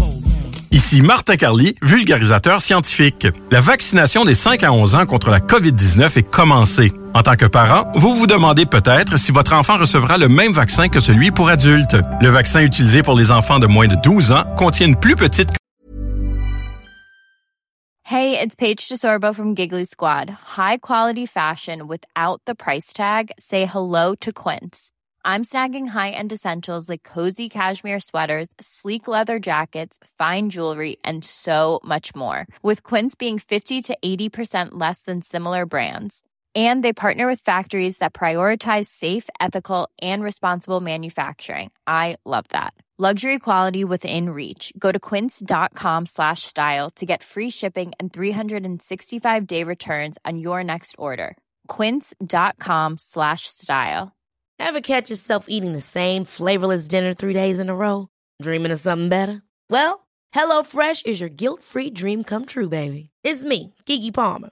Ici Martin Carly, vulgarisateur scientifique. La vaccination des 5 à 11 ans contre la COVID-19 est commencée. En tant que parent, vous vous demandez peut-être si votre enfant recevra le même vaccin que celui pour adultes. Le vaccin utilisé pour les enfants de moins de 12 ans contient une plus petite Hey, it's Paige DeSorbo from Giggly Squad. High quality fashion without the price tag. Say hello to Quince. I'm snagging high-end essentials like cozy cashmere sweaters, sleek leather jackets, fine jewelry, and so much more. With Quince being 50 to 80% less than similar brands. And they partner with factories that prioritize safe, ethical, and responsible manufacturing. I love that. Luxury quality within reach. Go to quince.com slash style to get free shipping and 365 day returns on your next order. Quince.com slash style. Ever catch yourself eating the same flavorless dinner three days in a row? Dreaming of something better? Well, hello fresh is your guilt-free dream come true, baby. It's me, gigi Palmer.